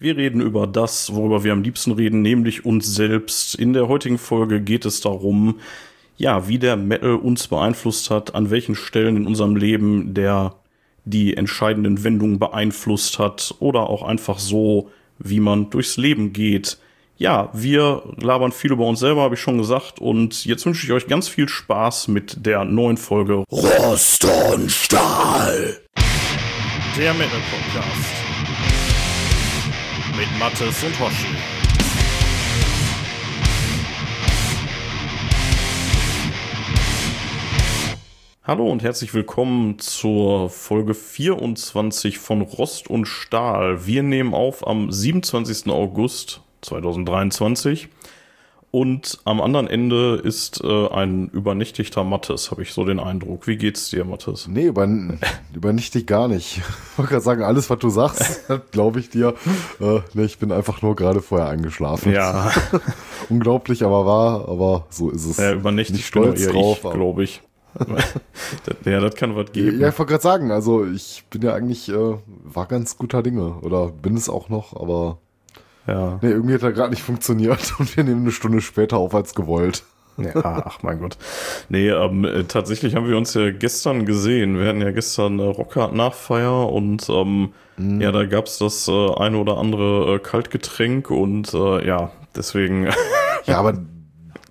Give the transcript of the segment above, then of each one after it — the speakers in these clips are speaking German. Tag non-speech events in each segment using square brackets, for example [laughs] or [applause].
Wir reden über das, worüber wir am liebsten reden, nämlich uns selbst. In der heutigen Folge geht es darum, ja, wie der Metal uns beeinflusst hat, an welchen Stellen in unserem Leben der die entscheidenden Wendungen beeinflusst hat oder auch einfach so, wie man durchs Leben geht. Ja, wir labern viel über uns selber, habe ich schon gesagt. Und jetzt wünsche ich euch ganz viel Spaß mit der neuen Folge Rost und Stahl. Der Metal Podcast. Mattes und Hoshi. Hallo und herzlich willkommen zur Folge 24 von Rost und Stahl. Wir nehmen auf am 27. August 2023 und am anderen Ende ist äh, ein übernächtigter Mattes, habe ich so den Eindruck. Wie geht's dir, Mattes? Nee, über, [laughs] übernächtig gar nicht. [laughs] Ich wollte gerade sagen, alles, was du sagst, [laughs] glaube ich dir. Äh, nee, ich bin einfach nur gerade vorher eingeschlafen. Ja. Unglaublich, aber wahr, aber so ist es. Ja, übernächtig Nicht stolz bin drauf, glaube ich. ja, das kann was geben. Ja, ich wollte gerade sagen, also ich bin ja eigentlich, äh, war ganz guter Dinge oder bin es auch noch, aber Ja. nee, irgendwie hat er gerade nicht funktioniert [laughs] und wir nehmen eine Stunde später auf als gewollt. Ja, ach mein Gott. Nee, ähm, äh, tatsächlich haben wir uns ja gestern gesehen. Wir hatten ja gestern äh, Rockhard Nachfeier und ähm, ja, da gab's das äh, eine oder andere äh, Kaltgetränk und äh, ja, deswegen [laughs] Ja, aber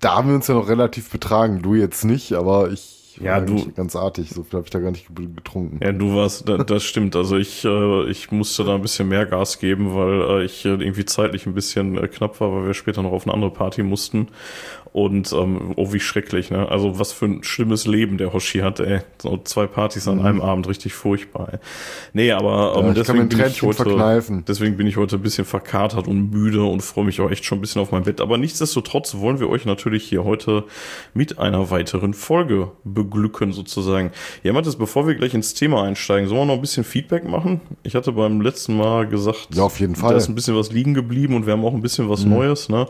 da haben wir uns ja noch relativ betragen. Du jetzt nicht, aber ich Ja, war du- ganz artig. So viel habe ich da gar nicht ge- getrunken. Ja, du warst, da, das stimmt. Also ich, äh, ich musste da ein bisschen mehr Gas geben, weil äh, ich äh, irgendwie zeitlich ein bisschen äh, knapp war, weil wir später noch auf eine andere Party mussten. Und ähm, oh, wie schrecklich, ne? Also was für ein schlimmes Leben der Hoshi hat, ey. So zwei Partys an einem Abend, richtig furchtbar. Ey. Nee, aber ähm, Mhm. Ja, deswegen bin ich heute, verkneifen. deswegen bin ich heute ein bisschen verkatert und müde und freue mich auch echt schon ein bisschen auf mein Bett. Aber nichtsdestotrotz wollen wir euch natürlich hier heute mit einer weiteren Folge beglücken, sozusagen. Ja, Mathis, bevor wir gleich ins Thema einsteigen, sollen wir noch ein bisschen Feedback machen? Ich hatte beim letzten Mal gesagt, Ja, auf jeden Fall. Mhm. da ist ein bisschen was liegen geblieben und wir haben auch ein bisschen was Neues, ne?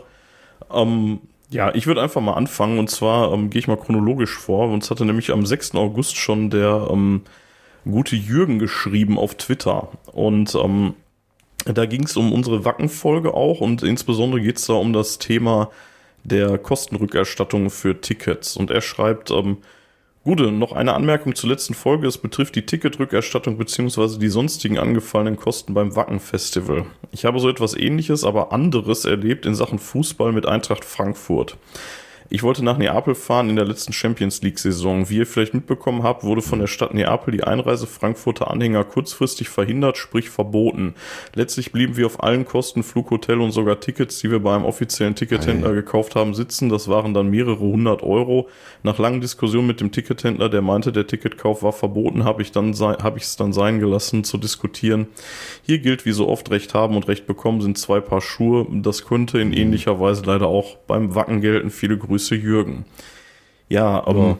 Ähm, ja, ich würde einfach mal anfangen und zwar ähm, gehe ich mal chronologisch vor. Uns hatte nämlich am 6. August schon der ähm, gute Jürgen geschrieben auf Twitter und ähm, da ging es um unsere Wacken-Folge auch und insbesondere geht es da um das Thema der Kostenrückerstattung für Tickets. Und er schreibt, ähm, Gute, noch eine Anmerkung zur letzten Folge. Es betrifft die Ticketrückerstattung beziehungsweise die sonstigen angefallenen Kosten beim Wacken-Festival. Ich habe so etwas ähnliches, aber anderes erlebt in Sachen Fußball mit Eintracht Frankfurt. Ich wollte nach Neapel fahren in der letzten Champions League-Saison. Wie ihr vielleicht mitbekommen habt, wurde von der Stadt Neapel die Einreise Frankfurter Anhänger kurzfristig verhindert, sprich verboten. Letztlich blieben wir auf allen Kosten, Flug, Hotel und sogar Tickets, die wir beim offiziellen Tickethändler gekauft haben, sitzen. Das waren dann mehrere hundert Euro. Nach langen Diskussionen mit dem Tickethändler, der meinte, der Ticketkauf war verboten, habe ich dann habe ich es dann sein gelassen zu diskutieren. Hier gilt wie so oft Recht haben und Recht bekommen sind zwei Paar Schuhe. Das könnte in ähnlicher Weise leider auch beim Wacken gelten. Viele Grüße, Jürgen. Ja, aber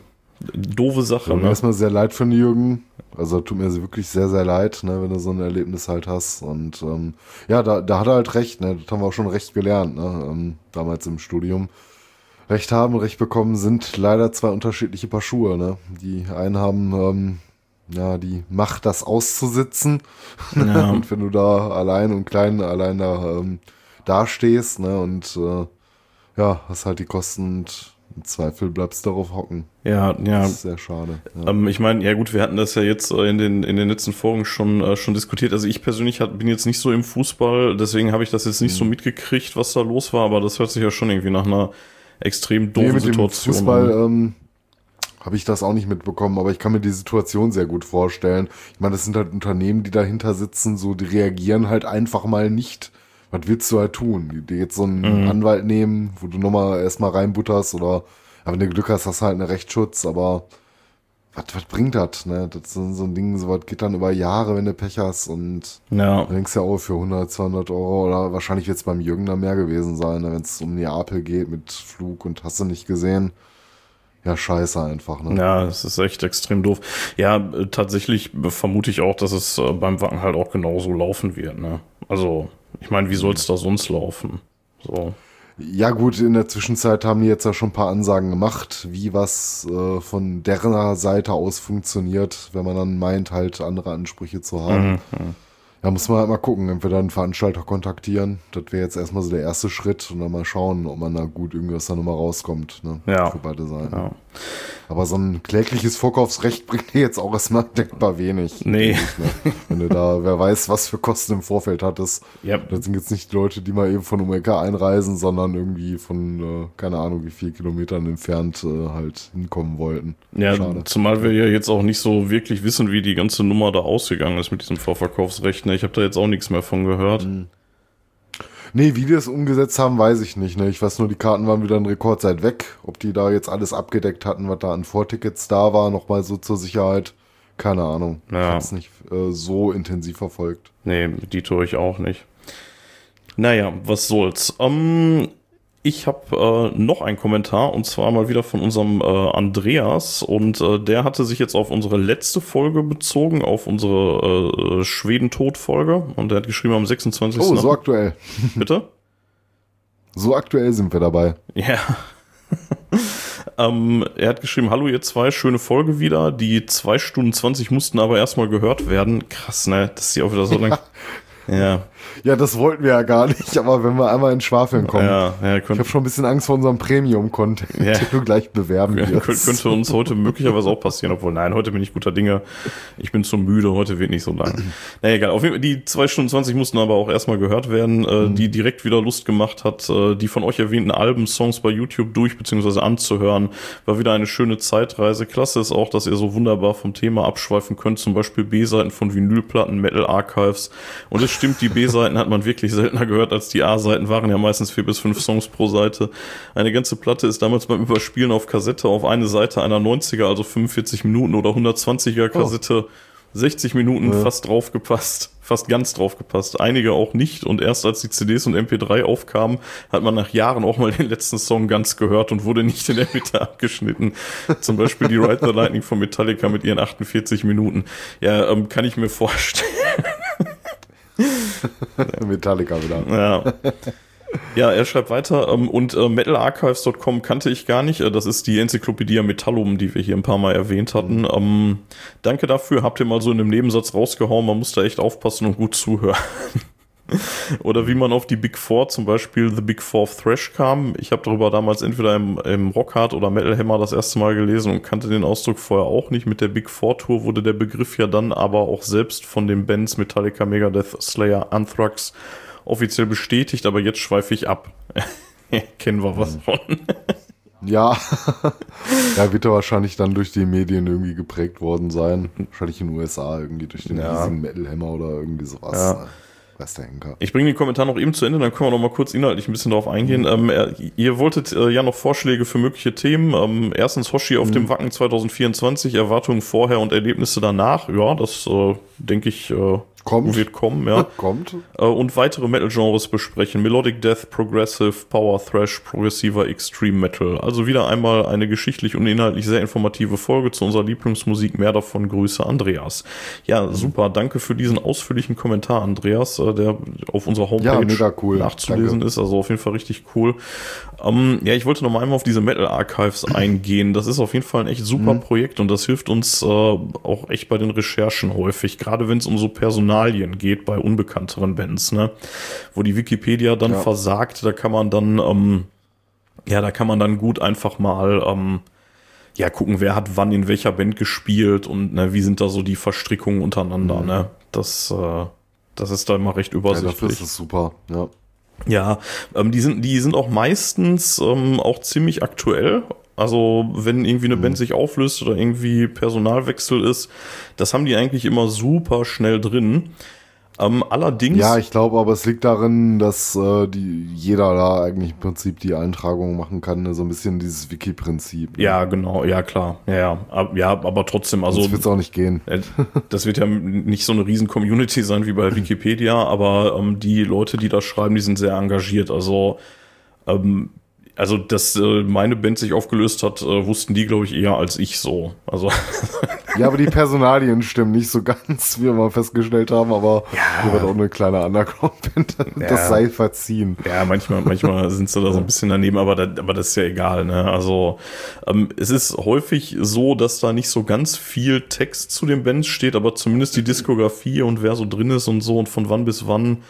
doofe Sache, mir ne? erstmal sehr leid für den Jürgen. Also tut mir wirklich sehr, sehr leid, ne, wenn du so ein Erlebnis halt hast. Und ähm, ja, da, da hat er halt recht, ne? Das haben wir auch schon recht gelernt, ne? Ähm, damals im Studium. Recht haben, Recht bekommen sind leider zwei unterschiedliche Paar Schuhe, ne? Die einen haben ähm, ja die Macht, das auszusitzen. [laughs] Ja. und wenn du da allein und klein allein da ähm, dastehst, ne, und äh, ja, hast halt die Kosten und im Zweifel bleibst darauf hocken. Ja, ja. Das ist sehr schade. Ja. Ähm, ich meine, ja gut, wir hatten das ja jetzt äh, in den, in den letzten Folgen schon, äh, schon diskutiert. Also ich persönlich hat, bin jetzt nicht so im Fußball, deswegen habe ich das jetzt nicht so mitgekriegt, was da los war, aber das hört sich ja schon irgendwie nach einer extrem Nee, doofen mit dem Situation Fußball an. ähm, habe ich das auch nicht mitbekommen, aber ich kann mir die Situation sehr gut vorstellen. Ich meine, das sind halt Unternehmen, die dahinter sitzen, so die reagieren halt einfach mal nicht. Was willst du halt tun? Die, die jetzt so einen Mhm. Anwalt nehmen, wo du nochmal erstmal reinbutterst oder ja, wenn du Glück hast, hast du halt einen Rechtsschutz, aber was, was bringt das? Ne? Das ist so so ein Ding, sowas geht dann über Jahre, wenn du Pech hast und Ja, Du denkst ja auch für 100, 200 Euro oder wahrscheinlich wird es beim Jürgen da mehr gewesen sein, ne, wenn es um Neapel geht mit Flug und hast du nicht gesehen. Ja, scheiße einfach. Ne? ja, es ist echt extrem doof. Ja, äh, tatsächlich vermute ich auch, dass es äh, beim Wacken halt auch genauso laufen wird. Ne? Also, ich meine, wie soll es da sonst laufen? So. Ja gut, in der Zwischenzeit haben die jetzt ja schon ein paar Ansagen gemacht, wie was äh, von deren Seite aus funktioniert, wenn man dann meint, halt andere Ansprüche zu haben. Da muss man halt mal gucken, entweder einen Veranstalter kontaktieren. Das wäre jetzt erstmal so der erste Schritt und dann mal schauen, ob man da gut irgendwie aus der Nummer rauskommt. Ne? Ja. Für beide Seiten. Ja. Aber so ein klägliches Vorkaufsrecht [laughs] bringt dir jetzt auch erstmal denkbar wenig. Nee. Ne? Wenn du da, wer weiß, was für Kosten im Vorfeld hattest. Ja. Das sind jetzt nicht die Leute, die mal eben von Omega einreisen, sondern irgendwie von, äh, keine Ahnung, wie viel Kilometern entfernt äh, halt hinkommen wollten. Ja, Schade. zumal wir ja jetzt auch nicht so wirklich wissen, wie die ganze Nummer da ausgegangen ist mit diesem Vorverkaufsrecht. Ne? Ich habe da jetzt auch nichts mehr von gehört. Nee, wie die das umgesetzt haben, weiß ich nicht. Ne? Ich weiß nur, die Karten waren wieder in Rekordzeit weg. Ob die da jetzt alles abgedeckt hatten, was da an Vortickets da war, nochmal so zur Sicherheit. Keine Ahnung. Ich Ja. habe es nicht äh, so intensiv verfolgt. Nee, die tue ich auch nicht. Naja, was soll's. Ähm, ich habe äh, noch einen Kommentar und zwar mal wieder von unserem äh, Andreas und äh, der hatte sich jetzt auf unsere letzte Folge bezogen, auf unsere äh, Schweden-Tod-Folge und der hat geschrieben am 26. Oh, so aktuell. [laughs] Bitte? So aktuell sind wir dabei. Ja. [laughs] ähm, er hat geschrieben, hallo ihr zwei, schöne Folge wieder. Die 2 Stunden 20 mussten aber erstmal gehört werden. Krass, ne? Dass die auch wieder so lang. Ja, Ja, das wollten wir ja gar nicht, aber wenn wir einmal in Schwafeln kommen. ja, ja, Ich habe schon ein bisschen Angst vor unserem Premium-Content, Ja. den du gleich bewerben Ja, wirst. könnte, uns heute möglicherweise auch passieren, obwohl nein, heute bin ich guter Dinge. Ich bin zu müde, heute wird nicht so lang. Na egal, auf jeden Fall, die 2 Stunden 20 mussten aber auch erstmal gehört werden, äh, die direkt wieder Lust gemacht hat, äh, die von euch erwähnten Alben, Songs bei YouTube durch bzw. anzuhören. War wieder eine schöne Zeitreise. Klasse ist auch, dass ihr so wunderbar vom Thema abschweifen könnt, zum Beispiel B-Seiten von Vinylplatten, Metal Archives. Und es stimmt, die B-Seiten hat man wirklich seltener gehört als die A-Seiten, waren ja meistens vier bis fünf Songs pro Seite. Eine ganze Platte ist damals beim Überspielen auf Kassette auf eine Seite einer 90er, also 45 Minuten oder 120er Kassette, 60 Minuten fast draufgepasst, fast ganz draufgepasst. Einige auch nicht. Und erst als die CDs und MP3 aufkamen, hat man nach Jahren auch mal den letzten Song ganz gehört und wurde nicht in der Mitte [laughs] abgeschnitten. Zum Beispiel die Ride the Lightning von Metallica mit ihren 48 Minuten. Ja, ähm, kann ich mir vorstellen. [laughs] Metallica wieder. Ja. Ja, er schreibt weiter, ähm, und äh, metalarchives.com kannte ich gar nicht. Äh, das ist die Enzyklopädie Metallum, die wir hier ein paar Mal erwähnt hatten. Ähm, danke dafür, habt ihr mal so in einem Nebensatz rausgehauen, man muss da echt aufpassen und gut zuhören. [laughs] Oder wie man auf die Big Four, zum Beispiel The Big Four of Thrash kam. Ich habe darüber damals entweder im, im Rockhard oder Metal Hammer das erste Mal gelesen und kannte den Ausdruck vorher auch nicht. Mit der Big Four Tour wurde der Begriff ja dann aber auch selbst von den Bands Metallica, Megadeth, Slayer, Anthrax offiziell bestätigt, aber jetzt schweife ich ab. [laughs] Kennen wir was von. [laughs] Ja. ja, wird er wahrscheinlich dann durch die Medien irgendwie geprägt worden sein. Wahrscheinlich in den USA irgendwie durch den Ja. riesigen Metal Hammer oder irgendwie sowas. Ja. Der Henker. Ich bringe den Kommentar noch eben zu Ende, dann können wir noch mal kurz inhaltlich ein bisschen darauf eingehen. Ähm, er, ihr wolltet äh, ja noch Vorschläge für mögliche Themen. Ähm, erstens Hoshi auf dem Wacken 2024, Erwartungen vorher und Erlebnisse danach. Ja, das äh, denke ich äh, Kommt. wird kommen, ja. [laughs] Kommt. Äh, und weitere Metal-Genres besprechen. Melodic Death, Progressive, Power Thrash, Progressiver Extreme Metal. Also wieder einmal eine geschichtlich und inhaltlich sehr informative Folge zu unserer Lieblingsmusik. Mehr davon Grüße Andreas. Ja, super. Danke für diesen ausführlichen Kommentar, Andreas, äh, der auf unserer Homepage Ja, cool. nachzulesen Danke. ist. Also auf jeden Fall richtig cool. Ähm, ja, ich wollte noch mal einmal auf diese Metal Archives [clears throat] eingehen. Das ist auf jeden Fall ein echt super Mhm. Projekt und das hilft uns äh, auch echt bei den Recherchen häufig. Gerade wenn es um so Personalien geht bei unbekannteren Bands, ne? Wo die Wikipedia dann Ja. versagt, da kann man dann, ähm, ja, da kann man dann gut einfach mal, ähm, ja, gucken, wer hat wann in welcher Band gespielt und ne, wie sind da so die Verstrickungen untereinander, ne? Das, äh, das ist da immer recht Mhm. Ja, übersichtlich. dafür ist es super. Ja. Ja, ähm, die sind, die sind auch meistens ähm, auch ziemlich aktuell. Also wenn irgendwie eine Band sich auflöst oder irgendwie Personalwechsel ist, das haben die eigentlich immer super schnell drin. Ähm, allerdings, Ja, ich glaube, aber es liegt darin, dass äh, die, jeder da eigentlich im Prinzip die Eintragung machen kann. Ne? So ein bisschen dieses Wiki-Prinzip. Ne? ja, genau, ja klar, ja, ja, Ab- ja, aber trotzdem, also Sonst wird es auch nicht gehen. Äh, Das wird ja nicht so eine riesen Community sein wie bei [laughs] Wikipedia, aber ähm, die Leute, die das schreiben, die sind sehr engagiert. Also ähm, also, dass äh, meine Band sich aufgelöst hat, äh, wussten die, glaube ich, eher als ich so. Also. [laughs] ja, aber die Personalien stimmen nicht so ganz, wie wir mal festgestellt haben, aber Ja. hier wird auch eine kleine Underground-Band. [laughs] Das Ja. sei verziehen. Ja, manchmal, manchmal [laughs] sind sie da so ein bisschen daneben, aber, da, aber das ist ja egal. Ne? Also ähm, es ist häufig so, dass da nicht so ganz viel Text zu den Bands steht, aber zumindest die Diskografie und wer so drin ist und so und von wann bis wann,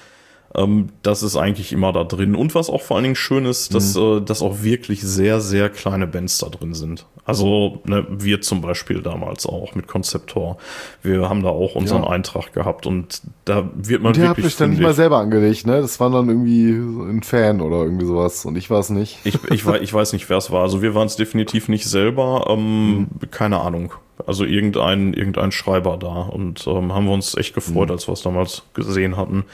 ähm, das ist eigentlich immer da drin. Und was auch vor allen Dingen schön ist, dass, äh, dass auch wirklich sehr, sehr kleine Bands da drin sind. Also ne, wir zum Beispiel damals auch mit Konzeptor. Wir haben da auch unseren Ja. Eintrag gehabt und da wird man Und habt wirklich euch dann nicht mal selber angelegt, ne? Das war dann irgendwie ein Fan oder irgendwie sowas. Und ich war es nicht. Ich, ich, wei- ich weiß nicht, wer es war. Also wir waren es definitiv nicht selber. Ähm, Mhm. Keine Ahnung. Also irgendein, irgendein Schreiber da. Und ähm, haben wir uns echt gefreut, Mhm. als wir es damals gesehen hatten.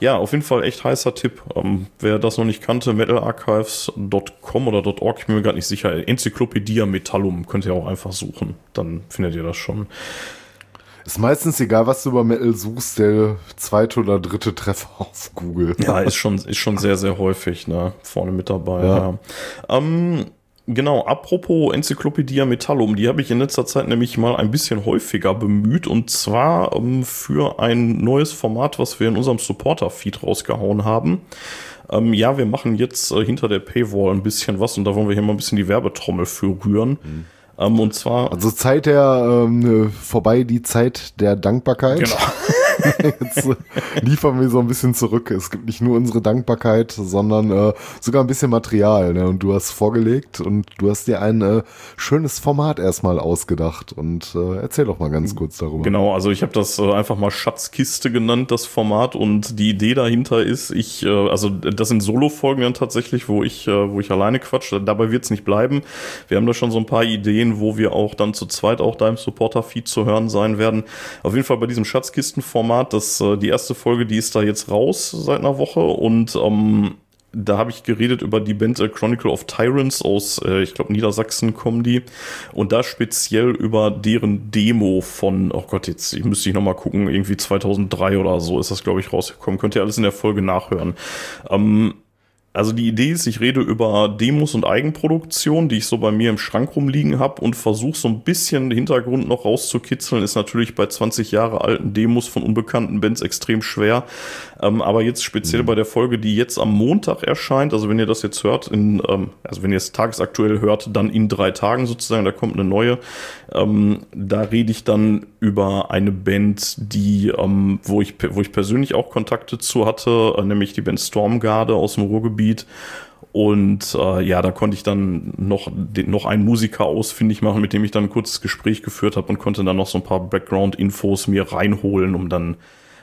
Ja, auf jeden Fall echt heißer Tipp. Ähm, wer das noch nicht kannte, metalarchives.com oder .org, ich bin mir gerade nicht sicher. Enzyklopädia Metallum könnt ihr auch einfach suchen. Dann findet ihr das schon. Ist meistens egal, was du über Metal suchst, der zweite oder dritte Treffer [laughs] auf Google. Ja, ist schon, ist schon sehr, sehr häufig, ne? Vorne mit dabei. Ja. Ja. Ähm, genau, apropos Enzyklopädia Metallum, die habe ich in letzter Zeit nämlich mal ein bisschen häufiger bemüht und zwar ähm, für ein neues Format, was wir in unserem Supporter-Feed rausgehauen haben. Ähm, ja, wir machen jetzt äh, hinter der Paywall ein bisschen was und da wollen wir hier mal ein bisschen die Werbetrommel für rühren. Ähm, und zwar. Also Zeit der ähm, vorbei, die Zeit der Dankbarkeit. Genau. [laughs] Jetzt äh, liefern wir so ein bisschen zurück. Es gibt nicht nur unsere Dankbarkeit, sondern äh, sogar ein bisschen Material. Ne? Und du hast vorgelegt und du hast dir ein äh, schönes Format erstmal ausgedacht. Und äh, erzähl doch mal ganz kurz darüber. Genau, also ich habe das äh, einfach mal Schatzkiste genannt, das Format. Und die Idee dahinter ist, ich, äh, also das sind Solo-Folgen dann tatsächlich, wo ich, äh, wo ich alleine quatsche. Dabei wird's nicht bleiben. Wir haben da schon so ein paar Ideen, wo wir auch dann zu zweit auch da im Supporter-Feed zu hören sein werden. Auf jeden Fall bei diesem Schatzkisten-Format, das äh, die erste Folge, die ist da jetzt raus seit einer Woche und ähm, da habe ich geredet über die Band äh, Chronicle of Tyrants aus, äh, ich glaube, Niedersachsen kommen die. Und da speziell über deren Demo von, oh Gott, jetzt ich müsste ich nochmal gucken, irgendwie 2003 oder so ist das, glaube ich, rausgekommen. Könnt ihr alles in der Folge nachhören. Ähm, also die Idee ist, ich rede über Demos und Eigenproduktion, die ich so bei mir im Schrank rumliegen habe und versuche so ein bisschen Hintergrund noch rauszukitzeln. Ist natürlich bei 20 Jahre alten Demos von unbekannten Bands extrem schwer. Ähm, aber jetzt speziell bei der Folge, die jetzt am Montag erscheint, also wenn ihr das jetzt hört, in, ähm, also wenn ihr es tagesaktuell hört, dann in drei Tagen sozusagen, da kommt eine neue. Ähm, da rede ich dann über eine Band, die, ähm, wo ich, wo ich persönlich auch Kontakte zu hatte, äh, nämlich die Band Stormgarde aus dem Ruhrgebiet. Und äh, ja, da konnte ich dann noch, den, noch einen Musiker ausfindig machen, mit dem ich dann ein kurzes Gespräch geführt habe und konnte dann noch so ein paar Background-Infos mir reinholen, um dann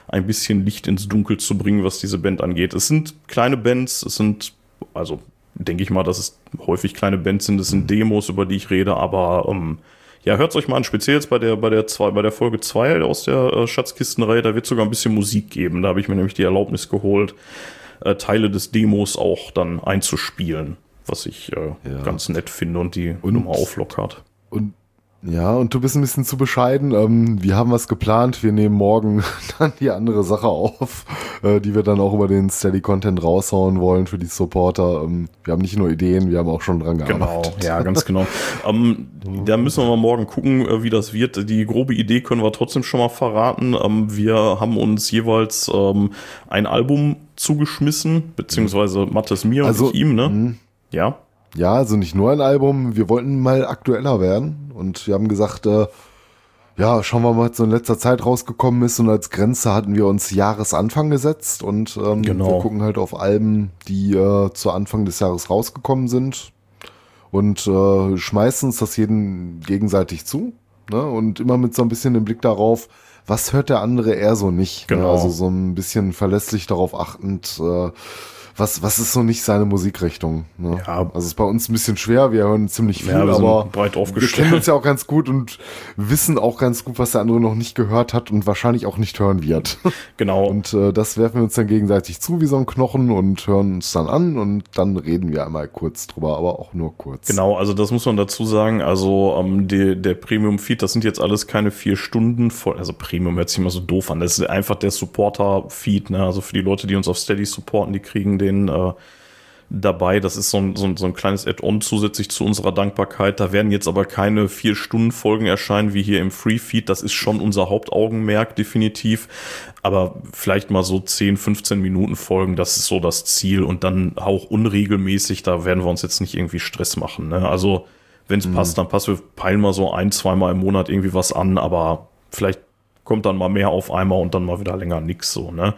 ein bisschen Licht ins Dunkel zu bringen, was diese Band angeht. Es sind kleine Bands, es sind, also denke ich mal, dass es häufig kleine Bands sind, es sind Demos, über die ich rede, aber ähm, ja, hört's euch mal an, speziell jetzt bei der, bei der zwei, bei der Folge 2 aus der äh, Schatzkistenreihe, da wird sogar ein bisschen Musik geben. Da habe ich mir nämlich die Erlaubnis geholt, äh, Teile des Demos auch dann einzuspielen, was ich äh, Ja. ganz nett finde und die Und- Nummer auflockert. Und ja, und du bist ein bisschen zu bescheiden. Ähm, wir haben was geplant. Wir nehmen morgen [laughs] dann die andere Sache auf, äh, die wir dann auch über den Steady Content raushauen wollen für die Supporter. Ähm, wir haben nicht nur Ideen, wir haben auch schon dran Genau, gearbeitet. ja, ganz [laughs] genau. ähm, da müssen wir mal morgen gucken, äh, wie das wird. Die grobe Idee können wir trotzdem schon mal verraten. Ähm, wir haben uns jeweils ähm, ein Album zugeschmissen, beziehungsweise Mattes mir Also, und ich ihm, ne? mh. Ja. Ja, also nicht nur ein Album, wir wollten mal aktueller werden und wir haben gesagt, äh, ja, schauen wir mal, was so in letzter Zeit rausgekommen ist und als Grenze hatten wir uns Jahresanfang gesetzt und ähm, Genau. wir gucken halt auf Alben, die äh, zu Anfang des Jahres rausgekommen sind und äh, schmeißen uns das jeden gegenseitig zu ne? und immer mit so ein bisschen dem Blick darauf, was hört der andere eher so nicht. Ne? Genau. Also so ein bisschen verlässlich darauf achtend, äh, was, was ist so nicht seine Musikrichtung. Ne? Ja. Also ist bei uns ein bisschen schwer, wir hören ziemlich viel, Ja, wir aber breit wir kennen uns ja auch ganz gut und wissen auch ganz gut, was der andere noch nicht gehört hat und wahrscheinlich auch nicht hören wird. [laughs] Genau. Und äh, das werfen wir uns dann gegenseitig zu wie so ein Knochen und hören uns dann an und dann reden wir einmal kurz drüber, aber auch nur kurz. Genau, also das muss man dazu sagen. Also ähm, die, der Premium-Feed, das sind jetzt alles keine vier Stunden voll. Also Premium hört sich immer so doof an. Das ist einfach der Supporter-Feed. Ne? Also für die Leute, die uns auf Steady supporten, die kriegen den, äh, dabei. Das ist so ein, so ein, so ein kleines Add-on zusätzlich zu unserer Dankbarkeit. Da werden jetzt aber keine vier Stunden Folgen erscheinen wie hier im Free Feed. Das ist schon unser Hauptaugenmerk definitiv. Aber vielleicht mal so 10, 15 Minuten Folgen, das ist so das Ziel. Und dann auch unregelmäßig, da werden wir uns jetzt nicht irgendwie Stress machen. Ne? Also wenn es mhm. passt, dann passt. Wir peilen mal so ein, zweimal im Monat irgendwie was an, aber vielleicht kommt dann mal mehr auf einmal und dann mal wieder länger nix so, ne?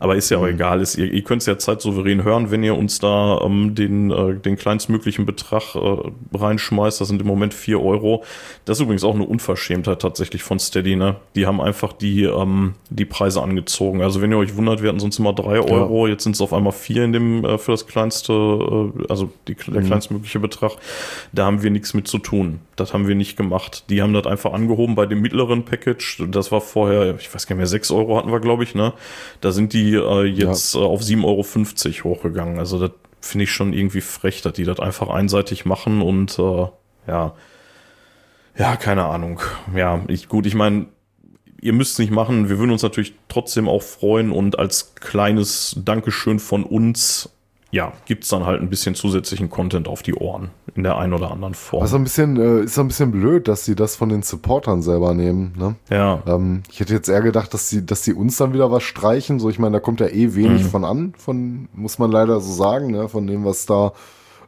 Aber ist ja auch mhm. egal. Ist, ihr, ihr könnt es ja zeitsouverän hören, wenn ihr uns da ähm, den, äh, den kleinstmöglichen Betrag äh, reinschmeißt. Das sind im Moment vier Euro. Das ist übrigens auch eine Unverschämtheit tatsächlich von Steady. Ne? Die haben einfach die, ähm, die Preise angezogen. Also wenn ihr euch wundert, wir hatten sonst immer drei Euro. Ja. Jetzt sind es auf einmal vier in dem äh, für das kleinste, äh, also die, der mhm. kleinstmögliche Betrag. Da haben wir nichts mit zu tun. Das haben wir nicht gemacht. Die haben das einfach angehoben bei dem mittleren Package. Das war vorher, ich weiß gar nicht mehr, sechs Euro hatten wir, glaube ich. Ne? Da sind die äh, jetzt ja. äh, auf 7,50 Euro hochgegangen. Also das finde ich schon irgendwie frech, dass die das einfach einseitig machen und äh, ja, ja, keine Ahnung. Ja, ich, gut, ich meine, ihr müsst es nicht machen. Wir würden uns natürlich trotzdem auch freuen und als kleines Dankeschön von uns ja, gibt's dann halt ein bisschen zusätzlichen Content auf die Ohren in der einen oder anderen Form. Also ein bisschen, äh, ist ein bisschen blöd, dass sie das von den Supportern selber nehmen. Ne? Ja. Ähm, ich hätte jetzt eher gedacht, dass sie, dass sie uns dann wieder was streichen. So, ich meine, da kommt ja eh wenig mhm. von an, von muss man leider so sagen, ne? von dem, was da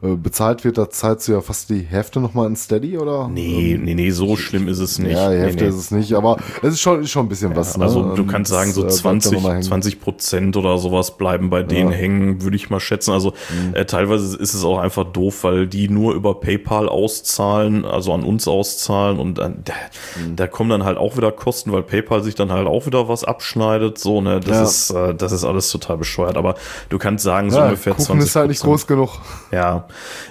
bezahlt wird, da zahlst du ja fast die Hälfte nochmal in Steady, oder? Nee, ähm, nee, nee, so schlimm ist es nicht. Ja, die Hälfte nee, ist es nicht, aber es ist schon, ist schon ein bisschen ja, was. Ne? Also du kannst sagen, so 20, 20 äh, Prozent oder sowas bleiben bei denen ja. hängen, würde ich mal schätzen. Also mhm. äh, teilweise ist es auch einfach doof, weil die nur über PayPal auszahlen, also an uns auszahlen und dann, da, mhm. da kommen dann halt auch wieder Kosten, weil PayPal sich dann halt auch wieder was abschneidet. So, ne, das ja. ist, äh, das ist alles total bescheuert. Aber du kannst sagen, so ungefähr Kuchen 20 ist halt nicht groß genug. Ja,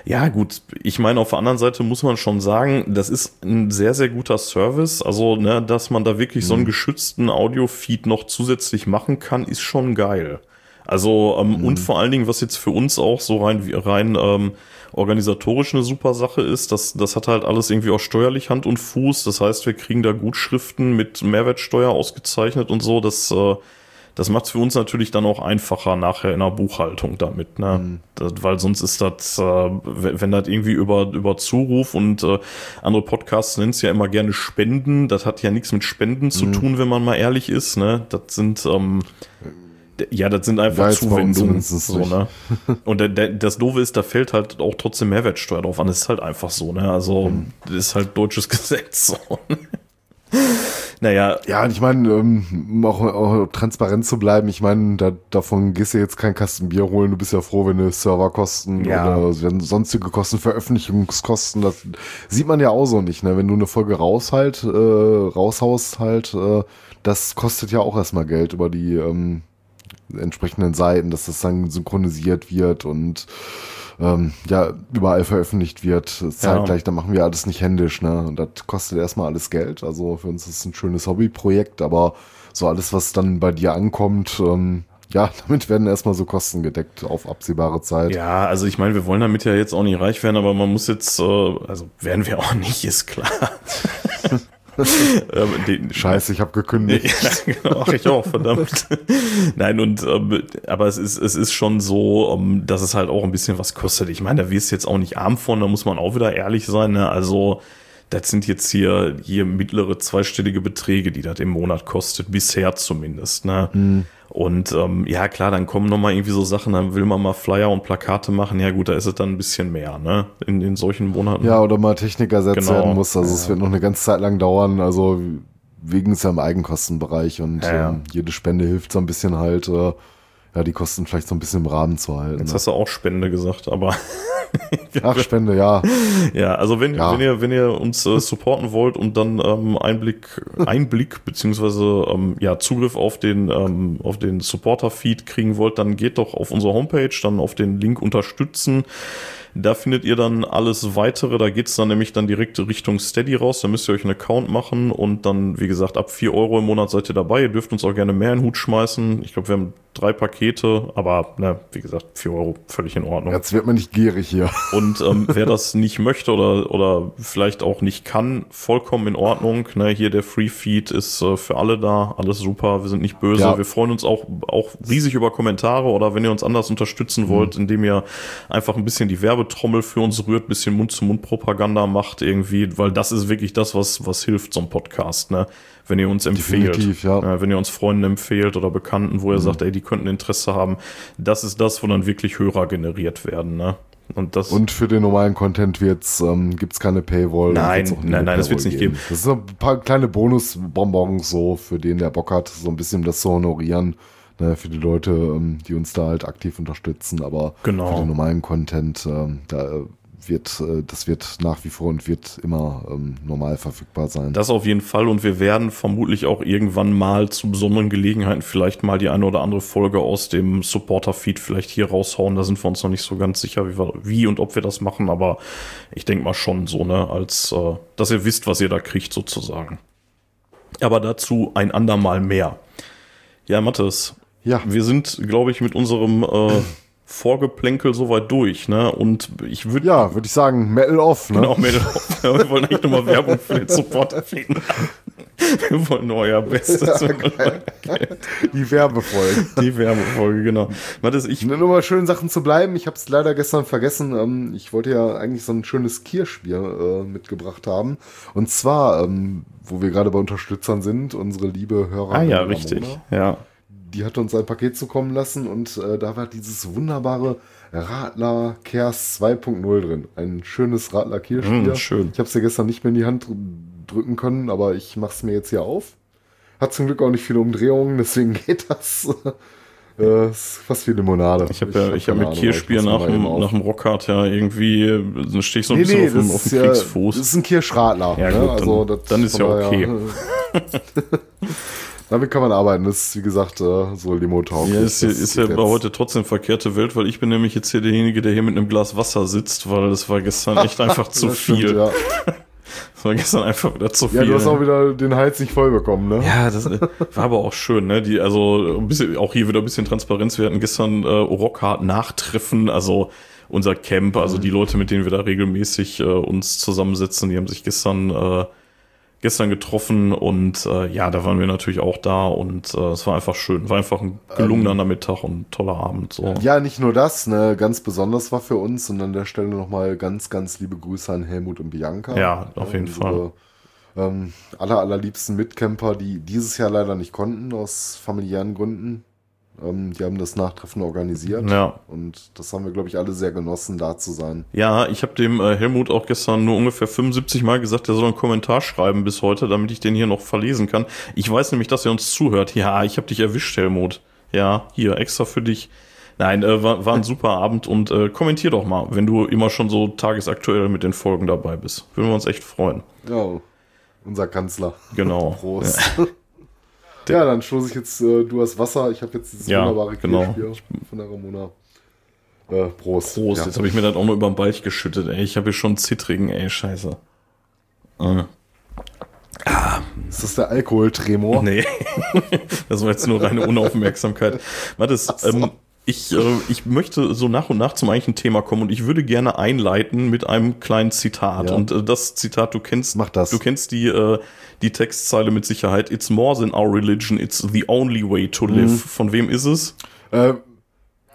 ja, gut ich meine, auf der anderen Seite muss man schon sagen, das ist ein sehr, sehr guter Service. Also, ne, dass man da wirklich mhm. so einen mhm. geschützten Audio-Feed noch zusätzlich machen kann, ist schon geil. Also, ähm, mhm. und vor allen Dingen, was jetzt für uns auch so rein, rein ähm, organisatorisch eine super Sache ist, das, das hat halt alles irgendwie auch steuerlich Hand und Fuß. Das heißt, wir kriegen da Gutschriften mit Mehrwertsteuer ausgezeichnet und so. Das äh, das macht es für uns natürlich dann auch einfacher nachher in der Buchhaltung damit, ne? Mhm. Das, weil sonst ist das, äh, wenn, wenn das irgendwie über, über Zuruf und äh, andere Podcasts nennen es ja immer gerne Spenden, das hat ja nichts mit Spenden zu mhm. tun, wenn man mal ehrlich ist, ne? Das sind, ähm, ja, das sind einfach Zuwendungen. So, ne? [laughs] Und der, der, das Doofe ist, da fällt halt auch trotzdem Mehrwertsteuer drauf an. Das ist halt einfach so, ne? Also, mhm. das ist halt deutsches [laughs] Gesetz. So. [laughs] Naja. Ja, und ich meine, ähm, um auch, auch transparent zu bleiben, ich meine, da, davon gehst du jetzt kein Kasten Bier holen, du bist ja froh, wenn du Serverkosten ja. oder sonstige Kosten, Veröffentlichungskosten, das sieht man ja auch so nicht, ne? Wenn du eine Folge raus halt, äh, raushaust halt, äh, das kostet ja auch erstmal Geld über die ähm, entsprechenden Seiten, dass das dann synchronisiert wird und ähm, ja überall veröffentlicht wird, zeitgleich, ja. dann machen wir alles nicht händisch, ne? Und das kostet erstmal alles Geld. Also für uns ist es ein schönes Hobbyprojekt, aber so alles, was dann bei dir ankommt, ähm, ja, [laughs] damit werden erstmal so Kosten gedeckt auf absehbare Zeit. Ja, also ich meine, wir wollen damit ja jetzt auch nicht reich werden, aber man muss jetzt, äh, also werden wir auch nicht, ist klar. [laughs] [laughs] ähm, Scheiße, ich habe gekündigt. [laughs] ja, genau, ich auch, verdammt. [laughs] Nein, und ähm, aber es ist, es ist schon so, ähm, dass es halt auch ein bisschen was kostet. Ich meine, da wirst du jetzt auch nicht arm von, da muss man auch wieder ehrlich sein. Ne? Also das sind jetzt hier, hier mittlere zweistellige Beträge, die das im Monat kostet, bisher zumindest. Ne? Mhm. Und ähm, ja, klar, dann kommen nochmal irgendwie so Sachen, dann will man mal Flyer und Plakate machen. Ja gut, da ist es dann ein bisschen mehr, ne? In, in solchen Monaten. Ja, oder mal Technik ersetzt genau. werden muss. Also ja. es wird noch eine ganze Zeit lang dauern. Also wegen es ja im Eigenkostenbereich und ja, ja. Ähm, jede Spende hilft so ein bisschen halt, äh, ja, die Kosten vielleicht so ein bisschen im Rahmen zu halten. Jetzt ne? hast du auch Spende gesagt, aber [laughs] Ach, Spende, ja. Ja, also wenn, ja. wenn ihr, wenn ihr uns äh, supporten wollt und dann ähm, Einblick, Einblick beziehungsweise ähm, ja, Zugriff auf den, ähm, auf den Supporter-Feed kriegen wollt, dann geht doch auf unsere Homepage, dann auf den Link unterstützen. Da findet ihr dann alles weitere. Da geht's dann nämlich dann direkt Richtung Steady raus. Da müsst ihr euch einen Account machen und dann, wie gesagt, ab vier Euro im Monat seid ihr dabei. Ihr dürft uns auch gerne mehr in den Hut schmeißen. Ich glaube, wir haben drei Pakete, aber ne, wie gesagt, vier Euro völlig in Ordnung. Jetzt wird man nicht gierig hier. Und ähm, [laughs] wer das nicht möchte oder, oder vielleicht auch nicht kann, vollkommen in Ordnung. Ne, hier der Free Feed ist äh, für alle da, alles super, wir sind nicht böse. Ja. Wir freuen uns auch, auch riesig über Kommentare oder wenn ihr uns anders unterstützen wollt, indem ihr einfach ein bisschen die Werbetrommel für uns rührt, bisschen Mund-zu-Mund-Propaganda macht irgendwie, weil das ist wirklich das, was, was hilft, so ein Podcast, ne? Wenn ihr uns empfehlt. Ja. Wenn ihr uns Freunden empfehlt oder Bekannten, wo ihr sagt, ey, die könnten Interesse haben, das ist das, wo dann wirklich Hörer generiert werden, ne? Und das Und für den normalen Content wird's, ähm, gibt's keine Paywall. Nein, nein, nein, das wird's Paywall nicht geben. Das sind ein paar kleine Bonusbonbons so, für den der Bock hat, so ein bisschen das zu honorieren. Ne, für die Leute, ähm, die uns da halt aktiv unterstützen, aber Genau. für den normalen Content, ähm, da wird, äh, das wird nach wie vor und wird immer ähm, normal verfügbar sein. Das auf jeden Fall und wir werden vermutlich auch irgendwann mal zu besonderen Gelegenheiten vielleicht mal die eine oder andere Folge aus dem Supporter-Feed vielleicht hier raushauen. Da sind wir uns noch nicht so ganz sicher, wie, wir, wie und ob wir das machen, aber ich denke mal schon so, ne, als äh, dass ihr wisst, was ihr da kriegt sozusagen. Aber dazu ein andermal mehr. Ja, Mathis, ja, wir sind, glaube ich, mit unserem äh, [laughs] Vorgeplänkel soweit durch, ne? Und ich würde ja, würde ich sagen, Metal off, ne? Genau, Mädel. [laughs] Ja, wir wollen eigentlich nochmal Werbung für den Supporter finden. Wir wollen euer Bestes. Die Werbefolge. Die Werbefolge, genau. Mathis, ich, Nur mal schön Sachen zu bleiben. Ich habe es leider gestern vergessen. Ähm, ich wollte ja eigentlich so ein schönes Kirschbier äh, mitgebracht haben. Und zwar, ähm, wo wir gerade bei Unterstützern sind, unsere liebe Hörer. ah ja, richtig. Ja. Die hat uns ein Paket zukommen lassen und äh, da war dieses wunderbare Radler Kers 2.0 drin. Ein schönes Radler Kirschbier. Mm, schön. Ich habe es ja gestern nicht mehr in die Hand dr- drücken können, aber ich mache es mir jetzt hier auf. Hat zum Glück auch nicht viele Umdrehungen, deswegen [laughs] geht das. Äh, ist fast wie Limonade. Ich habe ja, ich hab keine mit Kirschbier nach dem, nach dem Rockhard ja irgendwie, dann stehe ich so ein Nee, bisschen nee, auf dem, auf dem ja, Kriegsfuß. das ist ein Kirschradler. Ja, ne? gut, also, dann- dann ist ja okay. [laughs] [laughs] Damit kann man arbeiten. Das ist, wie gesagt, äh, so Limo-tauglich. Ja, ist, ja- Das ist ja bei jetzt. heute trotzdem verkehrte Welt, weil ich bin nämlich jetzt hier derjenige, der hier mit einem Glas Wasser sitzt, weil das war gestern echt [laughs] einfach zu Das stimmt, viel. ja. [laughs] Das war gestern einfach wieder zu viel. ja, du hast auch wieder den Hals nicht voll bekommen, ne? Ja, das äh, war aber auch schön, ne? Die, also ein bisschen, auch hier wieder ein bisschen Transparenz. Wir hatten gestern äh, Rockhard Nachtreffen, also unser Camp, also die Leute, mit denen wir da regelmäßig äh, uns zusammensetzen, die haben sich gestern äh, gestern getroffen und äh, ja, da waren wir natürlich auch da und äh, es war einfach schön. War einfach ein gelungener Nachmittag und ein toller Abend. So. Ja, nicht nur das, ne, ganz besonders war für uns und an der Stelle nochmal ganz, ganz liebe Grüße an Helmut und Bianca. Ja, auf jeden unsere, Ähm, aller, allerliebsten Mitcamper, die dieses Jahr leider nicht konnten, aus familiären Gründen. Ähm, die haben das Nachtreffen organisiert. Ja. Und das haben wir, glaube ich, alle sehr genossen, da zu sein. Ja, ich habe dem äh, Helmut auch gestern nur ungefähr 75 Mal gesagt, er soll einen Kommentar schreiben bis heute, damit ich den hier noch verlesen kann. Ich weiß nämlich, dass er uns zuhört. Ja, ich habe dich erwischt, Helmut. Ja, hier, extra für dich. Nein, äh, war, war ein super Abend und äh, kommentier doch mal, wenn du immer schon so tagesaktuell mit den Folgen dabei bist. Würden wir uns echt freuen. Ja, unser Kanzler. Genau. [laughs] Prost. Ja, dann stoße ich jetzt, äh, du hast Wasser, ich habe jetzt dieses Ja, wunderbare genau. Von der Ramona. Äh, Prost. Prost, Ja. jetzt habe ich mir das auch noch über den Balch geschüttet, ey. Ich habe hier schon zittrigen, ey, scheiße. Äh. Ist das der Alkoholtremor? Nee, [laughs] das war jetzt nur reine Unaufmerksamkeit. Mathis, ähm, ich, äh, ich möchte so nach und nach zum eigentlichen Thema kommen und ich würde gerne einleiten mit einem kleinen Zitat. Ja. Und äh, das Zitat, du kennst, Mach das. du kennst die, äh, die Textzeile mit Sicherheit. It's more than our religion, it's the only way to Mhm. live. Von wem ist es? Äh,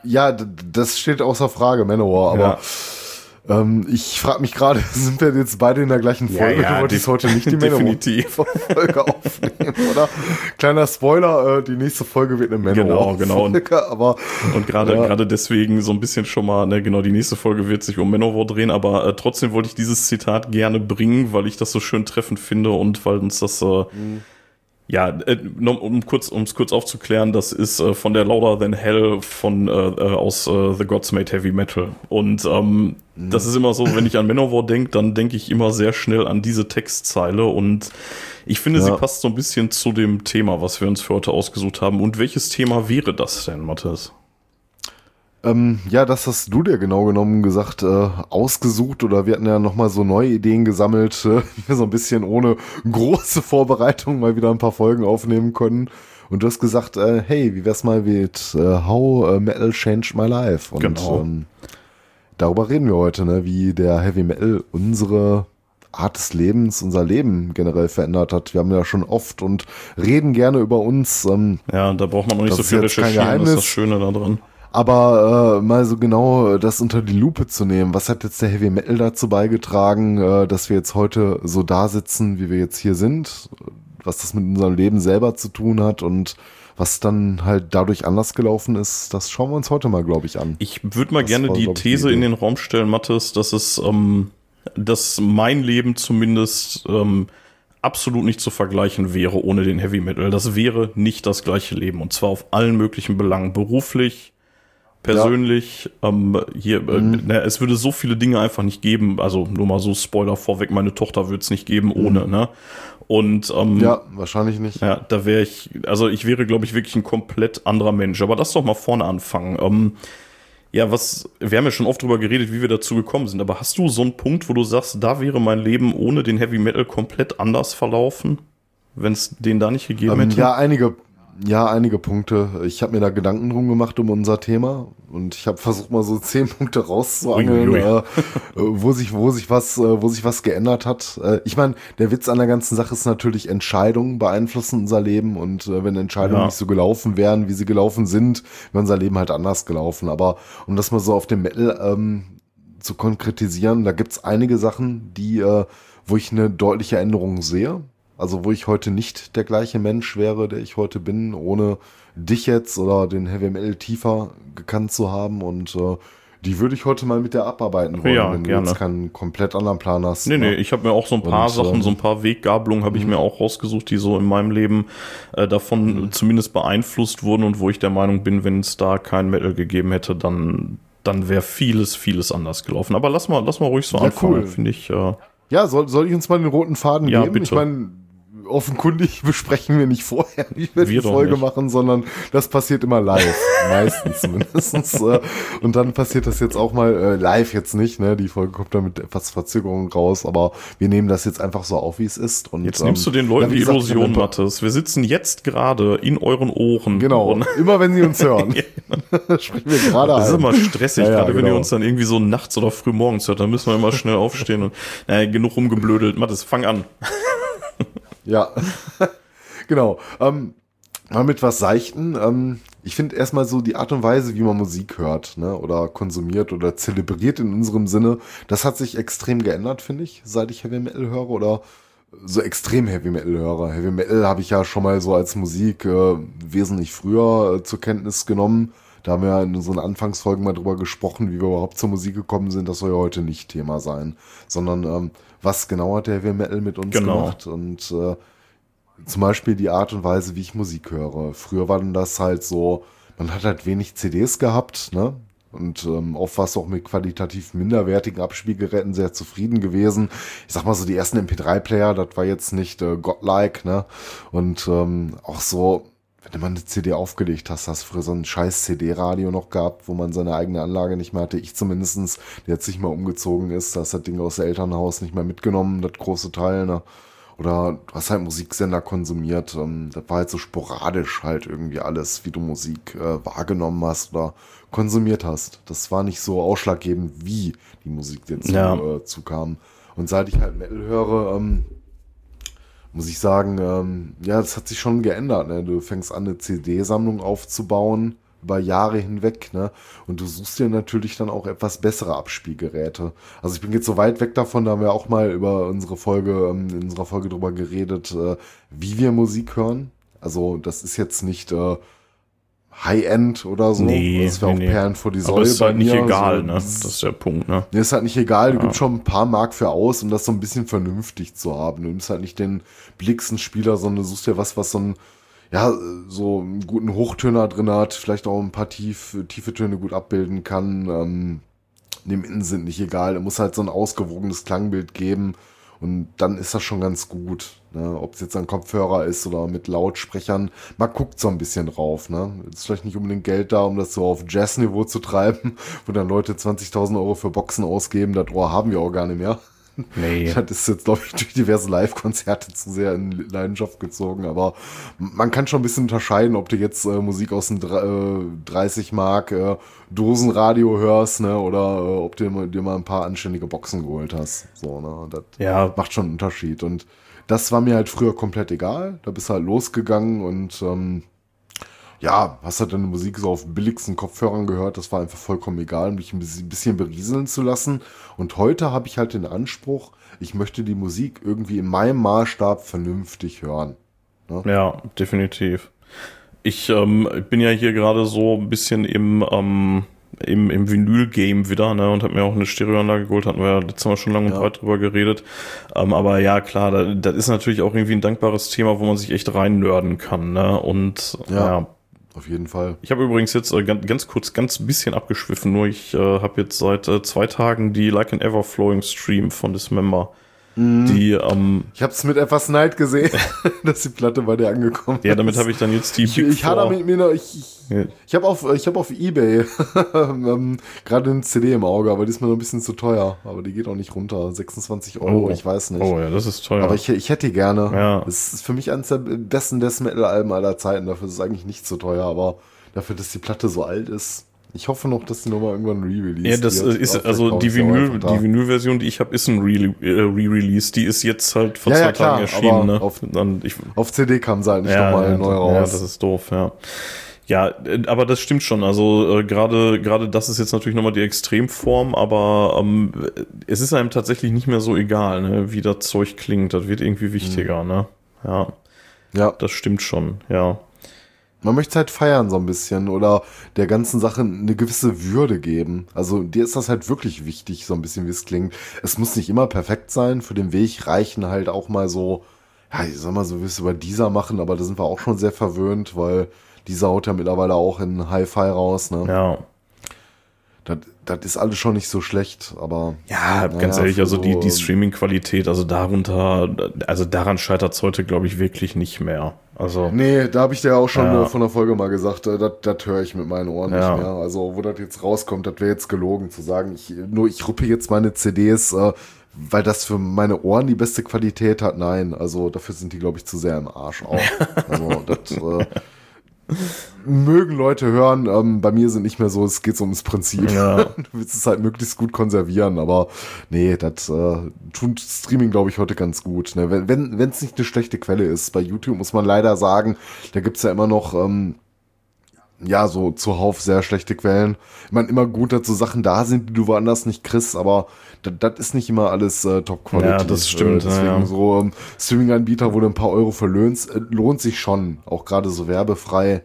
ja, das steht außer Frage, Manowar, aber Ja. Ähm, ich frage mich gerade, [laughs] sind wir jetzt beide in der gleichen Folge? ja, du wolltest heute nicht die. [laughs] Manowar-Folge [laughs] aufnehmen, oder? Kleiner Spoiler, äh, die nächste Folge wird eine Genau, genau. Manowar-Folge, aber Und gerade Ja. gerade deswegen so ein bisschen schon mal, ne, genau, die nächste Folge wird sich um Manowar drehen, aber äh, trotzdem wollte ich dieses Zitat gerne bringen, weil ich das so schön treffend finde und weil uns das äh, ja, äh, um kurz um es kurz aufzuklären, das ist äh, von der Louder Than Hell von äh, äh, aus äh, The Gods Made Heavy Metal und ähm, das ist immer so, wenn ich an Manowar denke, dann denke ich immer sehr schnell an diese Textzeile und ich finde, sie Ja. passt so ein bisschen zu dem Thema, was wir uns für heute ausgesucht haben. Und welches Thema wäre das denn, Matthias? Ähm, ja, das hast du dir genau genommen gesagt, äh, ausgesucht oder wir hatten ja nochmal so neue Ideen gesammelt, [laughs] äh, so ein bisschen ohne große Vorbereitung mal wieder ein paar Folgen aufnehmen können. Und du hast gesagt, äh, hey, wie wär's mal mit äh, How Metal Changed My Life? Und Genau. ähm, darüber reden wir heute, ne, wie der Heavy Metal unsere Art des Lebens, unser Leben generell verändert hat. Wir haben ja schon oft und reden gerne über uns, ähm, Ja, da braucht man noch nicht so viel recherchieren, das ist das Schöne da drin. Aber äh, mal so genau das unter die Lupe zu nehmen. Was hat jetzt der Heavy Metal dazu beigetragen, äh, dass wir jetzt heute so da sitzen, wie wir jetzt hier sind? Was das mit unserem Leben selber zu tun hat und was dann halt dadurch anders gelaufen ist, das schauen wir uns heute mal, glaube ich, an. Ich würde mal Das gerne war, die die These Idee. in den Raum stellen, Mathis, dass es, ähm, dass mein Leben zumindest ähm, absolut nicht zu vergleichen wäre ohne den Heavy Metal. Das wäre nicht das gleiche Leben und zwar auf allen möglichen Belangen, beruflich, persönlich. Ähm, hier, Mhm. äh, na, es würde so viele Dinge einfach nicht geben. Also nur mal so Spoiler vorweg: Meine Tochter würde es nicht geben ohne. Ne? Und ähm, Mhm. Ja, wahrscheinlich nicht. ja, da wäre ich, also ich wäre, glaube ich, wirklich ein komplett anderer Mensch. Aber lass doch mal vorne anfangen. Ähm, ja, was, wir haben ja schon oft drüber geredet, wie wir dazu gekommen sind, aber hast du so einen Punkt, wo du sagst, da wäre mein Leben ohne den Heavy Metal komplett anders verlaufen, wenn es den da nicht gegeben Ähm, hätte? ja, einige, ja, einige Punkte. Ich habe mir da Gedanken drum gemacht um unser Thema und ich habe versucht mal so [laughs] zehn Punkte rauszuangeln, äh, wo sich, wo sich was, äh, wo sich was geändert hat. Äh, ich meine, der Witz an der ganzen Sache ist natürlich, Entscheidungen beeinflussen unser Leben und äh, wenn Entscheidungen Ja. nicht so gelaufen wären, wie sie gelaufen sind, wäre unser Leben halt anders gelaufen. Aber um das mal so auf dem Metal ähm, zu konkretisieren, da gibt's einige Sachen, die, äh, wo ich eine deutliche Änderung sehe. Also wo ich heute nicht der gleiche Mensch wäre, der ich heute bin, ohne dich jetzt oder den Heavy Metal tiefer gekannt zu haben. Und äh, die würde ich heute mal mit dir abarbeiten wollen, Ja, wenn gerne. du jetzt keinen komplett anderen Plan hast. Nee, ne? nee, ich habe mir auch so ein paar Und, Sachen, ähm, so ein paar Weggabelungen habe ich mir auch rausgesucht, die so in meinem Leben äh, davon zumindest beeinflusst wurden und wo ich der Meinung bin, wenn es da kein Metal gegeben hätte, dann, dann wäre vieles, vieles anders gelaufen. Aber lass mal, lass mal ruhig so Ja, anfangen, cool. finde ich. Äh, Ja, soll, soll ich uns mal den roten Faden Ja, geben? bitte. Ich meine, offenkundig [laughs] besprechen wir nicht vorher, wie wir, Wir die Folge nicht. machen, sondern das passiert immer live. [laughs] Meistens zumindest. äh, Und dann passiert das jetzt auch mal äh, live jetzt nicht. Ne? Die Folge kommt dann mit etwas Verzögerung raus, aber wir nehmen das jetzt einfach so auf, wie es ist. Und, Jetzt ähm, nimmst du den Leuten die gesagt, Illusion, paar- Mathis. Wir sitzen jetzt gerade in euren Ohren. Genau, Und [laughs] immer wenn sie uns hören. Sprechen wir gerade das ist ein. immer stressig, Ja, ja, gerade wenn ihr genau. uns dann irgendwie so nachts oder früh morgens hört, dann müssen wir immer schnell aufstehen und naja, genug rumgeblödelt. Mathis, fang an. Ja, [laughs] genau. Ähm, mal mit was Seichten. Ähm, ich finde erstmal so die Art und Weise, wie man Musik hört, ne, oder konsumiert oder zelebriert in unserem Sinne, das hat sich extrem geändert, finde ich, seit ich Heavy Metal höre oder so extrem Heavy Metal höre. Heavy Metal habe ich ja schon mal so als Musik äh, wesentlich früher äh, zur Kenntnis genommen. Da haben wir ja in unseren Anfangsfolgen mal drüber gesprochen, wie wir überhaupt zur Musik gekommen sind. Das soll ja heute nicht Thema sein, sondern ähm, was genau hat der Heavy Metal mit uns Genau. gemacht und äh, zum Beispiel die Art und Weise, wie ich Musik höre. Früher war dann das halt so, man hat halt wenig CDs gehabt, ne? Und ähm, oft warst du auch mit qualitativ minderwertigen Abspielgeräten sehr zufrieden gewesen. Ich sag mal so, die ersten MP3-Player, das war jetzt nicht äh, godlike, ne? Und ähm, auch so, wenn du mal eine CD aufgelegt hast, hast du früher so ein scheiß CD-Radio noch gehabt, wo man seine eigene Anlage nicht mehr hatte. Ich zumindestens, der jetzt nicht mal umgezogen ist, da ist das Ding aus dem Elternhaus nicht mehr mitgenommen, das große Teil, ne? Oder du hast halt Musiksender konsumiert. Ähm, das war halt so sporadisch halt irgendwie alles, wie du Musik äh, wahrgenommen hast oder konsumiert hast. Das war nicht so ausschlaggebend, wie die Musik dir zu, Ja. äh, zukam. Und seit ich halt Metal höre, ähm, muss ich sagen, ähm, ja, das hat sich schon geändert. Ne? Du fängst an, eine CD-Sammlung aufzubauen über Jahre hinweg, ne? Und du suchst dir natürlich dann auch etwas bessere Abspielgeräte. Also ich bin jetzt so weit weg davon, da haben wir auch mal über unsere Folge, ähm, in unserer Folge drüber geredet, äh, wie wir Musik hören. Also das ist jetzt nicht äh, High-End oder so. Nee, das wäre nee, auch nee. Perlen vor die Säule Aber ist halt nicht egal, so, ne? Das ist der Punkt, ne? Mir ist halt nicht egal, du gibst schon ein paar Mark für aus, um das so ein bisschen vernünftig zu haben. Du nimmst halt nicht den blicksten Spieler, sondern du suchst dir was, was so ein, ja, so einen guten Hochtöner drin hat, vielleicht auch ein paar tief, tiefe Töne gut abbilden kann. Ähm, dem Innen sind nicht egal. Er muss halt so ein ausgewogenes Klangbild geben. Und dann ist das schon ganz gut. Ne? Ob es jetzt ein Kopfhörer ist oder mit Lautsprechern. Man guckt so ein bisschen drauf. Ne? Ist vielleicht nicht unbedingt Geld da, um das so auf Jazz-Niveau zu treiben, wo dann Leute 20.000 Euro für Boxen ausgeben. Das Ohr haben wir auch gar nicht mehr. Nee. Das ist jetzt, glaube ich, durch diverse Live-Konzerte zu sehr in Leidenschaft gezogen. Aber man kann schon ein bisschen unterscheiden, ob du jetzt äh, Musik aus dem äh, 30 Mark äh, Dosenradio hörst, ne, oder äh, ob du dir mal ein paar anständige Boxen geholt hast. So, ne, das Ja. macht schon einen Unterschied. Und das war mir halt früher komplett egal. Da bist du halt losgegangen und ähm, ja, hast halt deine Musik so auf billigsten Kopfhörern gehört. Das war einfach vollkommen egal, mich ein bisschen- berieseln zu lassen. Und heute habe ich halt den Anspruch, ich möchte die Musik irgendwie in meinem Maßstab vernünftig hören. Ja, definitiv. Ich ähm, bin ja hier gerade so ein bisschen im, ähm, im, im Vinyl-Game wieder, ne, und habe mir auch eine Stereoanlage geholt, hatten wir ja letztes Mal schon lange und Ja. breit drüber geredet. Ähm, aber ja, klar, da, das ist natürlich auch irgendwie ein dankbares Thema, wo man sich echt reinnörden kann, ne, und Ja. ja. Auf jeden Fall. Ich habe übrigens jetzt äh, ganz, ganz kurz, ganz bisschen abgeschwiffen, nur ich äh, habe jetzt seit äh, zwei Tagen die Like an Everflowing Stream von Dismember. Mhm. Die, ähm, Ich habe es mit etwas Neid gesehen, [laughs] dass die Platte bei dir angekommen ja, damit ist. habe ich dann jetzt die Ich, Big ich Four- mit mir noch, ich, ich, Ja. ich habe auf, ich hab auf Ebay [laughs] ähm, gerade eine CD im Auge, aber die ist mir noch ein bisschen zu teuer. Aber die geht auch nicht runter. 26 Euro, Oh. ich weiß nicht. Oh ja, das ist teuer. Aber ich, ich hätte die gerne. Ja. Es ist für mich eines der besten Death Metal Alben aller Zeiten. Dafür ist es eigentlich nicht so teuer, aber dafür, dass die Platte so alt ist. Ich hoffe noch, dass die nochmal irgendwann re-release Ja, das äh, ist, also die Vinyl, die Vinyl-Version, die ich habe, ist ein äh, Re-Release. Die ist jetzt halt vor Ja, ja, zwei klar, Tagen erschienen. Ne? auf- Dann, ich, Auf CD kam sie halt nicht ja, nochmal ja, neu ja, raus. das ist doof, ja. Ja, äh, aber das stimmt schon. Also äh, gerade gerade das ist jetzt natürlich nochmal die Extremform, aber ähm, es ist einem tatsächlich nicht mehr so egal, ne, wie das Zeug klingt. Das wird irgendwie wichtiger, ne? Ja, ja, das stimmt schon, ja. Man möchte es halt feiern so ein bisschen oder der ganzen Sache eine gewisse Würde geben. Also dir ist das halt wirklich wichtig, so ein bisschen wie es klingt. Es muss nicht immer perfekt sein. Für den Weg reichen halt auch mal so, ja, ich sag mal so, wie es über dieser machen, aber da sind wir auch schon sehr verwöhnt, weil dieser haut ja mittlerweile auch in Hi-Fi raus, ne? Ja, Das, das ist alles schon nicht so schlecht, aber. Ja, ganz ehrlich, also die, die Streaming-Qualität, also darunter, also daran scheitert es heute, glaube ich, wirklich nicht mehr. Also, Nee, da habe ich dir auch schon Ja. von der Folge mal gesagt, äh, das das höre ich mit meinen Ohren Ja. nicht mehr. Also, wo das jetzt rauskommt, das wäre jetzt gelogen zu sagen, ich, nur ich ruppe jetzt meine CDs, äh, weil das für meine Ohren die beste Qualität hat. Nein, also dafür sind die, glaube ich, zu sehr im Arsch auch. [laughs] Also, das äh, mögen Leute hören. Ähm, bei mir sind nicht mehr so, es geht so ums Prinzip. Ja. [laughs] Du willst es halt möglichst gut konservieren, aber nee, das äh, tut Streaming, glaube ich, heute ganz gut. Ne? Wenn es nicht eine schlechte Quelle ist. Bei YouTube muss man leider sagen, da gibt's ja immer noch, ähm, ja, so zuhauf sehr schlechte Quellen. Ich meine, immer gut, dass so Sachen da sind, die du woanders nicht kriegst, aber das ist nicht immer alles äh, Top-Qualität. Ja, das stimmt, Äh, deswegen ja. so ähm, Streaming-Anbieter, wo du ein paar Euro verlöhnst, äh, lohnt sich schon. Auch gerade so werbefrei.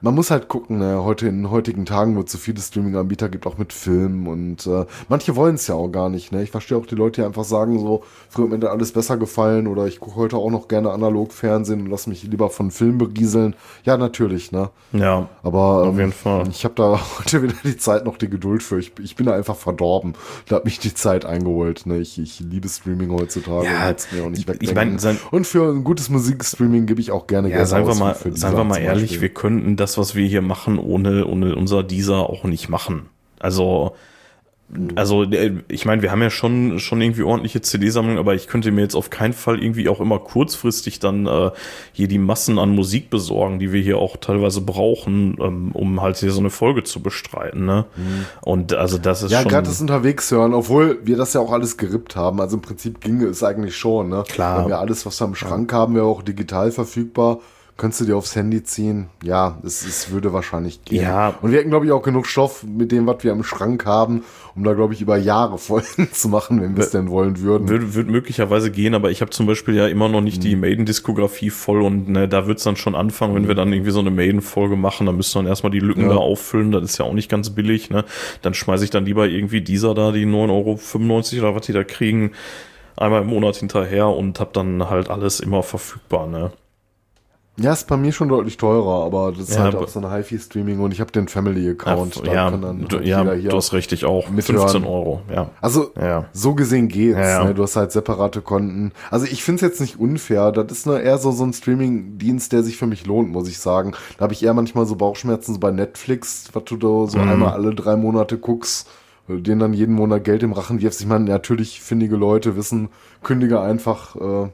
Man muss halt gucken, ne, heute in heutigen Tagen, wo es so viele Streaming-Anbieter gibt, auch mit Filmen und äh, manche wollen es ja auch gar nicht. Ne? Ich verstehe auch die Leute, die einfach sagen, so, früher hat mir da alles besser gefallen oder ich gucke heute auch noch gerne analog Fernsehen und lass mich lieber von Film berieseln. Ja, natürlich, ne? ja, Aber Auf ähm, jeden Fall. ich habe da [laughs] heute wieder die Zeit noch die Geduld für. Ich, ich bin da einfach verdorben. Da hat mich die Zeit eingeholt. Ne? Ich, ich liebe Streaming heutzutage. Ja, und mir auch nicht ich- wegdenken. ich mein, sein- und für ein gutes Musikstreaming gebe ich auch gerne ja, Geld seien wir mal, seien wir mal ehrlich, Beispiel. wir könnten das, was wir hier machen, ohne, ohne unser Dieser auch nicht machen. Also, also, äh, ich meine, wir haben ja schon, schon irgendwie ordentliche CD-Sammlungen, aber ich könnte mir jetzt auf keinen Fall irgendwie auch immer kurzfristig dann äh, hier die Massen an Musik besorgen, die wir hier auch teilweise brauchen, ähm, um halt hier so eine Folge zu bestreiten. Ne? Und also das ist Mhm. Ja, gerade das unterwegs hören, obwohl wir das ja auch alles gerippt haben. Also im Prinzip ginge es eigentlich schon. Ne? Klar. Wir haben ja alles, was wir am Schrank haben, wäre auch digital verfügbar. Könntest du dir aufs Handy ziehen? Ja, es, es würde wahrscheinlich gehen. Ja. Und wir hätten, glaube ich, auch genug Stoff mit dem, was wir am Schrank haben, um da, glaube ich, über Jahre [laughs] Folgen zu machen, wenn wir es denn wollen würden. Würde, würde möglicherweise gehen, aber ich habe zum Beispiel ja immer noch nicht die Mhm. Maiden-Diskografie voll und ne, da wird's dann schon anfangen, wenn wir dann irgendwie so eine Maiden-Folge machen, dann müssten wir dann erstmal die Lücken Ja. da auffüllen, das ist ja auch nicht ganz billig, ne? Dann schmeiße ich dann lieber irgendwie dieser da, die 9,95 Euro oder was die da kriegen, einmal im Monat hinterher und hab dann halt alles immer verfügbar, ne? Ja, ist bei mir schon deutlich teurer, aber das ist Ja, halt auch so eine HiFi-Streaming und ich habe den Family-Account. ja, ja, du, ja du hast recht, ich auch. mithören. 15 Euro, ja. Also, Ja. so gesehen geht's. Ne? Du hast halt separate Konten. Also, ich find's jetzt nicht unfair. Das ist nur eher so, so ein Streaming-Dienst, der sich für mich lohnt, muss ich sagen. Da habe ich eher manchmal so Bauchschmerzen so bei Netflix, was du da so Mhm. einmal alle drei Monate guckst, denen dann jeden Monat Geld im Rachen wirfst. Ich meine, natürlich findige Leute wissen, kündige einfach, äh,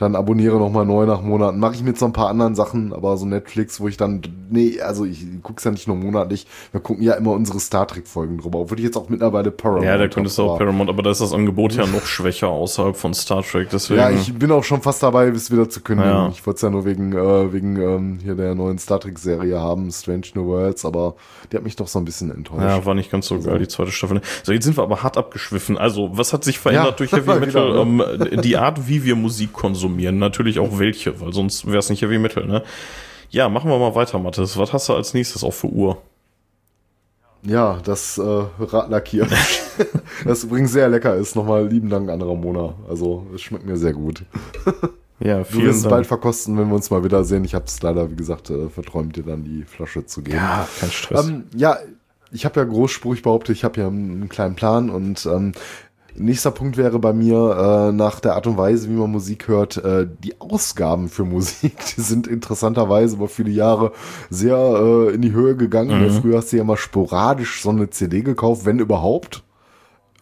dann abonniere nochmal neu nach Monaten. Mache ich mit so ein paar anderen Sachen, aber so Netflix, wo ich dann, nee, also ich guck's ja nicht nur monatlich, wir gucken ja immer unsere Star Trek-Folgen drüber, obwohl ich jetzt auch mittlerweile Paramount Ja, da könntest du auch Paramount, aber da ist das Angebot ja [laughs] noch schwächer außerhalb von Star Trek, deswegen. Ja, ich bin auch schon fast dabei, es wieder zu kündigen. Ja. Ich wollte es ja nur wegen, äh, wegen ähm, hier der neuen Star Trek-Serie haben, Strange New Worlds, aber die hat mich doch so ein bisschen enttäuscht. Ja, war nicht ganz so geil, die zweite Staffel. So, jetzt sind wir aber hart abgeschwiffen. Also, was hat sich verändert Ja, durch Heavy [laughs] Metal? wieder, ähm, die Art, wie wir Musik konsumieren. Natürlich auch welche, weil sonst wäre es nicht Heavy Metal, ne? Ja, machen wir mal weiter, Mathis. Was hast du als nächstes auch für Uhr? Ja, das äh, Radlackier. [laughs] das übrigens sehr lecker ist. Nochmal lieben Dank an Ramona. Also, es schmeckt mir sehr gut. [laughs] Ja, Du vielen wirst es bald verkosten, wenn wir uns mal wiedersehen. Ich habe es leider, wie gesagt, äh, verträumt, dir dann die Flasche zu geben. ja, kein Stress. Ähm, ja, ich habe ja großspurig behauptet, ich habe ja einen, einen kleinen Plan und ähm, nächster Punkt wäre bei mir äh, nach der Art und Weise, wie man Musik hört, äh, die Ausgaben für Musik. [laughs] Die sind interessanterweise über viele Jahre sehr äh, in die Höhe gegangen. Mhm. Früher hast du ja mal sporadisch so eine CD gekauft, wenn überhaupt.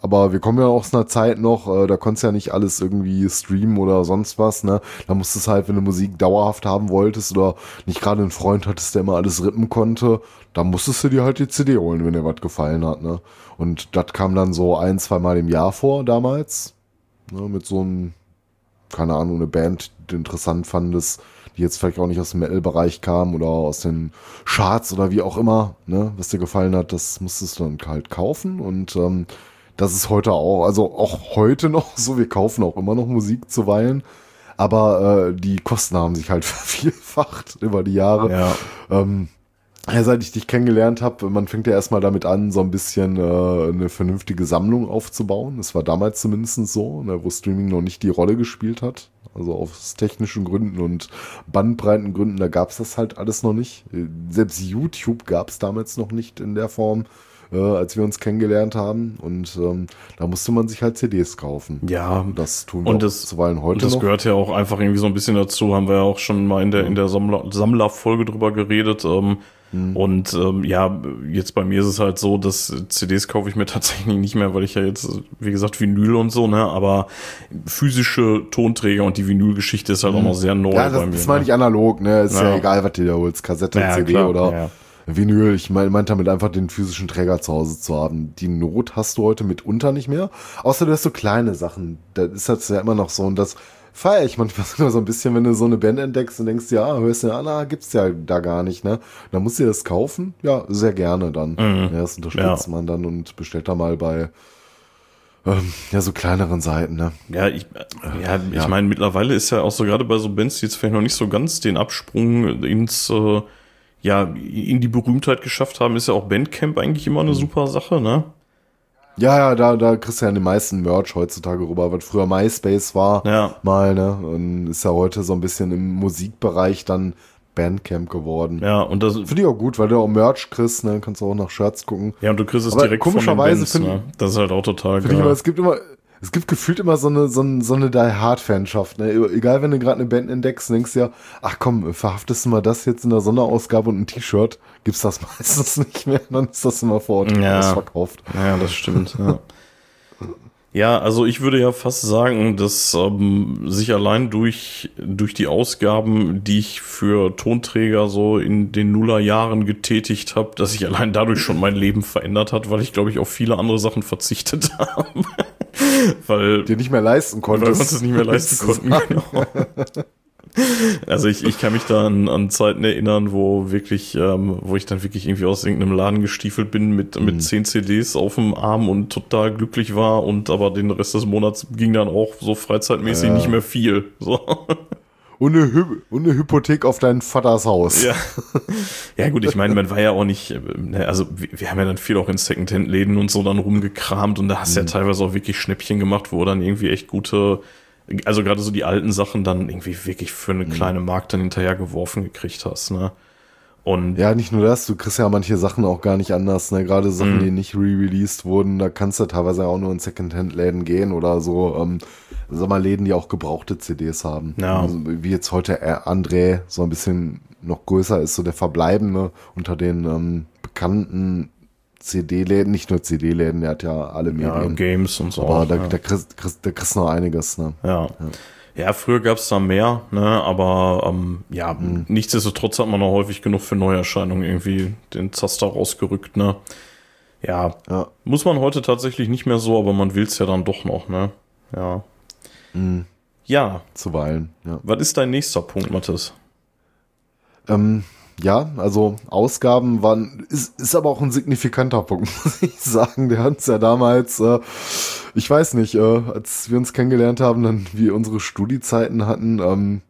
Aber wir kommen ja aus einer Zeit noch, äh, da konntest du ja nicht alles irgendwie streamen oder sonst was, ne? Da musstest du halt, wenn du Musik dauerhaft haben wolltest oder nicht gerade einen Freund hattest, der immer alles rippen konnte, da musstest du dir halt die CD holen, wenn dir was gefallen hat, ne? Und das kam dann so ein, zwei Mal im Jahr vor damals, ne? Mit so einem, keine Ahnung, eine Band, die du interessant fandest, die jetzt vielleicht auch nicht aus dem Metal-Bereich kam oder aus den Charts oder wie auch immer, ne? Was dir gefallen hat, das musstest du dann halt kaufen und ähm, das ist heute auch, also auch heute [laughs] noch so, wir kaufen auch immer noch Musik zuweilen, aber äh, die Kosten haben sich halt [laughs] vervielfacht über die Jahre. ja. Ähm, ja, seit ich dich kennengelernt habe, man fängt ja erstmal damit an, so ein bisschen äh, eine vernünftige Sammlung aufzubauen. Das war damals zumindest so, ne, wo Streaming noch nicht die Rolle gespielt hat. Also aus technischen Gründen und Bandbreitengründen, da gab es das halt alles noch nicht. Äh, Selbst YouTube gab es damals noch nicht in der Form, äh, als wir uns kennengelernt haben. Und ähm, da musste man sich halt CDs kaufen. Ja, Das tun wir Und das- zuweilen heute Und das noch. gehört ja auch einfach irgendwie so ein bisschen dazu, haben wir ja auch schon mal in der, in der Sammler, Sammlerfolge drüber geredet. Ähm, Mhm. Und ähm, ja, jetzt bei mir ist es halt so, dass CDs kaufe ich mir [laughs] tatsächlich nicht mehr, weil ich ja jetzt, wie gesagt, Vinyl und so, ne, aber physische Tonträger und die Vinylgeschichte ist halt auch noch sehr neu Mhm. Ja, bei das, mir. das meine ne? ich analog, ne? Ist ja, Ja. egal, was du da holst. Kassette, Ja, CD klar, oder ja. Vinyl. Ich mein, meinte damit einfach den physischen Träger zu Hause zu haben. Die Not hast du heute mitunter nicht mehr. Außer du hast so kleine Sachen. Da ist das ja immer noch so. Und das feiere ich manchmal [laughs] sogar so ein bisschen, wenn du so eine Band entdeckst und denkst, ja, hörst du an, ah, gibt's ja da gar nicht, ne? Dann musst du dir das kaufen. Ja, sehr gerne dann. Ja, das unterstützt Ja. man dann und bestellt da mal bei ähm, ja, so kleineren Seiten, ne? Ja, ich, ja, ich Ja. meine, mittlerweile ist ja auch so gerade bei so Bands, die jetzt vielleicht noch nicht so ganz den Absprung ins, äh, ja, in die Berühmtheit geschafft haben, ist ja auch Bandcamp eigentlich immer eine super Sache, ne? Ja, ja, da, da kriegst du ja den meisten Merch heutzutage rüber, was früher MySpace war, Ja. mal, ne? Und ist ja heute so ein bisschen im Musikbereich dann Bandcamp geworden. Ja, und das, Finde ich auch gut, weil du auch Merch kriegst, ne? Kannst du auch nach Shirts gucken. ja, und du kriegst es Aber direkt von den komischerweise Bands, ne? Das ist halt auch total Finde ich immer, geil. es gibt immer, es gibt gefühlt immer so eine, so eine, so eine Die Hard-Fanschaft, ne? Egal, wenn du gerade eine Band entdeckst, denkst du ja, ach komm, verhaftest du mal das jetzt in der Sonderausgabe und ein T-Shirt, gibt's das [laughs] meistens nicht mehr, dann ist das immer vor Ort Ja. ausverkauft. Ja, das stimmt. Ja. Ja, also ich würde ja fast sagen, dass ähm, sich allein durch, durch die Ausgaben, die ich für Tonträger so in den Nullerjahren getätigt habe, dass sich allein dadurch schon mein Leben verändert hat, weil ich glaube ich auf viele andere Sachen verzichtet [laughs] habe. weil, Dir nicht mehr leisten weil wir konntest. uns das nicht mehr leisten [laughs] konnten. Genau. Also ich, ich kann mich da an, an Zeiten erinnern, wo wirklich, ähm, wo ich dann wirklich irgendwie aus irgendeinem Laden gestiefelt bin mit, mit zehn CDs auf dem Arm und total glücklich war und aber den Rest des Monats ging dann auch so freizeitmäßig Ja. nicht mehr viel. So. Und eine, Hy und eine Hypothek auf dein Vaters Haus. Ja. ja gut, ich meine, man war ja auch nicht, ne, also wir, wir haben ja dann viel auch in Secondhand-Läden und so dann rumgekramt und da hast du ja teilweise auch wirklich Schnäppchen gemacht, wo dann irgendwie echt gute also gerade so die alten Sachen dann irgendwie wirklich für eine kleine Mark dann hinterher geworfen gekriegt hast, ne? Und Ja, nicht nur das, du kriegst ja manche Sachen auch gar nicht anders, ne? Gerade Sachen, Mhm. die nicht re-released wurden, da kannst du teilweise auch nur in Secondhand-Läden gehen oder so, ähm, sag mal, Läden, die auch gebrauchte CDs haben. Ja. Also, wie jetzt heute äh, André so ein bisschen noch größer ist, so der Verbleibende unter den ähm, bekannten CD-Läden, nicht nur CD-Läden, der hat ja alle ja, Medien. Games und so. Aber da, ja. da, kriegst, kriegst, da kriegst du noch einiges, ne? Ja. Ja, früher gab's da mehr, ne, aber ähm, ja, Mhm. nichtsdestotrotz hat man auch häufig genug für Neuerscheinungen irgendwie den Zaster rausgerückt, ne. Ja, Ja. muss man heute tatsächlich nicht mehr so, aber man will's ja dann doch noch, ne. Ja. Mhm. Ja, Zuweilen, ja. was ist dein nächster Punkt, Mathis? Ähm, ja, also Ausgaben waren, ist, ist aber auch ein signifikanter Punkt, [laughs] muss ich sagen. Der hat uns ja damals, äh, ich weiß nicht, äh, als wir uns kennengelernt haben, dann wir unsere Studiezeiten hatten, ähm,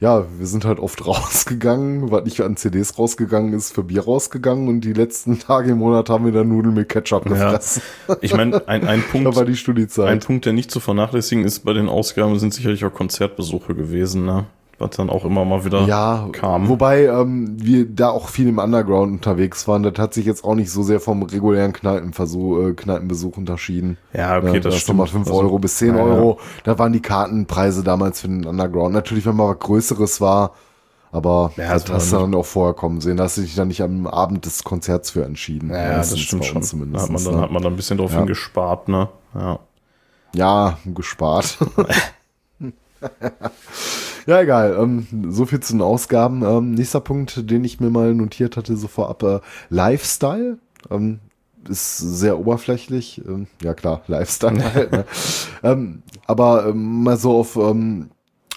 ja, wir sind halt oft [laughs] rausgegangen, was nicht an CDs rausgegangen ist, für Bier rausgegangen und die letzten Tage im Monat haben wir dann Nudeln mit Ketchup Ja. gefressen. [laughs] Ich meine, ein, ein Da war Punkt, die Studiezeit. ein Punkt, der nicht zu vernachlässigen ist bei den Ausgaben, sind sicherlich auch Konzertbesuche gewesen, ne. Was dann auch immer mal wieder ja, kam. wobei ähm, wir da auch viel im Underground unterwegs waren. Das hat sich jetzt auch nicht so sehr vom regulären Kneipenversuch, äh, Kneipenbesuch unterschieden. Ja, okay, Ja, das nochmal stimmt. 5 Also, Euro bis 10 ja. Euro. Da waren die Kartenpreise damals für den Underground. Natürlich, wenn mal was Größeres war, aber Ja, das das hast du dann auch vorher kommen sehen. Da hast du dich dann nicht am Abend des Konzerts für entschieden. Ja, das stimmt schon. uns Da Zumindest, hat man, dann ne? hat man dann ein bisschen drauf Ja. hingespart, ne? Ja. Ja, gespart. [laughs] [laughs] ja, egal. Ähm, so viel zu den Ausgaben. Ähm, nächster Punkt, den ich mir mal notiert hatte, so vorab, äh, Lifestyle. Ähm, ist sehr oberflächlich. Ähm, ja klar, [laughs] Lifestyle halt. Ne? [laughs] ähm, aber ähm, mal so auf ähm,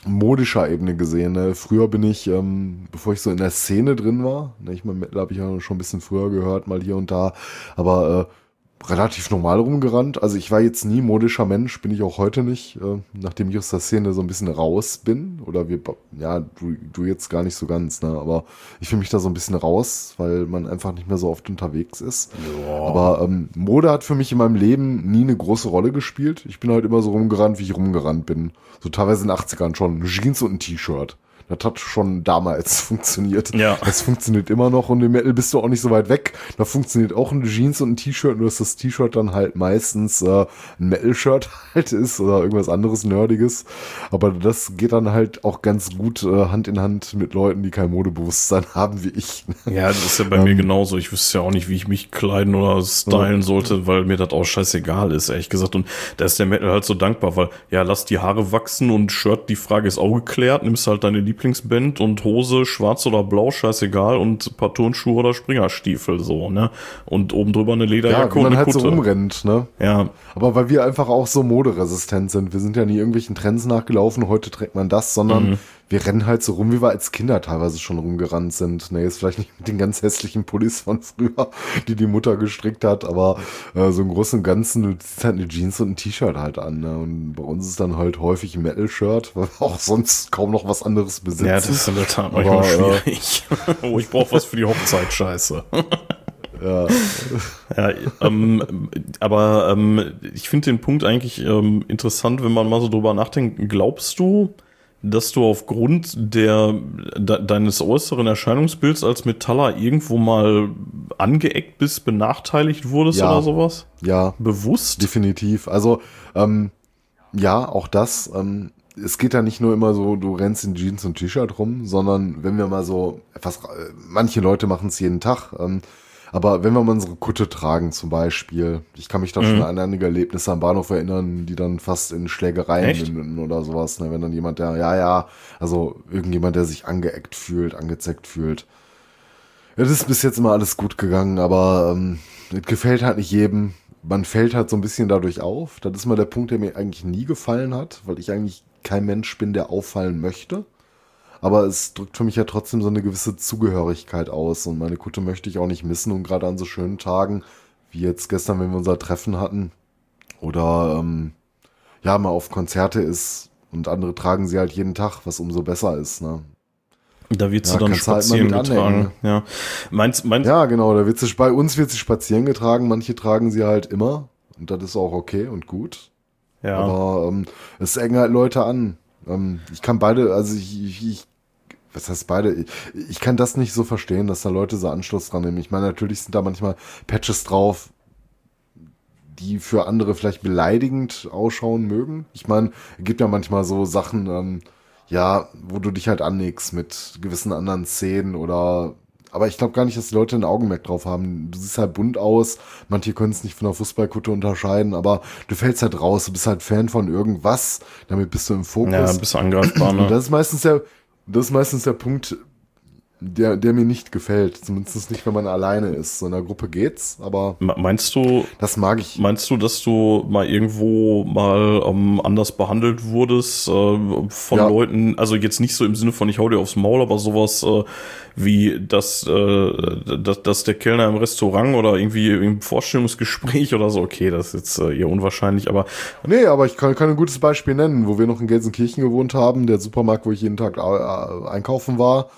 modischer Ebene gesehen. Ne? Früher bin ich, ähm, bevor ich so in der Szene drin war, ne, ich meine, Metal habe ich ja schon ein bisschen früher gehört, mal hier und da, aber äh, relativ normal rumgerannt. Also ich war jetzt nie modischer Mensch, bin ich auch heute nicht, äh, nachdem ich aus der Szene so ein bisschen raus bin. Oder wir, ja, du, du jetzt gar nicht so ganz, ne? Aber ich fühle mich da so ein bisschen raus, weil man einfach nicht mehr so oft unterwegs ist. Aber ähm, Mode hat für mich in meinem Leben nie eine große Rolle gespielt. Ich bin halt immer so rumgerannt, wie ich rumgerannt bin. So teilweise in den 80ern schon. Jeans und ein T-Shirt. Das hat schon damals [laughs] funktioniert. Ja. Das funktioniert immer noch und im Metal bist du auch nicht so weit weg. Da funktioniert auch ein Jeans und ein T-Shirt, nur dass das T-Shirt dann halt meistens äh, ein Metal-Shirt [laughs] halt ist oder irgendwas anderes Nerdiges. Aber das geht dann halt auch ganz gut äh, Hand in Hand mit Leuten, die kein Modebewusstsein [laughs] haben wie ich. Ja, das ist ja bei Ähm. mir genauso. Ich wüsste ja auch nicht, wie ich mich kleiden oder stylen sollte, weil mir das auch scheißegal ist, ehrlich gesagt. Und da ist der Metal halt so dankbar, weil, ja, lass die Haare wachsen und Shirt, die Frage ist auch geklärt. Nimmst halt deine Lieblingsband und Hose, schwarz oder blau, scheißegal. Und ein paar Turnschuhe oder Springerstiefel, so, ne? Und oben drüber eine Ja, Lederjacke wie und man eine halt so Kutte. rumrennt, ne? ja, Aber weil wir einfach auch so moderesistent sind. Wir sind ja nie irgendwelchen Trends nachgelaufen, heute trägt man das, sondern Mhm. Wir rennen halt so rum, wie wir als Kinder teilweise schon rumgerannt sind. Ne, jetzt vielleicht nicht mit den ganz hässlichen Pullis von früher, die die Mutter gestrickt hat, aber äh, so im Großen und Ganzen, du ziehst halt eine Jeans und ein T-Shirt halt an. Ne? Und bei uns ist dann halt häufig ein Metal-Shirt, weil wir auch sonst kaum noch was anderes besitzen. ja, das ist in der Tat manchmal Aber, schwierig. [laughs] oh, ich brauche was für die Hochzeit, scheiße. [laughs] ja. [laughs] Ja, ähm, aber ähm, ich finde den Punkt eigentlich ähm, interessant, wenn man mal so drüber nachdenkt. Glaubst du, dass du aufgrund der de, deines äußeren Erscheinungsbilds als Metaller irgendwo mal angeeckt bist, benachteiligt wurdest Ja. oder sowas? ja, Bewusst? Definitiv. Also, ähm, ja, auch das. Ähm, es geht ja nicht nur immer so, du rennst in Jeans und T-Shirt rum, sondern wenn wir mal so etwas, äh, manche Leute machen es jeden Tag, ähm, aber wenn wir mal unsere Kutte tragen zum Beispiel, ich kann mich da schon an einige Erlebnisse am Bahnhof erinnern, die dann fast in Schlägereien münden oder sowas, ne? wenn dann jemand, der, ja, ja, also irgendjemand, der sich angeeckt fühlt, angezeckt fühlt. Das ist bis jetzt immer alles gut gegangen, aber ähm, es gefällt halt nicht jedem. Man fällt halt so ein bisschen dadurch auf. Das ist mal der Punkt, der mir eigentlich nie gefallen hat, weil ich eigentlich kein Mensch bin, der auffallen möchte. Aber es drückt für mich ja trotzdem so eine gewisse Zugehörigkeit aus und meine Kutte möchte ich auch nicht missen und gerade an so schönen Tagen, wie jetzt gestern, wenn wir unser Treffen hatten oder ähm, ja, mal auf Konzerte ist und andere tragen sie halt jeden Tag, was umso besser ist. Ne? Da wird sie Ja, dann halt spazieren mit getragen. Ja. Meinst, meinst, Ja, genau. Da wird sie, bei uns wird sie spazieren getragen. Manche tragen sie halt immer. Und das ist auch okay und gut. Ja. Aber ähm, es engen halt Leute an. Ähm, ich kann beide, also ich, ich, ich was heißt beide? Ich kann das nicht so verstehen, dass da Leute so Anschluss dran nehmen. Ich meine, natürlich sind da manchmal Patches drauf, die für andere vielleicht beleidigend ausschauen mögen. Ich meine, es gibt ja manchmal so Sachen, ähm, ja, wo du dich halt anlegst mit gewissen anderen Szenen oder aber ich glaube gar nicht, dass die Leute ein Augenmerk drauf haben. Du siehst halt bunt aus, manche können es nicht von der Fußballkutte unterscheiden, aber du fällst halt raus, du bist halt Fan von irgendwas, damit bist du im Fokus. Ja, bist du angreifbar, ne? Und das ist meistens der, das ist meistens der Punkt, der, der mir nicht gefällt. Zumindest nicht, wenn man alleine ist. So in der Gruppe geht's, aber Me- Meinst du, das mag ich. meinst du, dass du mal irgendwo mal ähm, anders behandelt wurdest äh, von Ja. Leuten, also jetzt nicht so im Sinne von ich hau dir aufs Maul, aber sowas äh, wie dass, äh, dass, dass der Kellner im Restaurant oder irgendwie im Vorstellungsgespräch oder so, okay, das ist jetzt äh, eher unwahrscheinlich, aber Nee, aber ich kann, kann ein gutes Beispiel nennen, wo wir noch in Gelsenkirchen gewohnt haben, der Supermarkt, wo ich jeden Tag äh, einkaufen war.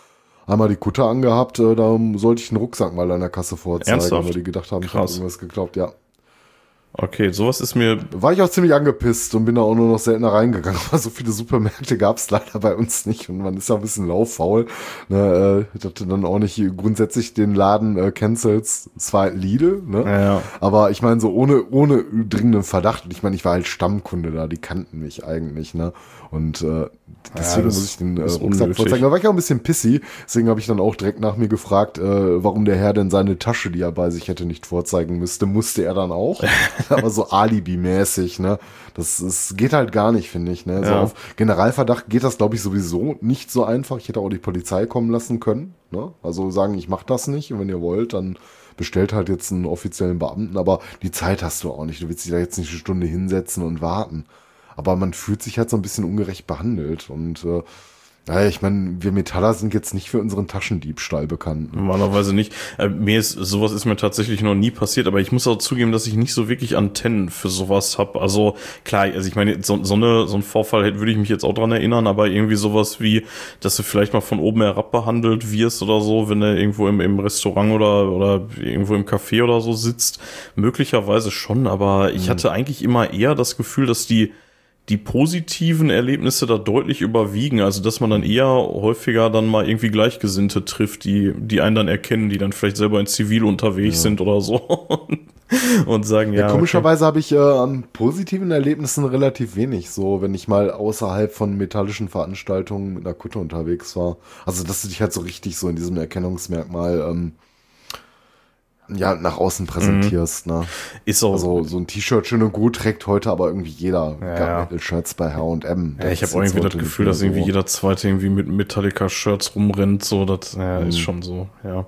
Einmal die Kutte angehabt, äh, da sollte ich einen Rucksack mal an der Kasse vorzeigen, Ernsthaft? weil die gedacht haben, ich habe Krass. irgendwas geglaubt, ja. okay, sowas ist mir War ich auch ziemlich angepisst und bin da auch nur noch seltener reingegangen. [laughs] Aber so viele Supermärkte gab es leider bei uns nicht und man ist ja ein bisschen lauffaul. Ne, äh, ich hatte dann auch nicht grundsätzlich den Laden äh, cancels. Es war halt Lidl, ne? Ja. Aber ich meine, so ohne, ohne dringenden Verdacht. Und ich meine, ich war halt Stammkunde da, die kannten mich eigentlich, ne? Und äh, deswegen das muss ich den äh, Rucksack vorzeigen. Da war ich auch ein bisschen pissy. Deswegen habe ich dann auch direkt nach mir gefragt, äh, warum der Herr denn seine Tasche, die er bei sich hätte, nicht vorzeigen müsste. Musste er dann auch. [laughs] Aber so Alibi-mäßig, ne? Das, das geht halt gar nicht, finde ich. Ne? So Ja. auf Generalverdacht geht das, glaube ich, sowieso nicht so einfach. Ich hätte auch die Polizei kommen lassen können. Ne? Also sagen, ich mache das nicht und wenn ihr wollt, dann bestellt halt jetzt einen offiziellen Beamten, aber die Zeit hast du auch nicht. Du willst dich da jetzt nicht eine Stunde hinsetzen und warten. Aber man fühlt sich halt so ein bisschen ungerecht behandelt und äh, naja, ich meine, wir Metaller sind jetzt nicht für unseren Taschendiebstahl bekannt. Normalerweise nicht. Äh, mir ist sowas ist mir tatsächlich noch nie passiert, aber ich muss auch zugeben, dass ich nicht so wirklich Antennen für sowas hab. Also klar, also ich meine, so, so, eine, so ein Vorfall hätte- würde ich mich jetzt auch dran erinnern, aber irgendwie sowas wie, dass du vielleicht mal von oben herab behandelt wirst oder so, wenn du irgendwo im, im Restaurant oder, oder irgendwo im Café oder so sitzt, möglicherweise schon, aber ich hatte eigentlich immer eher das Gefühl, dass die die positiven Erlebnisse da deutlich überwiegen. Also, dass man dann eher häufiger dann mal irgendwie Gleichgesinnte trifft, die, die einen dann erkennen, die dann vielleicht selber in Zivil unterwegs sind oder so. [laughs] Und sagen, ja. Ja, komischerweise habe ich äh, an positiven Erlebnissen relativ wenig, so wenn ich mal außerhalb von metallischen Veranstaltungen mit einer Kutte unterwegs war. Also dass du dich halt so richtig so in diesem Erkennungsmerkmal ähm, ja nach außen präsentierst. Ne? okay. ist auch. Also so ein T-Shirt schön und gut trägt heute aber irgendwie jeder. Ja. Metal-Shirts bei H&M. ja, ich habe irgendwie das Gefühl, dass irgendwie jeder zweite irgendwie mit Metallica-Shirts rumrennt. So, das ja, ist schon so, ja.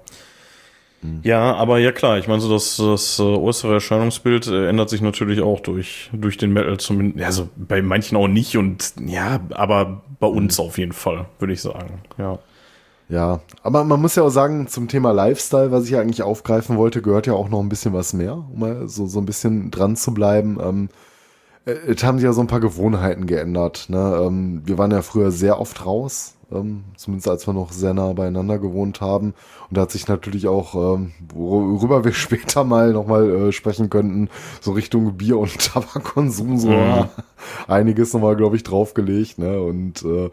Ja, aber ja klar, ich meine so, das, das äh, äußere Erscheinungsbild äh, ändert sich natürlich auch durch, durch den Metal zumindest. Also bei manchen auch nicht und ja, aber bei uns auf jeden Fall, würde ich sagen. Ja. Ja, aber man muss ja auch sagen, zum Thema Lifestyle, was ich ja eigentlich aufgreifen wollte, gehört ja auch noch ein bisschen was mehr, um mal so, so ein bisschen dran zu bleiben. Ähm, äh, es haben sich ja so ein paar Gewohnheiten geändert. Ne? Ähm, wir waren ja früher sehr oft raus, ähm, zumindest als wir noch sehr nah beieinander gewohnt haben. Und da hat sich natürlich auch, ähm, worüber wir [laughs] später mal nochmal äh, sprechen könnten, so Richtung Bier- und [laughs] Tabakkonsum so Mhm. einiges nochmal, glaube ich, draufgelegt. Ne? Und äh,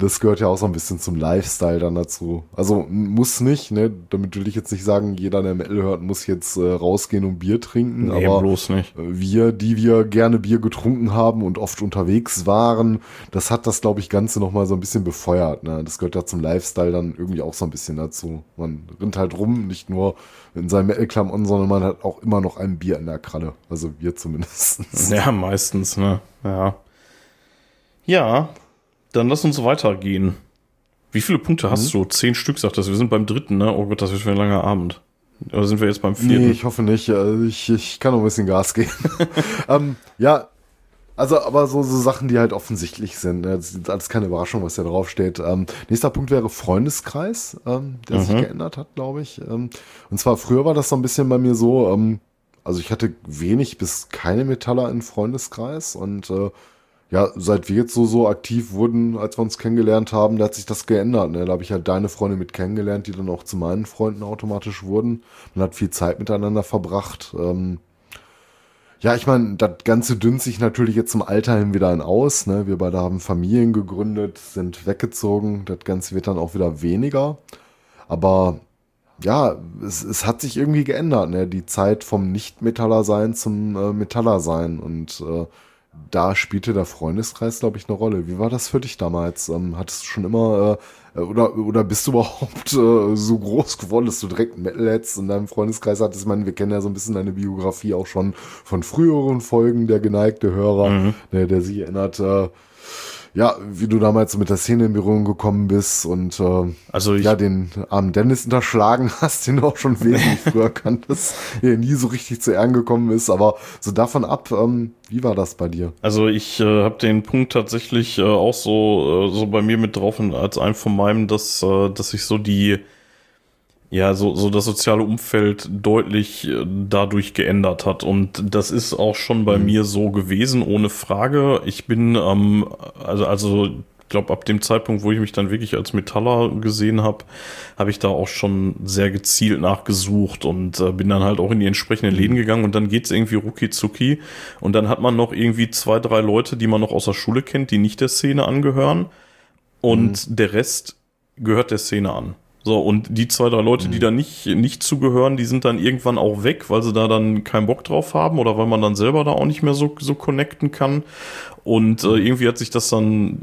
das gehört ja auch so ein bisschen zum Lifestyle dann dazu. Also muss nicht, ne? Damit will ich jetzt nicht sagen, jeder, der Metal hört, muss jetzt äh, rausgehen und Bier trinken. Nee, aber bloß nicht. äh, wir, die wir gerne Bier getrunken haben und oft unterwegs waren, das hat das, glaube ich, Ganze nochmal so ein bisschen befeuert. Ne? Das gehört ja zum Lifestyle dann irgendwie auch so ein bisschen dazu. Man rennt halt rum, nicht nur in seinem Metal-Klamotten, sondern man hat auch immer noch ein Bier in der Kralle. Also wir zumindest. Ja, meistens, ne? Ja. Ja, dann lass uns weitergehen. Wie viele Punkte hast du? Zehn Stück, sagt das. Wir sind beim dritten, ne? Oh Gott, das wird schon ein langer Abend. Oder sind wir jetzt beim vierten? Nee, ich hoffe nicht. Also ich, ich kann noch ein bisschen Gas geben. [laughs] ähm, ja, also aber so, so Sachen, die halt offensichtlich sind. ne? Das ist alles keine Überraschung, was da draufsteht. Ähm, nächster Punkt wäre Freundeskreis, ähm, der sich geändert hat, glaube ich. Ähm, und zwar früher war das so ein bisschen bei mir so, ähm, also ich hatte wenig bis keine Metaller im Freundeskreis und äh, ja, seit wir jetzt so, so aktiv wurden, als wir uns kennengelernt haben, da hat sich das geändert. Ne? Da habe ich halt deine Freunde mit kennengelernt, die dann auch zu meinen Freunden automatisch wurden. Man hat viel Zeit miteinander verbracht. Ähm, Ja, ich meine, das Ganze dünnt sich natürlich jetzt zum Alter hin wieder ein aus. Ne? Wir beide haben Familien gegründet, sind weggezogen. Das Ganze wird dann auch wieder weniger. Aber ja, es, es hat sich irgendwie geändert. Ne? Die Zeit vom Nicht-Metaller-Sein zum äh, Metaller-Sein. Und äh, da spielte der Freundeskreis, glaube ich, eine Rolle. Wie war das für dich damals? Ähm, hattest du schon immer äh, oder oder bist du [laughs] überhaupt äh, so groß geworden, dass du direkt Metalheads in deinem Freundeskreis hattest? Ich meine, wir kennen ja so ein bisschen deine Biografie auch schon von früheren Folgen, der geneigte Hörer, Mhm. der, der sich erinnert, äh, ja, wie du damals mit der Szene in Berührung gekommen bist und äh, Also ich, ja, den armen Dennis unterschlagen [laughs] hast, den du auch schon wesentlich [laughs] früher kanntest, der nie so richtig zu Ehren gekommen ist. Aber so davon ab, ähm, wie war das bei dir? Also ich äh, habe den Punkt tatsächlich äh, auch so äh, so bei mir mit drauf und als einen von meinem, dass äh, dass ich so die ja so so das soziale Umfeld deutlich äh, dadurch geändert hat. Und das ist auch schon bei mir so gewesen ohne Frage. Ich bin ähm, also also ich glaube ab dem Zeitpunkt, wo ich mich dann wirklich als Metaller gesehen habe, habe ich da auch schon sehr gezielt nachgesucht und äh, bin dann halt auch in die entsprechenden Läden gegangen und dann geht's irgendwie rucki zucki. Und dann hat man noch irgendwie zwei, drei Leute, die man noch aus der Schule kennt, die nicht der Szene angehören. Und der Rest gehört der Szene an. So, und die zwei, drei Leute, die da nicht, nicht zugehören, die sind dann irgendwann auch weg, weil sie da dann keinen Bock drauf haben oder weil man dann selber da auch nicht mehr so, so connecten kann. Und äh, irgendwie hat sich das dann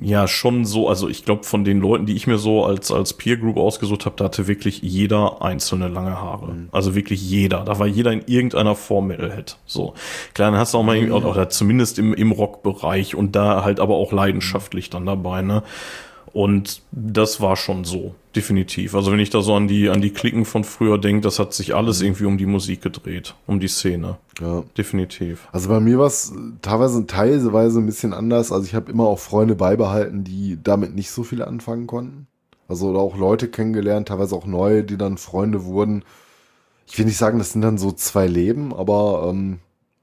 ja schon so, also ich glaube, von den Leuten, die ich mir so als, als Peer Group ausgesucht habe, da hatte wirklich jeder einzelne lange Haare. Also wirklich jeder. Da war jeder in irgendeiner Form Metalhead. So. Klar, dann hast du auch mal irgendwie, oder zumindest im, im Rockbereich und da halt aber auch leidenschaftlich dann dabei, ne? Und das war schon so, definitiv. Also wenn ich da so an die, an die Klicken von früher denke, das hat sich alles irgendwie um die Musik gedreht, um die Szene. Ja. Definitiv. Also bei mir war es teilweise teilweise ein bisschen anders. Also ich habe immer auch Freunde beibehalten, die damit nicht so viel anfangen konnten. Also oder auch Leute kennengelernt, teilweise auch neue, die dann Freunde wurden. Ich will nicht sagen, das sind dann so zwei Leben, aber ähm,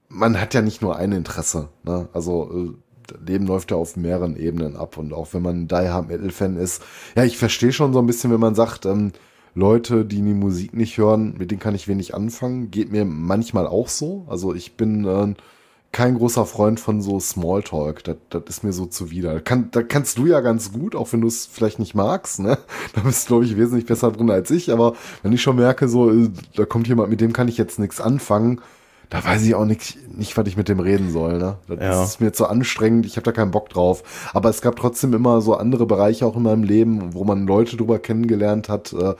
man hat ja nicht nur ein Interesse. Ne? Also äh, Leben läuft ja auf mehreren Ebenen ab. Und auch wenn man ein Die Hard Metal Fan ist, ja, ich verstehe schon so ein bisschen, wenn man sagt, ähm, Leute, die die Musik nicht hören, mit denen kann ich wenig anfangen. Geht mir manchmal auch so. Also ich bin äh, kein großer Freund von so Smalltalk. Das, das ist mir so zuwider. Kann, da kannst du ja ganz gut, auch wenn du es vielleicht nicht magst. Ne? [laughs] Da bist du, glaube ich, wesentlich besser drin als ich. Aber wenn ich schon merke, so, äh, da kommt jemand, mit dem kann ich jetzt nichts anfangen, da weiß ich auch nicht, nicht was ich mit dem reden soll. Ne? Das Ja. ist mir zu anstrengend, ich habe da keinen Bock drauf. Aber es gab trotzdem immer so andere Bereiche auch in meinem Leben, wo man Leute drüber kennengelernt hat, äh,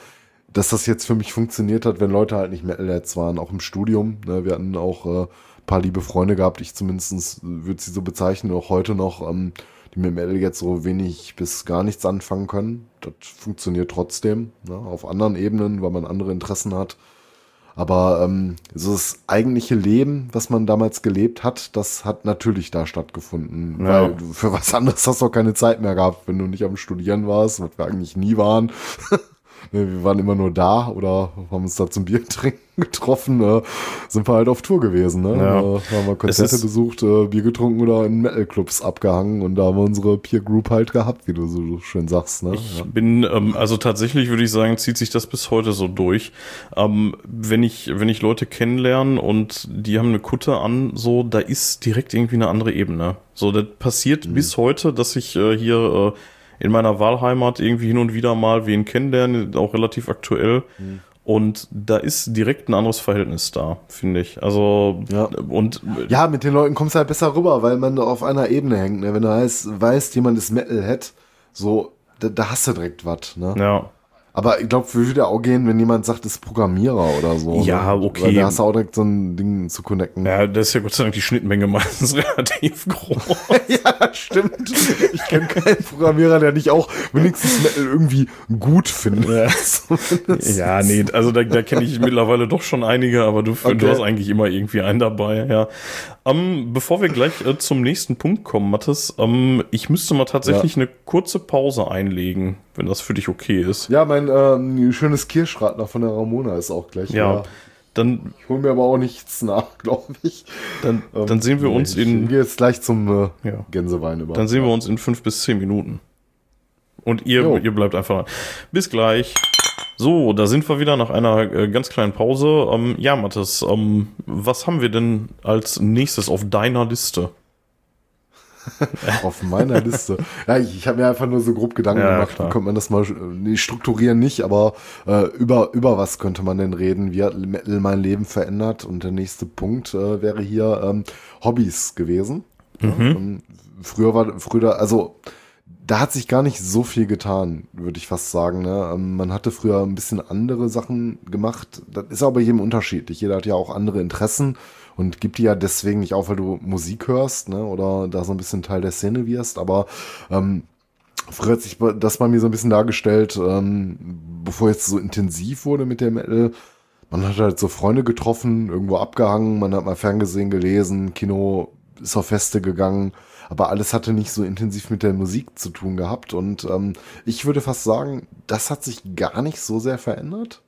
dass das jetzt für mich funktioniert hat, wenn Leute halt nicht Metalheads waren, auch im Studium. Ne? Wir hatten auch äh, ein paar liebe Freunde gehabt, ich zumindest würde sie so bezeichnen, auch heute noch, ähm, die mit Metal jetzt so wenig bis gar nichts anfangen können. Das funktioniert trotzdem, ne? auf anderen Ebenen, weil man andere Interessen hat. Aber ähm, so das eigentliche Leben, was man damals gelebt hat, das hat natürlich da stattgefunden. Ja. Weil du, für was anderes hast du auch keine Zeit mehr gehabt, wenn du nicht am Studieren warst, was wir eigentlich nie waren. [laughs] Ne, wir waren immer nur da oder haben uns da zum Bier [laughs] trinken getroffen. Äh, sind wir halt auf Tour gewesen. Ne? Ja. Äh, haben wir Konzerte besucht, äh, Bier getrunken oder in Metal-Clubs abgehangen und da haben wir unsere Peer Group halt gehabt, wie du so schön sagst. Ne? Ich bin, ähm, also tatsächlich würde ich sagen, zieht sich das bis heute so durch. Ähm, wenn ich, wenn ich Leute kennenlerne und die haben eine Kutte an, so, da ist direkt irgendwie eine andere Ebene. So, das passiert bis heute, dass ich äh, hier äh, in meiner Wahlheimat irgendwie hin und wieder mal wen kennenlerne, auch relativ aktuell. Und da ist direkt ein anderes Verhältnis da, finde ich. Also, Ja. und Ja, mit den Leuten kommst du halt besser rüber, weil man auf einer Ebene hängt. Ne? Wenn du heißt, weißt, jemand ist Metalhead, so, da, da hast du direkt was. Ne? ja. Aber ich glaube, würde auch gehen, wenn jemand sagt, ist Programmierer oder so. Ja, ne? okay. Weil da hast du auch direkt so ein Ding zu connecten. Ja, da ist ja Gott sei Dank die Schnittmenge meistens [laughs] relativ groß. [laughs] ja stimmt. Ich kenne keinen Programmierer, der nicht auch wenigstens Metal irgendwie gut findet. [laughs] Ja, nee, also da, da kenne ich mittlerweile doch schon einige, aber du, du Okay. hast eigentlich immer irgendwie einen dabei, ja. Ähm, bevor wir gleich äh, zum nächsten Punkt kommen, Mathis, ähm, ich müsste mal tatsächlich eine kurze Pause einlegen, wenn das für dich okay ist. Ja, mein ähm, schönes Kirschradler von der Ramona ist auch gleich. Ja, da. dann, Ich hole mir aber auch nichts nach, [laughs] glaube ich. dann, dann sehen wir uns ich in, gehe jetzt gleich zum äh, Ja. Gänsewein über. dann sehen wir uns in fünf bis zehn Minuten. Und ihr, Jo. ihr bleibt einfach. Bis gleich. So, da sind wir wieder nach einer äh, ganz kleinen Pause. Ähm, ja, Mathis, ähm, was haben wir denn als nächstes auf deiner Liste? [laughs] auf meiner Liste. Ja, ich, ich habe mir einfach nur so grob Gedanken Ja, gemacht, klar. wie könnte man das mal äh, nee, strukturieren nicht, aber äh, über, über was könnte man denn reden? Wie hat Metal mein Leben verändert? Und der nächste Punkt äh, wäre hier ähm, Hobbys gewesen. Ja, ähm, früher war, früher, also da hat sich gar nicht so viel getan, würde ich fast sagen. Ne? Ähm, Man hatte früher ein bisschen andere Sachen gemacht. Das ist aber jedem unterschiedlich. Jeder hat ja auch andere Interessen und gibt die ja deswegen nicht auf, weil du Musik hörst ne? oder da so ein bisschen Teil der Szene wirst. Aber ähm, früher hat sich das bei mir so ein bisschen dargestellt, ähm, bevor jetzt so intensiv wurde mit der Metal. Man hat halt so Freunde getroffen, irgendwo abgehangen, man hat mal Fernsehen gelesen, Kino ist auf Feste gegangen, aber alles hatte nicht so intensiv mit der Musik zu tun gehabt. Und ähm, ich würde fast sagen, das hat sich gar nicht so sehr verändert.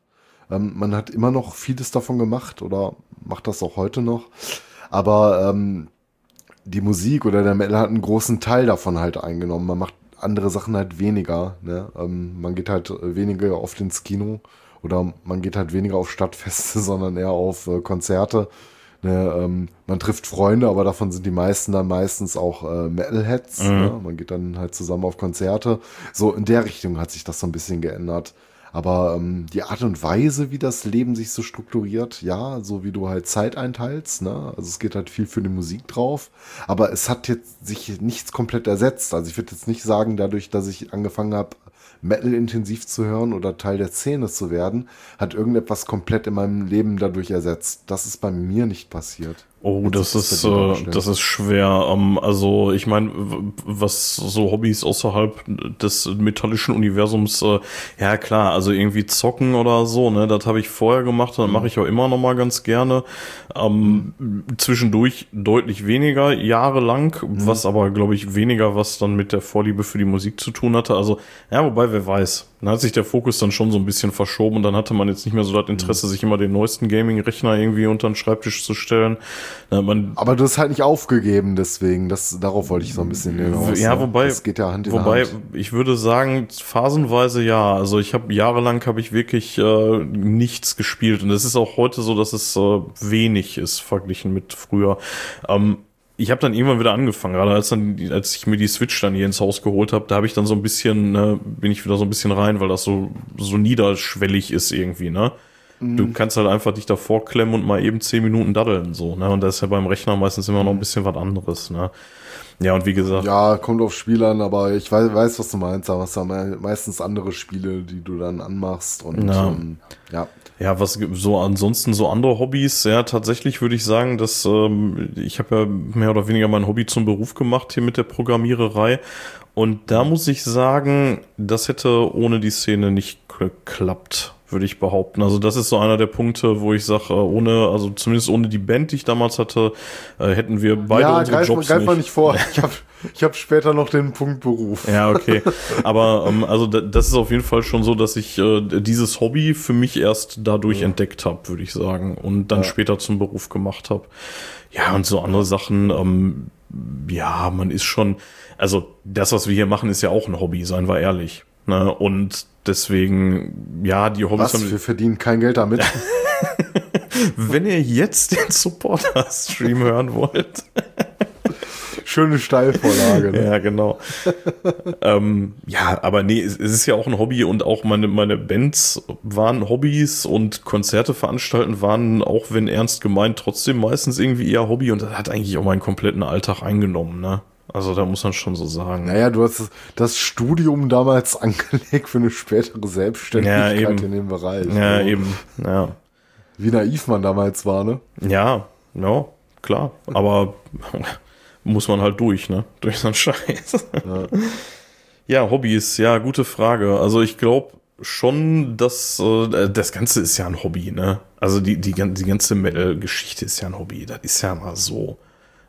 Ähm, man hat immer noch vieles davon gemacht oder macht das auch heute noch. Aber ähm, die Musik oder der Metal hat einen großen Teil davon halt eingenommen. Man macht andere Sachen halt weniger. Ne? Ähm, man geht halt weniger oft ins Kino oder man geht halt weniger auf Stadtfeste, [laughs] sondern eher auf äh, Konzerte. Ne? Ähm, man trifft Freunde, aber davon sind die meisten dann meistens auch äh, Metalheads. Ne? Man geht dann halt zusammen auf Konzerte. So in der Richtung hat sich das so ein bisschen geändert. Aber ähm, die Art und Weise, wie das Leben sich so strukturiert, ja, so wie du halt Zeit einteilst, ne? Also es geht halt viel für die Musik drauf. Aber es hat jetzt sich nichts komplett ersetzt. Also ich würde jetzt nicht sagen, dadurch, dass ich angefangen habe, Metal intensiv zu hören oder Teil der Szene zu werden, hat irgendetwas komplett in meinem Leben dadurch ersetzt. Das ist bei mir nicht passiert. Oh, das ist, dir äh, das ist schwer. Ähm, also ich meine, was so Hobbys außerhalb des metallischen Universums, äh, ja klar, also irgendwie zocken oder so, ne, das habe ich vorher gemacht, Mhm. und mache ich auch immer noch mal ganz gerne. Ähm, Zwischendurch deutlich weniger, jahrelang, Mhm. was aber, glaube ich, weniger was dann mit der Vorliebe für die Musik zu tun hatte. Also, ja, wobei, wer weiß. Dann hat sich der Fokus dann schon so ein bisschen verschoben und dann hatte man jetzt nicht mehr so das Interesse, Mhm. sich immer den neuesten Gaming-Rechner irgendwie unter den Schreibtisch zu stellen. Man, Aber du hast halt nicht aufgegeben, deswegen, das, darauf wollte ich so ein bisschen hinaus. ja, ne? wobei, Das geht ja Hand in wobei Hand. ich würde sagen, phasenweise ja. Also ich habe jahrelang habe ich wirklich äh, nichts gespielt und es ist auch heute so, dass es äh, wenig ist verglichen mit früher. Ähm, ich habe dann irgendwann wieder angefangen, gerade als dann, als ich mir die Switch dann hier ins Haus geholt habe, da habe ich dann so ein bisschen, ne, bin ich wieder so ein bisschen rein, weil das so so niederschwellig ist irgendwie, ne? Mhm. Du kannst halt einfach dich davor klemmen und mal eben zehn Minuten daddeln, so, ne? Und das ist ja beim Rechner meistens immer noch ein bisschen was anderes, ne? Ja, und wie gesagt, Ja, kommt auf Spiel an, aber ich weiß, weiß was du meinst. Aber es sind me- meistens andere Spiele, die du dann anmachst. Und Ja. ähm, ja. Ja, was so ansonsten so andere Hobbys? Ja, tatsächlich würde ich sagen, dass ähm, ich habe ja mehr oder weniger mein Hobby zum Beruf gemacht hier mit der Programmiererei. Und da muss ich sagen, das hätte ohne die Szene nicht geklappt, würde ich behaupten. Also das ist so einer der Punkte, wo ich sage, ohne, also zumindest ohne die Band, die ich damals hatte, äh, hätten wir beide ja, unsere greif, Jobs greif nicht. mal nicht vor. [laughs] Ich habe ich hab später noch den Punkt Beruf. Ja, okay. [laughs] Aber ähm, also da, das ist auf jeden Fall schon so, dass ich äh, dieses Hobby für mich erst dadurch entdeckt habe, würde ich sagen. Und dann später zum Beruf gemacht habe. Ja, und so andere Sachen, ähm, ja, man ist schon, also das, was wir hier machen, ist ja auch ein Hobby, seien wir ehrlich. Ne? Und deswegen, ja, die Hobbys Was? Wir verdienen kein Geld damit. [laughs] wenn ihr jetzt den Supporter-Stream hören wollt. Schöne Steilvorlage. Ne? Ja, genau. ähm, ja, aber nee, es, es ist ja auch ein Hobby und auch meine, meine Bands waren Hobbys und Konzerte veranstalten waren, auch wenn ernst gemeint, trotzdem meistens irgendwie eher Hobby und das hat eigentlich auch meinen kompletten Alltag eingenommen, ne? Also da muss man schon so sagen. Naja, du hast das Studium damals [laughs] angelegt für eine spätere Selbstständigkeit Ja, in dem Bereich. Ja, Also, eben, ja. Wie naiv man damals war, ne? Ja, ja, klar. Aber [laughs] muss man halt durch, ne? [laughs] Durch so einen Scheiß. Ja. Hobbys, ja, gute Frage. Also ich glaube schon, dass äh, das Ganze ist ja ein Hobby, ne? Also die, die, die ganze Metal-Geschichte ist ja ein Hobby. Das ist ja mal so.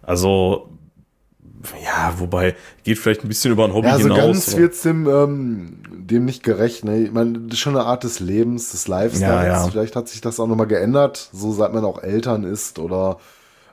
Also, ja, wobei, geht vielleicht ein bisschen über ein Hobby Ja, so hinaus. ganz aber- wird's dem, ähm, dem nicht gerecht. Ne? Ich meine, das ist schon eine Art des Lebens, des Lifestyles. Ja, ja. Vielleicht hat sich das auch nochmal geändert, so seit man auch Eltern ist oder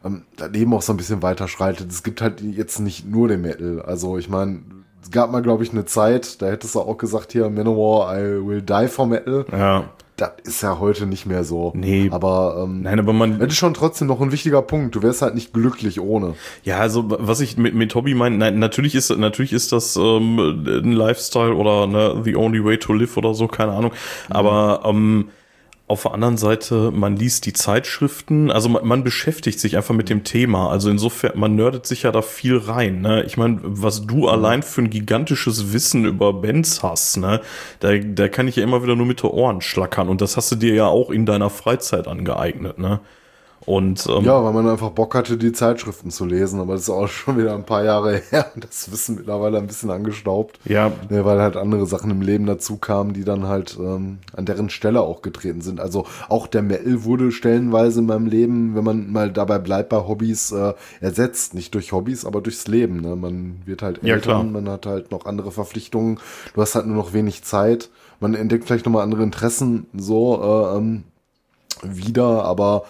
ähm, das Leben auch so ein bisschen weiter schreitet. Es gibt halt jetzt nicht nur den Metal. Also ich meine, es gab mal, glaube ich, eine Zeit, da hättest du auch gesagt, hier, Manowar, I will die for Metal. Ja. Das ist ja heute nicht mehr so. Nee. Aber, ähm, Nein, aber man, das ist schon trotzdem noch ein wichtiger Punkt. Du wärst halt nicht glücklich ohne. Ja, also was ich mit, mit Hobby meine, nein, natürlich ist natürlich ist das ähm, ein Lifestyle oder ne, the only way to live oder so, keine Ahnung. Aber ähm, auf der anderen Seite, man liest die Zeitschriften, also man, man beschäftigt sich einfach mit dem Thema. Also insofern, man nerdet sich ja da viel rein. Ne? Ich meine, was du allein für ein gigantisches Wissen über Bands hast, ne, da, da kann ich ja immer wieder nur mit den Ohren schlackern. Und das hast du dir ja auch in deiner Freizeit angeeignet, ne? Und ähm, Ja, weil man einfach Bock hatte, die Zeitschriften zu lesen. Aber das ist auch schon wieder ein paar Jahre [laughs] her. Und das Wissen mittlerweile ein bisschen angestaubt. ja, weil halt andere Sachen im Leben dazu kamen, die dann halt ähm, an deren Stelle auch getreten sind. Also auch der Metal wurde stellenweise in meinem Leben, wenn man mal dabei bleibt bei Hobbys, äh, ersetzt. Nicht durch Hobbys, aber durchs Leben. Ne? Man wird halt Ja, älter, man hat halt noch andere Verpflichtungen. Du hast halt nur noch wenig Zeit. Man entdeckt vielleicht nochmal andere Interessen so äh, ähm, wieder, aber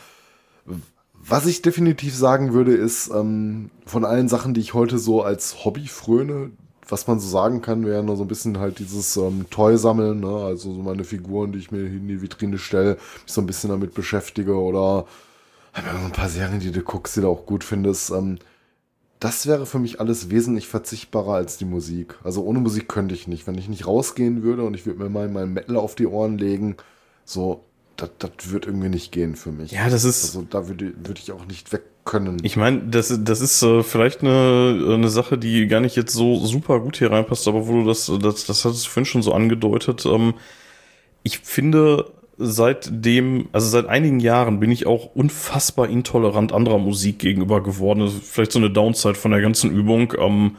was ich definitiv sagen würde, ist, ähm, von allen Sachen, die ich heute so als Hobby fröne, was man so sagen kann, wäre nur so ein bisschen halt dieses ähm, Toy-Sammeln, ne? also so meine Figuren, die ich mir in die Vitrine stelle, mich so ein bisschen damit beschäftige oder hab ja so ein paar Serien, die du guckst, die du auch gut findest. Ähm, das wäre für mich alles wesentlich verzichtbarer als die Musik. Also ohne Musik könnte ich nicht. Wenn ich nicht rausgehen würde und ich würde mir mal meinen Metal auf die Ohren legen, so, das das wird irgendwie nicht gehen für mich. ja, das ist Also da würde würde ich auch nicht weg können. Ich meine, das, das ist äh, vielleicht eine, eine Sache, die gar nicht jetzt so super gut hier reinpasst, aber wo du das, das, das hattest du vorhin schon so angedeutet. Ähm, ich finde, seitdem, also seit einigen Jahren bin ich auch unfassbar intolerant anderer Musik gegenüber geworden. Vielleicht so eine Downside von der ganzen Übung. Ähm,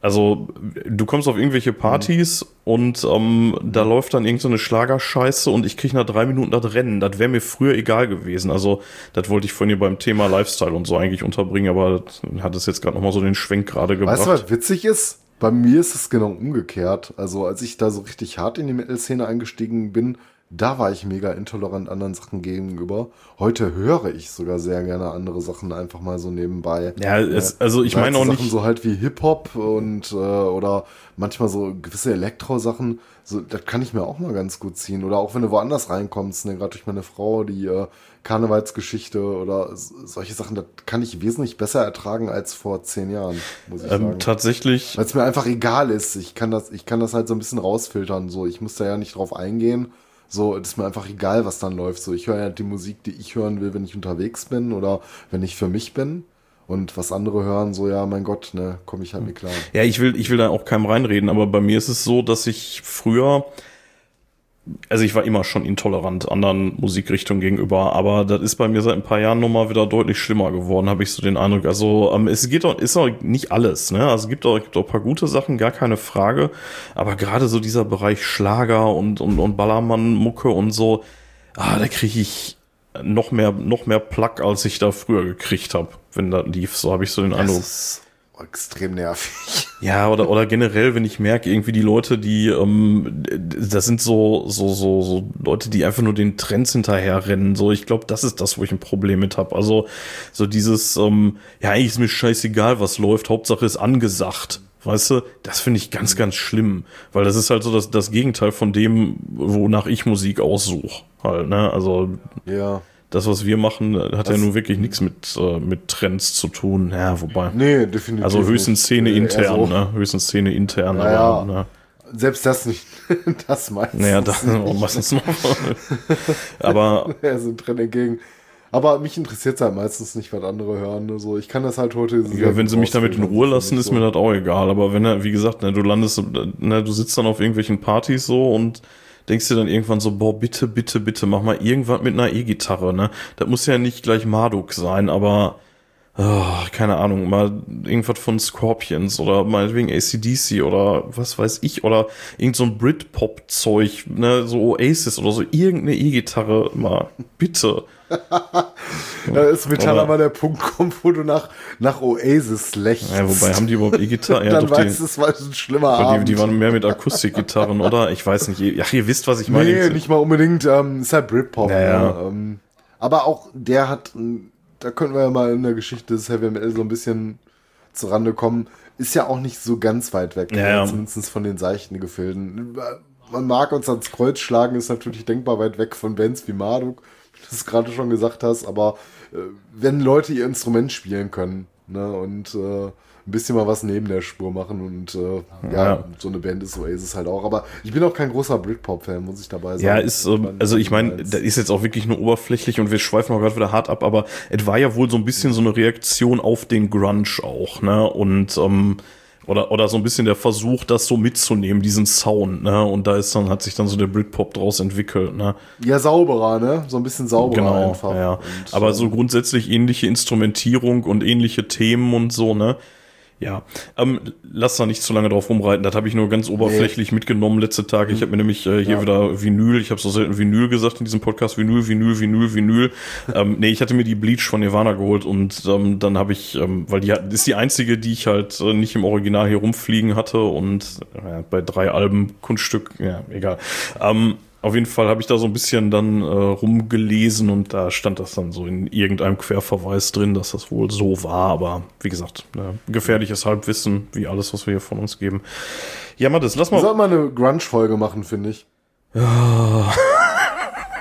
also, du kommst auf irgendwelche Partys und ähm, da läuft dann irgendeine so Schlagerscheiße und ich krieg nach drei Minuten das Rennen. Das wäre mir früher egal gewesen. Also, das wollte ich vorhin hier beim Thema Lifestyle und so eigentlich unterbringen, aber hat es jetzt gerade nochmal so den Schwenk gerade gebracht. Weißt du, was witzig ist? Bei mir ist es genau umgekehrt. Also als ich da so richtig hart in die Metal-Szene eingestiegen bin, da war ich mega intolerant anderen Sachen gegenüber. Heute höre ich sogar sehr gerne andere Sachen einfach mal so nebenbei. Ja, es, also ich meine auch Sachen nicht. so halt wie Hip-Hop und äh, oder manchmal so gewisse Elektro-Sachen, so, das kann ich mir auch mal ganz gut ziehen. Oder auch wenn du woanders reinkommst, ne, gerade durch meine Frau, die äh, Karnevalsgeschichte oder solche Sachen, das kann ich wesentlich besser ertragen als vor zehn Jahren, muss ich Ähm, sagen. tatsächlich, Weil es mir einfach egal ist. Ich kann das, ich kann das halt so ein bisschen rausfiltern. So, ich muss da ja nicht drauf eingehen. So, es ist mir einfach egal, was dann läuft. So, ich höre ja die Musik, die ich hören will, wenn ich unterwegs bin oder wenn ich für mich bin. Und was andere hören, so, ja, mein Gott, ne, komme ich halt nicht klar. Ja, ich will, ich will da auch keinem reinreden, aber bei mir ist es so, dass ich früher, also ich war immer schon intolerant anderen Musikrichtungen gegenüber, aber das ist bei mir seit ein paar Jahren nochmal wieder deutlich schlimmer geworden, habe ich so den Eindruck. Also ähm, es geht auch, ist auch nicht alles, ne? Also es gibt auch, gibt auch ein paar gute Sachen, gar keine Frage. Aber gerade so dieser Bereich Schlager und, und, und Ballermann-Mucke und so, ah, da kriege ich noch mehr, noch mehr Plack, als ich da früher gekriegt habe, wenn das lief. So habe ich so den Das Eindruck. Extrem nervig. [laughs] Ja, oder, oder generell, wenn ich merke, irgendwie die Leute, die, ähm, das sind so, so, so, so Leute, die einfach nur den Trends hinterherrennen. So, ich glaube, das ist das, wo ich ein Problem mit habe. Also, so dieses, ähm, ja, eigentlich ist mir scheißegal, was läuft, Hauptsache ist angesagt. Weißt du, das finde ich ganz, ganz schlimm, weil das ist halt so das, das Gegenteil von dem, wonach ich Musik aussuche. Halt, ne? Also, Ja. Das, was wir machen, hat ja Das- nun wirklich nichts mit, äh, mit Trends zu tun. Ja, wobei. Nee, definitiv. Also höchstens. Szene Äh, eher intern, so. ne? Höchstens Szene intern, Ja, ja. aber ne? Selbst das nicht. [laughs] Das meistens. Naja, da nicht. [laughs] meistens noch. aber [laughs] Ja, sind drin entgegen. Aber mich interessiert es halt meistens nicht, was andere hören. Ne? So, ich kann das halt heute. ja, wenn sie mich damit in Ruhe lassen, ist mir das auch egal. Aber wenn er, wie gesagt, ne, du landest, ne, du sitzt dann auf irgendwelchen Partys so und denkst dir dann irgendwann so, boah, bitte, bitte, bitte, mach mal irgendwas mit einer E-Gitarre, ne? Das muss ja nicht gleich Marduk sein, aber oh, keine Ahnung, mal irgendwas von Scorpions oder meinetwegen ACDC oder was weiß ich, oder irgend so ein Britpop-Zeug, ne, so Oasis oder so, irgendeine E-Gitarre, mal, bitte. [laughs] Da ist Metall Aber- der Punkt kommt, wo du nach, nach Oasis lächelst. Ja, wobei, haben die überhaupt E-Gitarre? [laughs] Ja, dann weißt du, es war ein schlimmer Abend. die, die waren mehr mit Akustikgitarren, oder? Ich weiß nicht. Ja, ihr wisst, was ich meine. nee, nicht mal unbedingt. Ähm, ist halt Britpop. Ja, ja. Ne? Ähm, aber auch der hat, ähm, da könnten wir ja mal in der Geschichte des Heavy Metal so ein bisschen zurande kommen, ist ja auch nicht so ganz weit weg, Ja, ja. zumindest von den seichten Gefilden. Man mag uns ans Kreuz schlagen, ist natürlich denkbar weit weg von Bands wie Marduk, es gerade schon gesagt hast, aber äh, wenn Leute ihr Instrument spielen können ne, und äh, ein bisschen mal was neben der Spur machen und äh, ja, Ja. so eine Band ist Oasis halt auch. Aber ich bin auch kein großer Britpop-Fan, muss ich dabei sagen. Ja, ist, ähm, also ich meine, das ist jetzt auch wirklich nur oberflächlich und wir schweifen auch gerade wieder hart ab, aber es war ja wohl so ein bisschen so eine Reaktion auf den Grunge auch, ne? Und ähm, oder, oder so ein bisschen der Versuch, das so mitzunehmen, diesen Sound, ne? Und da ist dann, hat sich dann so der Britpop draus entwickelt, ne? Ja, sauberer, ne? So ein bisschen sauberer Genau, einfach. ja. Und, Aber ähm, so grundsätzlich ähnliche Instrumentierung und ähnliche Themen und so, ne? Ja, ähm, lass da nicht zu lange drauf rumreiten. Das habe ich nur ganz oberflächlich mitgenommen letzte Tage. Ich habe mir nämlich äh, hier Ja. wieder Vinyl, ich habe so selten Vinyl gesagt in diesem Podcast, Vinyl, Vinyl, Vinyl, Vinyl. [laughs] ähm, nee, ich hatte mir die Bleach von Nirvana geholt und ähm, dann habe ich, ähm, weil die ist die einzige, die ich halt äh, nicht im Original hier rumfliegen hatte und äh, bei drei Alben Kunststück, ja, egal. Ähm, auf jeden Fall habe ich da so ein bisschen dann äh, rumgelesen und da stand das dann so in irgendeinem Querverweis drin, dass das wohl so war. Aber wie gesagt, ne, gefährliches Halbwissen, wie alles, was wir hier von uns geben. Ja, Mattes, lass mal. sollten mal eine Grunge-Folge machen, finde ich. ja, [laughs]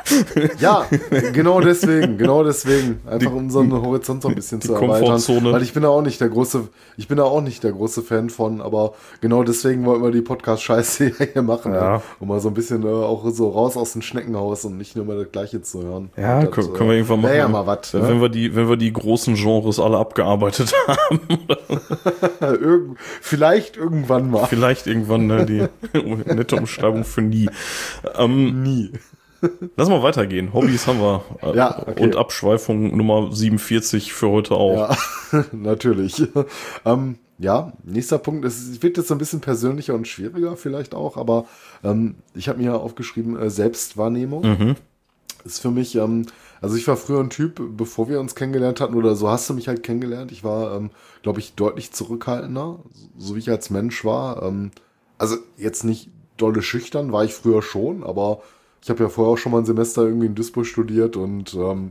[laughs] genau deswegen, genau deswegen. Einfach unseren Horizont so ein bisschen die zu erweitern. Weil ich bin da auch nicht der große, ich bin da auch nicht der große Fan von, aber genau deswegen wollten wir die Podcast-Scheiße [laughs] hier machen. Ja. Um mal so ein bisschen äh, auch so raus aus dem Schneckenhaus und nicht nur mal das Gleiche zu hören. Ja, das, können, können wir irgendwann machen. ja mal was. wenn, Ne? wenn wir die, wenn wir die großen Genres alle abgearbeitet [laughs] haben, Irgend, vielleicht irgendwann mal. vielleicht irgendwann ne, die nette Umschreibung für nie. Ähm, Nie. Lass mal weitergehen. Hobbys haben wir. [laughs] Ja, okay. Und Abschweifung Nummer 47 für heute auch. Ja, [laughs] natürlich. ähm, ja, nächster Punkt. Es wird jetzt ein bisschen persönlicher und schwieriger vielleicht auch, aber ähm, ich habe mir aufgeschrieben, äh, Selbstwahrnehmung Mhm. ist für mich, ähm, also ich war früher ein Typ, bevor wir uns kennengelernt hatten, oder so hast du mich halt kennengelernt. Ich war, ähm, glaube ich, deutlich zurückhaltender, so wie ich als Mensch war. Ähm, also jetzt nicht dolle schüchtern, war ich früher schon, aber ich habe ja vorher auch schon mal ein Semester irgendwie in Duisburg studiert und ähm,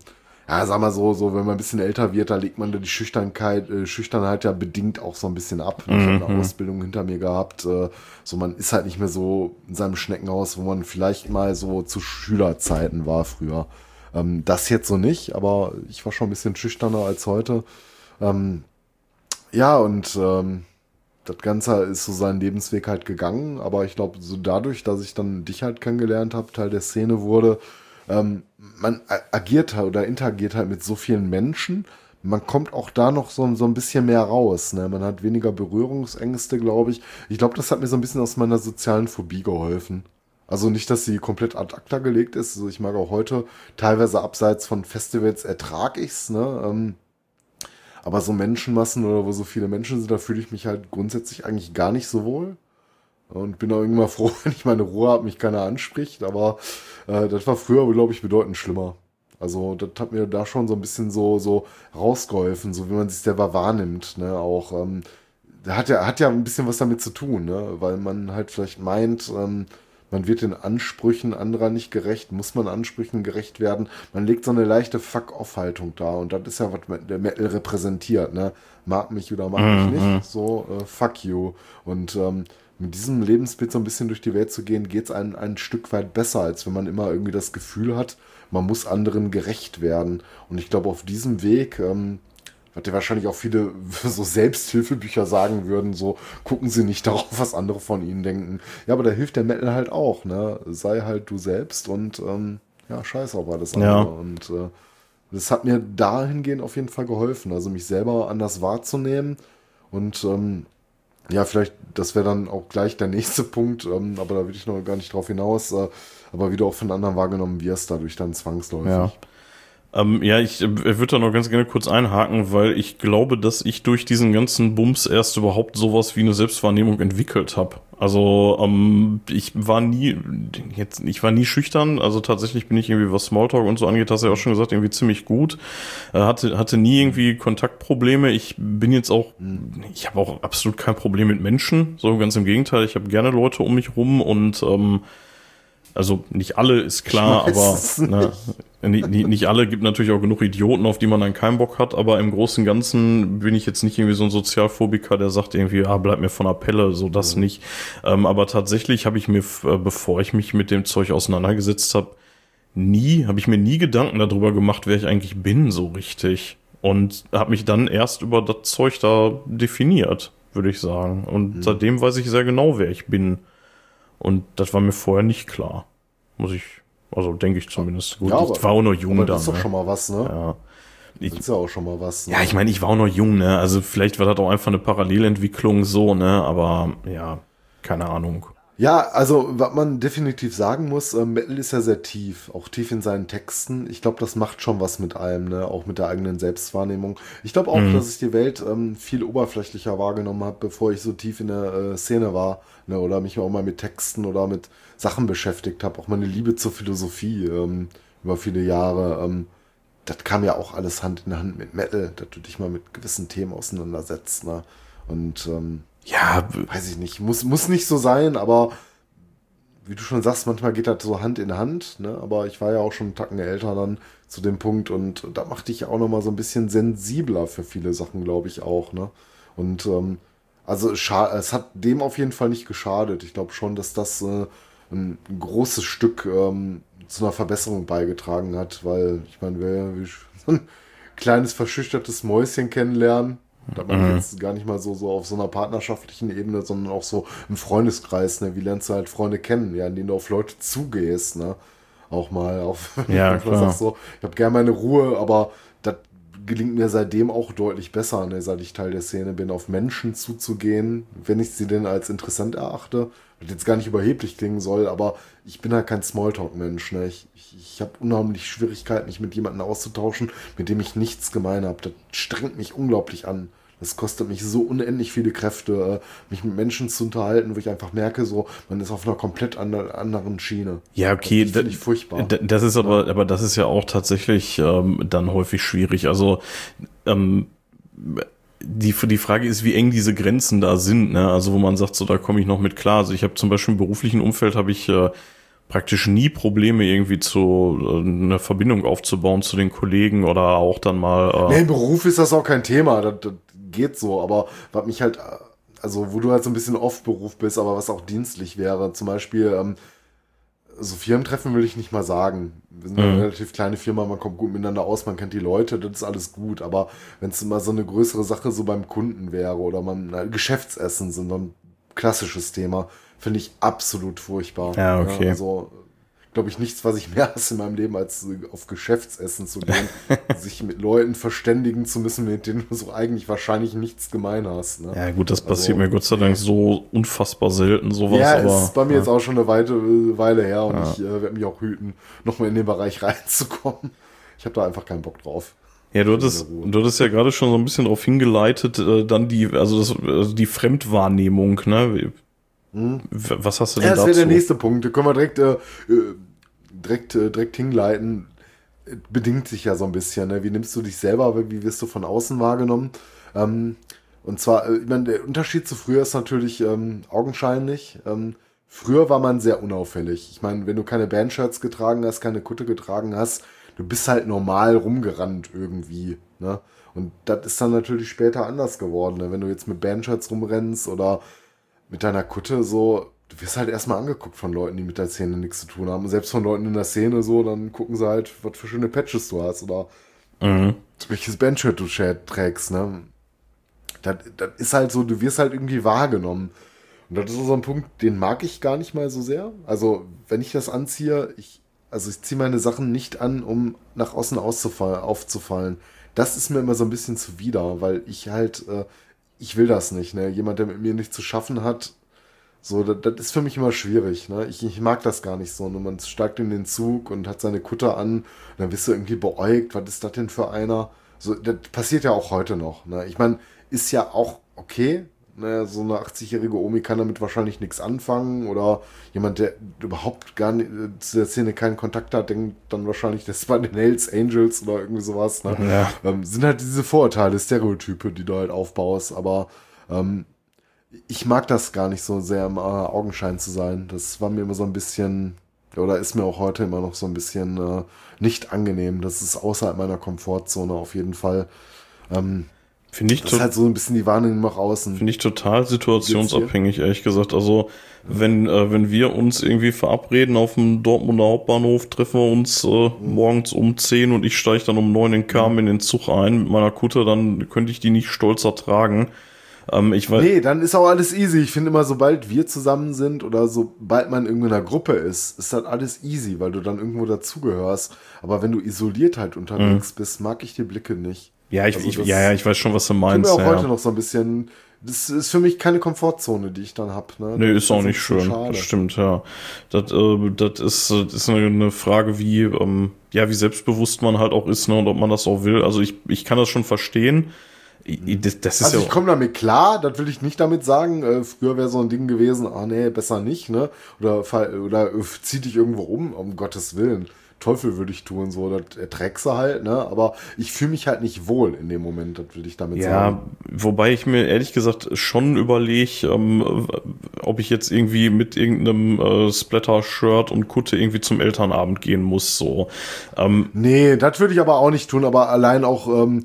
ja, sag mal so, so, wenn man ein bisschen älter wird, da legt man da die Schüchternheit, äh, Schüchternheit ja bedingt auch so ein bisschen ab. Ich habe eine Ausbildung hinter mir gehabt. Äh, so, man ist halt nicht mehr so in seinem Schneckenhaus, wo man vielleicht mal so zu Schülerzeiten war früher. Ähm, das jetzt so nicht, aber ich war schon ein bisschen schüchterner als heute. Ähm, ja, und ähm, das Ganze ist so seinen Lebensweg halt gegangen, aber ich glaube, so dadurch, dass ich dann dich halt kennengelernt habe, Teil der Szene wurde, ähm, man agiert halt oder interagiert halt mit so vielen Menschen. Man kommt auch da noch so, so ein bisschen mehr raus. Ne? Man hat weniger Berührungsängste, glaube ich. Ich glaube, das hat mir so ein bisschen aus meiner sozialen Phobie geholfen. Also nicht, dass sie komplett ad acta gelegt ist. Also ich mag auch heute teilweise abseits von Festivals ertrag ich's. Ne? Ähm, aber so Menschenmassen oder wo so viele Menschen sind, da fühle ich mich halt grundsätzlich eigentlich gar nicht so wohl. Und bin auch irgendwann mal froh, [laughs] wenn ich meine Ruhe habe, mich keiner anspricht. Aber äh, das war früher, glaube ich, bedeutend schlimmer. Also das hat mir da schon so ein bisschen so, so rausgeholfen, so wie man sich selber wahrnimmt. Ne? Auch ähm, hat ja, hat ja ein bisschen was damit zu tun, ne? weil man halt vielleicht meint, ähm, man wird den Ansprüchen anderer nicht gerecht, muss man Ansprüchen gerecht werden. Man legt so eine leichte Fuck-off-Haltung da und das ist ja, was der Metal repräsentiert. Ne? Mag mich oder mag mich nicht, so äh, fuck you. Und ähm, mit diesem Lebensbild so ein bisschen durch die Welt zu gehen, geht es einem ein Stück weit besser, als wenn man immer irgendwie das Gefühl hat, man muss anderen gerecht werden. Und ich glaube, auf diesem Weg, ähm, was dir wahrscheinlich auch viele [laughs] so Selbsthilfebücher sagen würden, so gucken sie nicht [laughs] darauf, was andere von ihnen denken. Ja, aber da hilft der Metal halt auch, ne? Sei halt du selbst und ähm, ja, scheiß auf alles andere. Ja. Und äh, das hat mir dahingehend auf jeden Fall geholfen, also mich selber anders wahrzunehmen und ähm, ja, vielleicht, das wäre dann auch gleich der [laughs] nächste Punkt, ähm, aber da will ich noch gar nicht drauf hinaus. Äh, aber wie du auch von anderen wahrgenommen wirst, dadurch dann zwangsläufig. Ja. Ähm, ja, ich äh, würde da noch ganz gerne kurz einhaken, weil ich glaube, dass ich durch diesen ganzen Bums erst überhaupt sowas wie eine Selbstwahrnehmung entwickelt habe. Also ähm, ich war nie, jetzt ich war nie schüchtern. Also tatsächlich bin ich irgendwie was Smalltalk und so angeht, hast du ja auch schon gesagt, irgendwie ziemlich gut. Äh, hatte hatte nie irgendwie Kontaktprobleme. Ich bin jetzt auch, ich habe auch absolut kein Problem mit Menschen. So ganz im Gegenteil, ich habe gerne Leute um mich rum und ähm, also nicht alle ist klar, aber es ne, nicht, nicht, alle, gibt natürlich auch genug Idioten, auf die man dann keinen Bock hat, aber im Großen und Ganzen bin ich jetzt nicht irgendwie so ein Sozialphobiker, der sagt irgendwie, ah, bleib mir von der Pelle, so das mhm. nicht. Ähm, aber tatsächlich habe ich mir, äh, bevor ich mich mit dem Zeug auseinandergesetzt habe, nie, habe ich mir nie Gedanken darüber gemacht, wer ich eigentlich bin, so richtig. Und habe mich dann erst über das Zeug da definiert, würde ich sagen. Und mhm. seitdem weiß ich sehr genau, wer ich bin. Und das war mir vorher nicht klar. Muss ich also denke ich zumindest. Gut, ja, aber, ich war auch noch jung aber da. Das ist doch ne? schon mal was, ne? Ja. Ich, das ist ja auch schon mal was. Ne? Ja, ich meine, ich war auch noch jung, ne? Also vielleicht war das auch einfach eine Parallelentwicklung so, ne? Aber ja, keine Ahnung. Ja, also was man definitiv sagen muss, äh, Metal ist ja sehr tief, auch tief in seinen Texten. Ich glaube, das macht schon was mit allem, ne? auch mit der eigenen Selbstwahrnehmung. Ich glaube auch, mhm. dass ich die Welt ähm, viel oberflächlicher wahrgenommen habe, bevor ich so tief in der äh, Szene war, ne? oder mich auch mal mit Texten oder mit Sachen beschäftigt habe. Auch meine Liebe zur Philosophie ähm, über viele Jahre. Ähm, das kam ja auch alles Hand in Hand mit Metal, dass du dich mal mit gewissen Themen auseinandersetzt. Ne? Und ähm, ja, weiß ich nicht, muss, muss nicht so sein, aber wie du schon sagst, manchmal geht das so Hand in Hand, ne? aber ich war ja auch schon einen Tacken älter dann zu dem Punkt und da machte ich auch nochmal so ein bisschen sensibler für viele Sachen, glaube ich auch. Ne? Und ähm, also es hat dem auf jeden Fall nicht geschadet. Ich glaube schon, dass das äh, ein großes Stück ähm, zu einer Verbesserung beigetragen hat, weil ich meine, wer [laughs] so ein kleines verschüchtertes Mäuschen kennenlernen, da man mhm. jetzt gar nicht mal so, so auf so einer partnerschaftlichen Ebene, sondern auch so im Freundeskreis, ne? Wie lernst du halt Freunde kennen, ja, in denen du auf Leute zugehst, ne? Auch mal auf, [laughs] ja, klar. So, ich habe gerne meine Ruhe, aber das gelingt mir seitdem auch deutlich besser, ne, seit ich Teil der Szene bin, auf Menschen zuzugehen, wenn ich sie denn als interessant erachte was jetzt gar nicht überheblich klingen soll, aber ich bin halt kein Smalltalk-Mensch. Ne? Ich, ich, ich habe unheimlich Schwierigkeiten, mich mit jemandem auszutauschen, mit dem ich nichts gemein habe. Das strengt mich unglaublich an. Das kostet mich so unendlich viele Kräfte, äh, mich mit Menschen zu unterhalten, wo ich einfach merke, so, man ist auf einer komplett anderen Schiene. Ja, okay. Das finde ich furchtbar. Das ist aber, aber das ist ja auch tatsächlich ähm, dann häufig schwierig. Also, ähm, die, die Frage ist, wie eng diese Grenzen da sind. Ne? Also wo man sagt, so da komme ich noch mit klar. Also ich habe zum Beispiel im beruflichen Umfeld habe ich äh, praktisch nie Probleme irgendwie zu äh, eine Verbindung aufzubauen zu den Kollegen oder auch dann mal. Äh nee, im Beruf ist das auch kein Thema. Das, das geht so. Aber was mich halt, also wo du halt so ein bisschen Off-Beruf bist, aber was auch dienstlich wäre, zum Beispiel. Ähm, so Firmentreffen würde ich nicht mal sagen. Wir sind mhm. eine relativ kleine Firma, man kommt gut miteinander aus, man kennt die Leute, das ist alles gut. Aber wenn es mal so eine größere Sache so beim Kunden wäre oder man na, Geschäftsessen sind, so ein klassisches Thema, finde ich absolut furchtbar. Ja, okay. Ja, also glaube ich, nichts, was ich mehr hasse in meinem Leben, als auf Geschäftsessen zu gehen, [laughs] sich mit Leuten verständigen zu müssen, mit denen du so eigentlich wahrscheinlich nichts gemein hast. Ne? Ja, gut, das also, passiert mir Gott sei Dank so unfassbar selten, sowas. Ja, aber, ist bei mir ja. jetzt auch schon eine Weile, Weile her und ja. ich äh, werde mich auch hüten, nochmal in den Bereich [laughs] reinzukommen. Ich habe da einfach keinen Bock drauf. Ja, du hattest, du hattest ja gerade schon so ein bisschen darauf hingeleitet, äh, dann die, also, das, also die Fremdwahrnehmung, ne? Hm. Was hast du denn ja, das dazu? Das wäre der nächste Punkt. Da können wir direkt äh, äh direkt, äh, direkt hingleiten, bedingt sich ja so ein bisschen. Ne? Wie nimmst du dich selber, wie wirst du von außen wahrgenommen? Ähm, und zwar, äh, ich meine, der Unterschied zu früher ist natürlich ähm, augenscheinlich. Ähm, früher war man sehr unauffällig. Ich meine, wenn du keine Bandshirts getragen hast, keine Kutte getragen hast, du bist halt normal rumgerannt irgendwie. Ne? Und das ist dann natürlich später anders geworden. Ne? Wenn du jetzt mit Bandshirts rumrennst oder mit deiner Kutte so, du wirst halt erstmal angeguckt von Leuten, die mit der Szene nichts zu tun haben. Selbst von Leuten in der Szene so, dann gucken sie halt, was für schöne Patches du hast oder mhm. welches Bandshirt du trägst, ne? Das, das ist halt so, du wirst halt irgendwie wahrgenommen. Und das ist so ein Punkt, den mag ich gar nicht mal so sehr. Also, wenn ich das anziehe, ich, also ich ziehe meine Sachen nicht an, um nach außen aufzufallen. Das ist mir immer so ein bisschen zuwider, weil ich halt, äh, ich will das nicht, ne? Jemand, der mit mir nichts zu schaffen hat, so, das, das, ist für mich immer schwierig. Ne? Ich, ich mag das gar nicht so. Ne? Man steigt in den Zug und hat seine Kutter an, dann bist du irgendwie beäugt, was ist das denn für einer? So, das passiert ja auch heute noch. Ne? Ich meine, ist ja auch okay. Ne? So eine 80-jährige Omi kann damit wahrscheinlich nichts anfangen. Oder jemand, der überhaupt gar nicht äh, zu der Szene keinen Kontakt hat, denkt dann wahrscheinlich, das bei den Hells Angels oder irgendwie sowas. Ne? Ja. Ähm, sind halt diese Vorurteile, Stereotype, die du halt aufbaust. Aber ähm, ich mag das gar nicht so sehr im äh, Augenschein zu sein. Das war mir immer so ein bisschen, oder ist mir auch heute immer noch so ein bisschen äh, nicht angenehm. Das ist außerhalb meiner Komfortzone auf jeden Fall. Ähm, Finde ich, das ist halt so ein bisschen die Wahrnehmung nach außen. Finde ich total situationsabhängig, ehrlich gesagt. Also, wenn, äh, wenn wir uns irgendwie verabreden auf dem Dortmunder Hauptbahnhof, treffen wir uns äh, mhm. morgens um 10 und ich steige dann um 9 in Kamen in den Zug ein mit meiner Kutte, dann könnte ich die nicht stolzer tragen. Ähm, ich weiß, nee, dann ist auch alles easy. Ich finde immer, sobald wir zusammen sind oder sobald man in einer Gruppe ist, ist das alles easy, weil du dann irgendwo dazugehörst. Aber wenn du isoliert halt unterwegs mhm. bist, mag ich die Blicke nicht. Ja, ich, also ich, ja, ja, ich weiß schon, was du meinst. Ich mir auch ja. heute noch so ein bisschen. Das ist für mich keine Komfortzone, die ich dann hab. Ne? Nee, ist auch nicht schön. Das stimmt, ja. Das, äh, das ist, das ist eine Frage, wie, ähm, ja, wie selbstbewusst man halt auch ist, ne, und ob man das auch will. Also ich, ich kann das schon verstehen. Das, das ist also ja ich komme damit klar, das will ich nicht damit sagen. Äh, früher wäre so ein Ding gewesen, ah nee, besser nicht, ne? Oder, oder äh, zieh dich irgendwo um, um Gottes Willen. Teufel würde ich tun, so, das erträgst du halt, ne? Aber ich fühle mich halt nicht wohl in dem Moment, das will ich damit ja, sagen. Ja, wobei ich mir ehrlich gesagt schon überlege, ähm, ob ich jetzt irgendwie mit irgendeinem äh, Splatter-Shirt und Kutte irgendwie zum Elternabend gehen muss, so. Ähm, nee, das würde ich aber auch nicht tun, aber allein auch, ähm,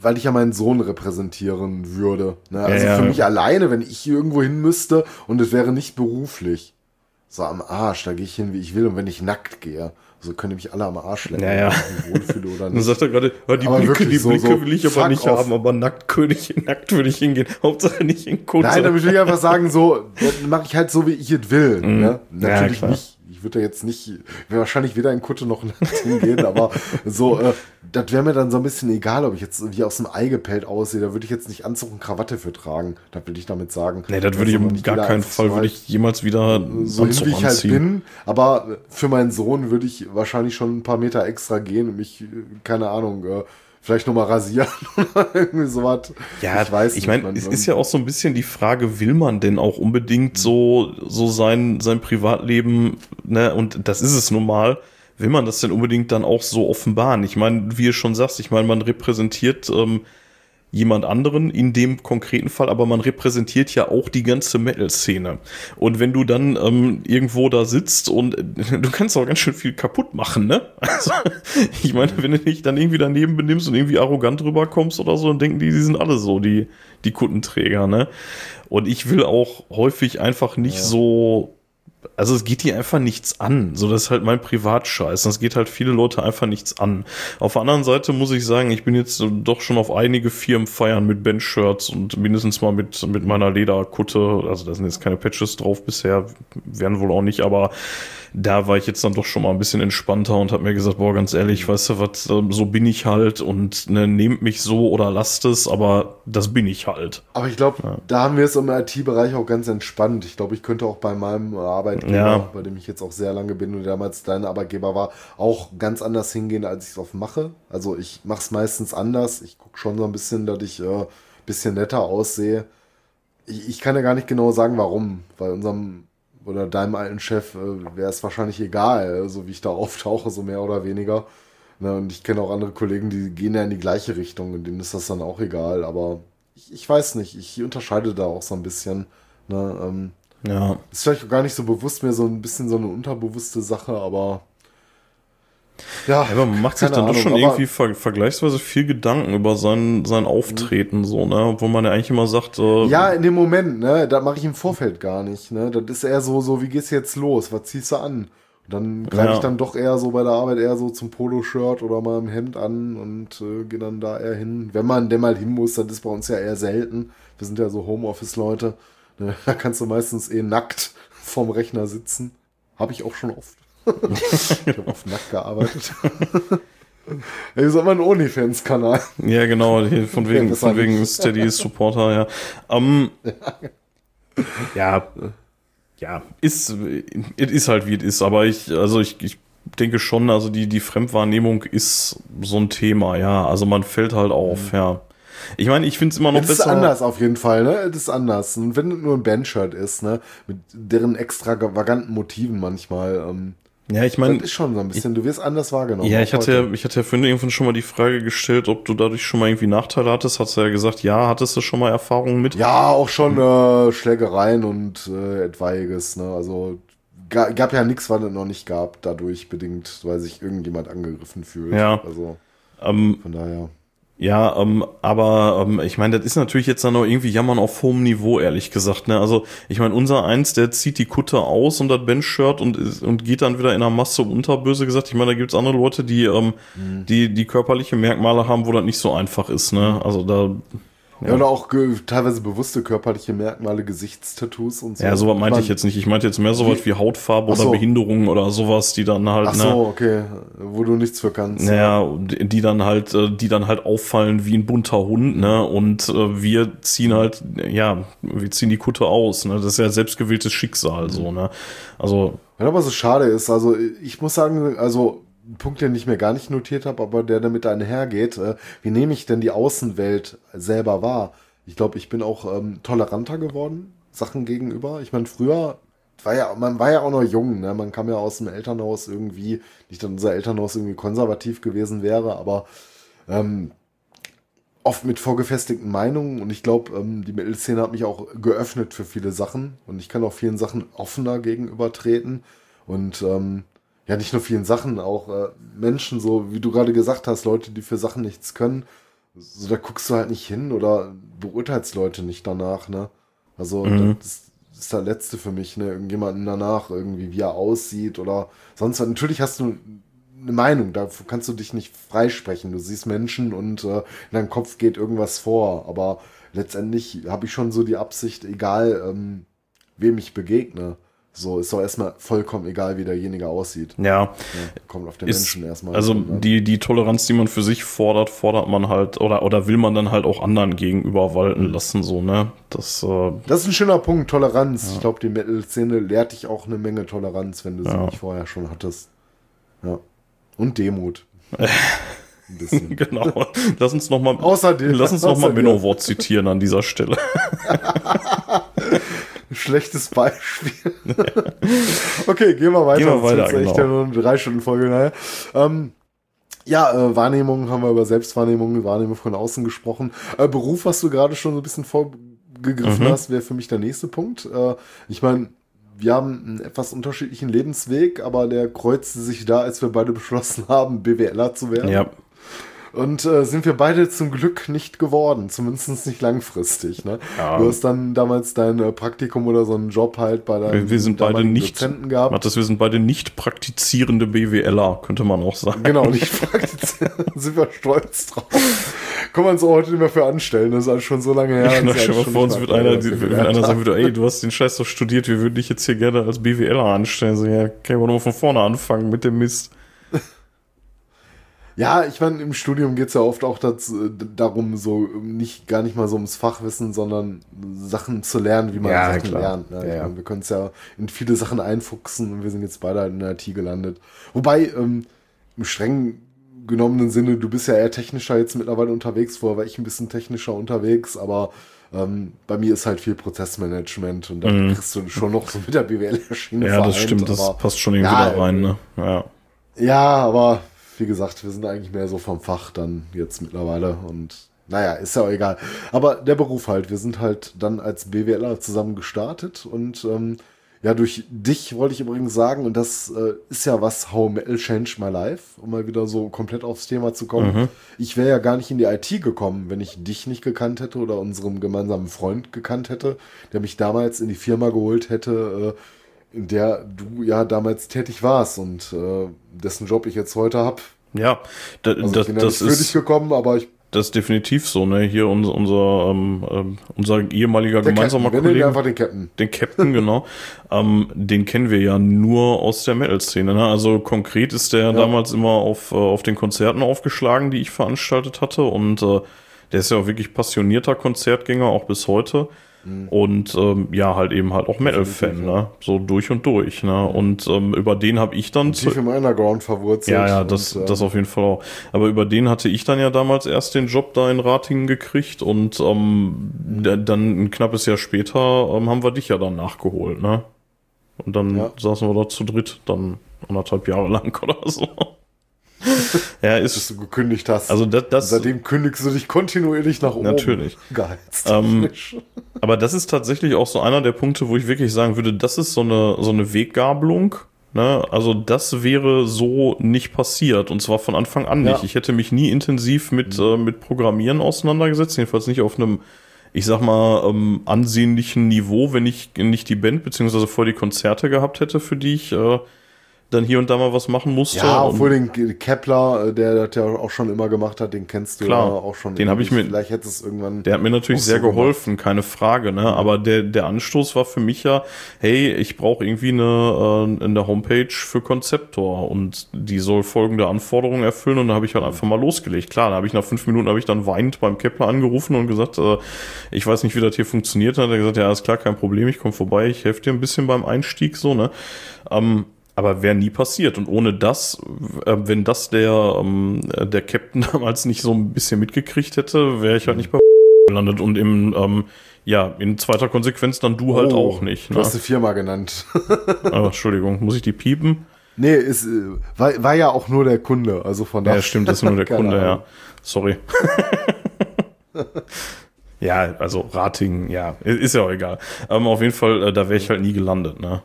weil ich ja meinen Sohn repräsentieren würde. Ne? Also ja, ja. für mich alleine, wenn ich irgendwo hin müsste und es wäre nicht beruflich. So am Arsch, da gehe ich hin, wie ich will und wenn ich nackt gehe. So können mich alle am Arsch lecken, ja, ja. wohlfühle oder nicht. Dann sagt er gerade, die aber Blicke, die Blicke so, will ich aber nicht off. haben, aber nackt König, [laughs] nackt würde ich hingehen. Hauptsache nicht in Kunst. Nein, da will ich einfach sagen, so, mache ich halt so, wie ich es will. Mm. Ne? Natürlich ja, nicht ich würde jetzt nicht, wahrscheinlich weder in Kutte noch hingehen, [laughs] aber so, äh, das wäre mir dann so ein bisschen egal, ob ich jetzt wie aus dem Ei gepellt aussehe. Da würde ich jetzt nicht Anzug und Krawatte für tragen. Das will ich damit sagen. Nee, das würde ich um gar keinen Fall, würde ich jemals wieder so Anzug hin, wie ich halt bin. Aber für meinen Sohn würde ich wahrscheinlich schon ein paar Meter extra gehen und mich, keine Ahnung, äh, vielleicht nochmal rasieren [laughs] oder irgendwie sowas. Ja, ich weiß ich meine, es ist ja auch so ein bisschen die Frage, will man denn auch unbedingt so, so sein, sein Privatleben, ne, und das ist es nun mal, will man das denn unbedingt dann auch so offenbaren? Ich meine, wie du schon sagst, ich meine, man repräsentiert ähm, jemand anderen in dem konkreten Fall, aber man repräsentiert ja auch die ganze Metal-Szene. Und wenn du dann ähm, irgendwo da sitzt und äh, [laughs] du kannst auch ganz schön viel kaputt machen, ne? [laughs] Also, ich meine, wenn du dich dann irgendwie daneben benimmst und irgendwie arrogant rüberkommst oder so, dann denken die, die sind alle so, die, die Kuttenträger, ne? Und ich will auch häufig einfach nicht ja. so also es geht hier einfach nichts an. So, das ist halt mein Privatscheiß. Das geht halt viele Leute einfach nichts an. Auf der anderen Seite muss ich sagen, ich bin jetzt doch schon auf einige Firmen feiern mit Bandshirts und mindestens mal mit, mit meiner Lederkutte. Also da sind jetzt keine Patches drauf bisher, werden wohl auch nicht, aber da war ich jetzt dann doch schon mal ein bisschen entspannter und habe mir gesagt, boah, ganz ehrlich, weißt du was, ähm, so bin ich halt und ne, nehmt mich so oder lasst es, aber das bin ich halt. Aber ich glaube, ja. da haben wir es im IT-Bereich auch ganz entspannt. Ich glaube, ich könnte auch bei meinem Arbeitgeber, ja. bei dem ich jetzt auch sehr lange bin und damals dein Arbeitgeber war, auch ganz anders hingehen, als ich es oft mache. Also ich mache es meistens anders. Ich gucke schon so ein bisschen, dass ich äh, bisschen netter aussehe. Ich, ich kann ja gar nicht genau sagen, warum. Bei unserem oder deinem alten Chef äh, wäre es wahrscheinlich egal, so wie ich da auftauche, so mehr oder weniger. Ne, und ich kenne auch andere Kollegen, die gehen ja in die gleiche Richtung und denen ist das dann auch egal. Aber ich, ich weiß nicht, ich unterscheide da auch so ein bisschen. Ne, ähm, ja. Ist vielleicht gar nicht so bewusst mehr so ein bisschen so eine unterbewusste Sache, aber ja, aber man macht sich dann Ahnung, doch schon irgendwie ver vergleichsweise viel Gedanken über sein, sein Auftreten, so, ne? Obwohl man ja eigentlich immer sagt, äh, Ja, in dem Moment, ne? Da mache ich im Vorfeld gar nicht, ne? Das ist eher so, so, wie geht's jetzt los? Was ziehst du an? Und dann greife ja. ich dann doch eher so bei der Arbeit eher so zum Poloshirt oder mal im Hemd an und äh, gehe dann da eher hin. Wenn man denn mal hin muss, das ist bei uns ja eher selten. Wir sind ja so Homeoffice-Leute. Ne? [laughs] Da kannst du meistens eh nackt vorm Rechner sitzen. Habe ich auch schon oft ich habe auf nackt gearbeitet. [laughs] Ey, ist aber ein OnlyFans-Kanal. Ja, genau, von wegen, von wegen Steady Supporter, ja. Um, [laughs] ja, ja, ist, es ist halt wie es ist, aber ich, also ich, ich denke schon, also die, die Fremdwahrnehmung ist so ein Thema, ja. Also man fällt halt auf, mhm. ja. Ich meine, ich finde es immer noch das besser. Das ist anders auf jeden Fall, ne? Das ist anders. Und wenn es nur ein Bandshirt ist, ne? Mit deren extravaganten Motiven manchmal, ähm, ja, ich meine. Das ist schon so ein bisschen, du wirst anders wahrgenommen. Ja, ich hatte ja, ich hatte ja vorhin irgendwann schon mal die Frage gestellt, ob du dadurch schon mal irgendwie Nachteile hattest. Hast du ja gesagt, ja, hattest du schon mal Erfahrungen mit? Ja, auch schon äh, Schlägereien und äh, etwaiges, ne? Also ga, gab ja nichts, was es noch nicht gab, dadurch bedingt, weil sich irgendjemand angegriffen fühlt. Ja. Also Ähm, von daher. Ja, ähm, aber ähm, ich meine, das ist natürlich jetzt dann noch irgendwie Jammern auf hohem Niveau, ehrlich gesagt. Ne? Also ich meine, unser Eins, der zieht die Kutte aus und das Bench-Shirt und, und geht dann wieder in der Masse unter, böse gesagt. Ich meine, da gibt's andere Leute, die, ähm, die die körperliche Merkmale haben, wo das nicht so einfach ist. Ne? Also da, Ja, oder auch teilweise bewusste körperliche Merkmale, Gesichtstattoos und so. ja, sowas meinte ich jetzt nicht. Ich meinte jetzt mehr sowas wie Hautfarbe Ach so. oder Behinderung oder sowas, die dann halt, Ach ne? so, okay, wo du nichts für kannst. Naja, die dann halt, äh, die dann halt auffallen wie ein bunter Hund, ne? Und äh, wir ziehen halt, ja, wir ziehen die Kutte aus, ne? Das ist ja selbstgewähltes Schicksal, so, ne? Also, Ja, aber so schade ist, also ich muss sagen, also Punkt, den ich mir gar nicht notiert habe, aber der damit einhergeht, äh, wie nehme ich denn die Außenwelt selber wahr? Ich glaube, ich bin auch ähm, toleranter geworden, Sachen gegenüber. Ich meine, früher war ja, man war ja auch noch jung, ne? Man kam ja aus dem Elternhaus irgendwie, nicht, dass unser Elternhaus irgendwie konservativ gewesen wäre, aber ähm, oft mit vorgefestigten Meinungen und ich glaube, ähm, die Metal-Szene hat mich auch geöffnet für viele Sachen und ich kann auch vielen Sachen offener gegenübertreten und ähm, ja, nicht nur vielen Sachen, auch äh, Menschen, so wie du gerade gesagt hast, Leute, die für Sachen nichts können, so da guckst du halt nicht hin oder beurteilst Leute nicht danach, ne? Also Mhm. das ist der letzte für mich, ne? Irgendjemanden danach, irgendwie, wie er aussieht oder sonst was. Natürlich hast du eine Meinung, da kannst du dich nicht freisprechen. Du siehst Menschen und äh, in deinem Kopf geht irgendwas vor, aber letztendlich habe ich schon so die Absicht, egal ähm, wem ich begegne, so ist doch erstmal vollkommen egal, wie derjenige aussieht. ja, Ja, kommt auf den ist, Menschen erstmal. also an, ne? die, die Toleranz, die man für sich fordert, fordert man halt, oder, oder will man dann halt auch anderen gegenüber walten lassen, so, ne? Das, äh, Das ist ein schöner Punkt, Toleranz. Ich glaube, die Metal-Szene lehrt dich auch eine Menge Toleranz, wenn du sie Ja. nicht vorher schon hattest. Ja. Und Demut. [laughs] Ein bisschen. genau. Lass uns noch mal, Außerdem- lass uns noch mal zitieren an dieser Stelle. [laughs] [laughs] Schlechtes Beispiel. [laughs] okay, gehen wir weiter. Gehen wir weiter, echt genau. ja nur eine drei Stunden Folge. Naja. Ähm, ja, äh, Wahrnehmung haben wir über Selbstwahrnehmung, Wahrnehmung von außen gesprochen. Äh, Beruf, was du gerade schon so ein bisschen vorgegriffen Mhm. hast, wäre für mich der nächste Punkt. Äh, ich meine, wir haben einen etwas unterschiedlichen Lebensweg, aber der kreuzte sich da, als wir beide beschlossen haben, BWLer zu werden. ja. Und äh, sind wir beide zum Glück nicht geworden, zumindest nicht langfristig. Ne? Ja. Du hast dann damals dein äh, Praktikum oder so einen Job halt bei deinem Wir, wir sind beide nicht, Dozenten gehabt. Matthias, wir sind beide nicht praktizierende BWLer, könnte man auch sagen. Genau, nicht praktiziert. [laughs] sind wir stolz drauf. Kann man so heute nicht mehr für anstellen, das ist alles schon so lange her. Ja, das ist stell mal vor, uns wird einer, wenn einer sagen würde, ey, du hast den Scheiß doch studiert, wir würden dich jetzt hier gerne als BWLer anstellen. So, ja, kann ich aber nur von vorne anfangen mit dem Mist. Ja, ich meine, im Studium geht's ja oft auch das, äh, darum, so nicht gar nicht mal so ums Fachwissen, sondern Sachen zu lernen, wie man Ja, Sachen klar. lernt. Ne? Ja, ich ja. meine, wir können es ja in viele Sachen einfuchsen und wir sind jetzt beide halt in der IT gelandet. Wobei, ähm, im streng genommenen Sinne, du bist ja eher technischer jetzt mittlerweile unterwegs, vorher war ich ein bisschen technischer unterwegs, aber ähm, bei mir ist halt viel Prozessmanagement und da kriegst du schon noch so mit der BWL-Schiene Mhm. Ja, das stimmt, das passt schon irgendwie ja, da rein, ne? Ja. ja, aber wie gesagt, wir sind eigentlich mehr so vom Fach dann jetzt mittlerweile und naja, ist ja auch egal. Aber der Beruf halt, wir sind halt dann als BWLer zusammen gestartet und ähm, ja, durch dich wollte ich übrigens sagen, und das äh, ist ja was, How Metal Changed My Life, um mal wieder so komplett aufs Thema zu kommen. Ich wäre ja gar nicht in die IT gekommen, wenn ich dich nicht gekannt hätte oder unseren gemeinsamen Freund gekannt hätte, der mich damals in die Firma geholt hätte, äh, in der du ja damals tätig warst und äh, dessen Job ich jetzt heute habe. Ja, da, Also das, ich bin ja das nicht für dich ist, gekommen, aber ich das ist definitiv so, ne? Hier unser, unser, ähm, ähm, unser ehemaliger der gemeinsamer Captain, Kollege. einfach den Captain. Den Captain, genau. [laughs] ähm, den kennen wir ja nur aus der Metal-Szene. Ne? Also konkret ist der damals immer auf, äh, auf den Konzerten aufgeschlagen, die ich veranstaltet hatte. Und äh, der ist ja auch wirklich passionierter Konzertgänger, auch bis heute. Und ähm, ja, halt eben halt auch Metal-Fan, ne? So durch und durch. Ne? Und ähm, über den habe ich dann zu, Tief im Underground verwurzelt. ja, ja, das, und, das auf jeden Fall auch. Aber über den hatte ich dann ja damals erst den Job da in Ratingen gekriegt und ähm, da- dann ein knappes Jahr später ähm, haben wir dich ja dann nachgeholt, ne? Und dann Ja. saßen wir da zu dritt, dann anderthalb Jahre lang [laughs] oder so. [laughs] Ja, ist, du gekündigt hast. also das, das, Seitdem kündigst du dich kontinuierlich nach oben. Natürlich. Geheizt. [laughs] Ähm, aber das ist tatsächlich auch so einer der Punkte, wo ich wirklich sagen würde, das ist so eine, so eine Weggabelung. Ne? Also das wäre so nicht passiert und zwar von Anfang an nicht. Ja. Ich hätte mich nie intensiv mit, äh, mit Programmieren auseinandergesetzt, jedenfalls nicht auf einem, ich sag mal, ähm, ansehnlichen Niveau, wenn ich nicht die Band beziehungsweise vor die Konzerte gehabt hätte, für die ich äh, dann hier und da mal was machen musste. ja, obwohl den Kepler, äh, der das ja auch schon immer gemacht hat, den kennst du Klar. ja auch schon. Den hab ich mir- Vielleicht hätte es irgendwann. Der hat mir natürlich sehr so geholfen, keine Frage, ne? Aber der, der Anstoß war für mich ja, hey, ich brauche irgendwie eine, äh, eine Homepage für Konzeptor und die soll folgende Anforderungen erfüllen und da habe ich halt einfach mal losgelegt. Klar, da habe ich nach fünf Minuten habe ich dann weinend beim Kepler angerufen und gesagt, äh, ich weiß nicht, wie das hier funktioniert. Dann hat er gesagt, ja, ist klar, kein Problem, ich komme vorbei, ich helfe dir ein bisschen beim Einstieg, so, ne? Ähm, aber wäre nie passiert. Und ohne das, äh, wenn das der, ähm, äh, der Captain [laughs] damals nicht so ein bisschen mitgekriegt hätte, wäre ich halt nicht bei [laughs] gelandet. Und im, ähm, ja, in zweiter Konsequenz dann du halt Oh, auch nicht. Du Ne? hast die Firma genannt. Oh, [laughs] Entschuldigung, muss ich die piepen? nee, ist, äh, war, war ja auch nur der Kunde. Also von Ja, daher. stimmt, das ist nur der Kunde, Ahnung. ja. Sorry. ja, also Rating, ja, ist ja auch egal. Ähm, auf jeden Fall, äh, da wäre ich halt nie gelandet, ne?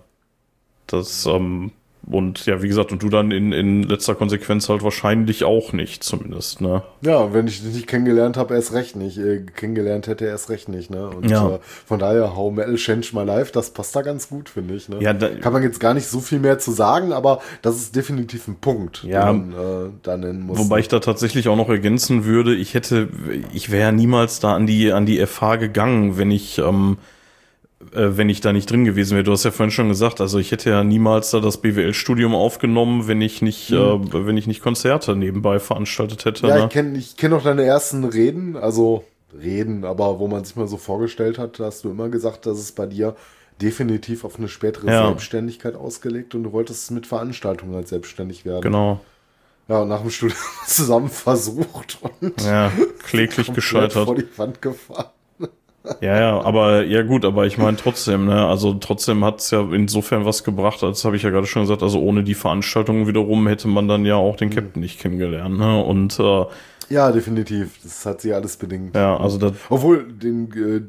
Das, ähm, und ja, wie gesagt, und du dann in, in letzter Konsequenz halt wahrscheinlich auch nicht, zumindest, ne? Ja, wenn ich dich nicht kennengelernt habe, erst recht nicht. Äh, kennengelernt hätte er erst recht nicht, ne? Und Ja. äh, von daher, How Metal Changed My Life, das passt da ganz gut, finde ich. Ne? Ja, da- Kann man jetzt gar nicht so viel mehr zu sagen, aber das ist definitiv ein Punkt, Ja. den man äh, da nennen muss. Wobei ich da tatsächlich auch noch ergänzen würde, ich hätte, ich wäre ja niemals da an die, an die FH gegangen, wenn ich, ähm, äh, wenn ich da nicht drin gewesen wäre. Du hast ja vorhin schon gesagt, also ich hätte ja niemals da das BWL-Studium aufgenommen, wenn ich nicht, äh, wenn ich nicht Konzerte nebenbei veranstaltet hätte. ja, ne? ich kenne ich kenn noch deine ersten Reden, also Reden, aber wo man sich mal so vorgestellt hat, hast du immer gesagt, dass es bei dir definitiv auf eine spätere Ja. Selbstständigkeit ausgelegt und du wolltest mit Veranstaltungen als selbstständig werden. Genau. Ja, und nach dem Studium [laughs] zusammen versucht und Ja, kläglich [laughs] gescheitert. vor die Wand gefahren. Ja, ja, aber ja gut, aber ich meine trotzdem, ne, also trotzdem hat's ja insofern was gebracht, als habe ich ja gerade schon gesagt, also ohne die Veranstaltung wiederum hätte man dann ja auch den Mhm. Captain nicht kennengelernt, ne? Und äh, Ja, definitiv. Das hat sie alles bedingt. ja, also das Obwohl, den, äh,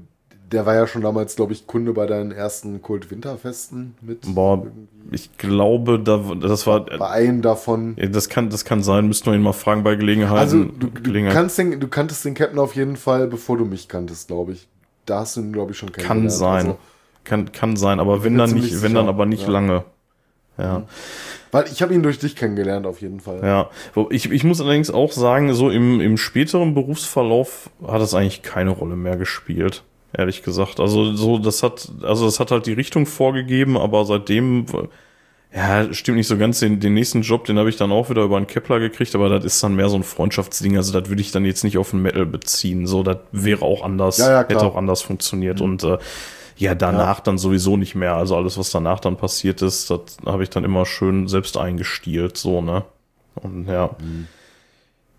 der war ja schon damals, glaube ich, Kunde bei deinen ersten Kult-Winterfesten mit. Boah, ich glaube, da, das war, Bei einem davon. ja, das kann, das kann sein, müssten wir ihn mal fragen bei Gelegenheit. Also, du, du, Gelegenheit. kannst den, du kanntest den Captain auf jeden Fall, bevor du mich kanntest, glaube ich. Da hast du ihn, glaube ich, schon kann kennengelernt. sein. Also, kann, kann sein, aber wenn dann nicht, wenn dann aber nicht Ja. Mhm. lange. Ja. weil ich habe ihn durch dich kennengelernt, auf jeden Fall. Ja, ich, ich muss allerdings auch sagen, so im, im späteren Berufsverlauf hat es eigentlich keine Rolle mehr gespielt, ehrlich gesagt. Also so, das hat, also das hat halt die Richtung vorgegeben, aber seitdem, ja, stimmt nicht so ganz. Den, den nächsten Job, den habe ich dann auch wieder über einen Kepler gekriegt, aber das ist dann mehr so ein Freundschaftsding. Also das würde ich dann jetzt nicht auf den Metal beziehen. So, das wäre auch anders, Ja, ja, klar. hätte auch anders funktioniert und äh, ja, danach dann sowieso nicht mehr. Also alles, was danach dann passiert ist, das habe ich dann immer schön selbst eingestielt, so, ne? Und ja.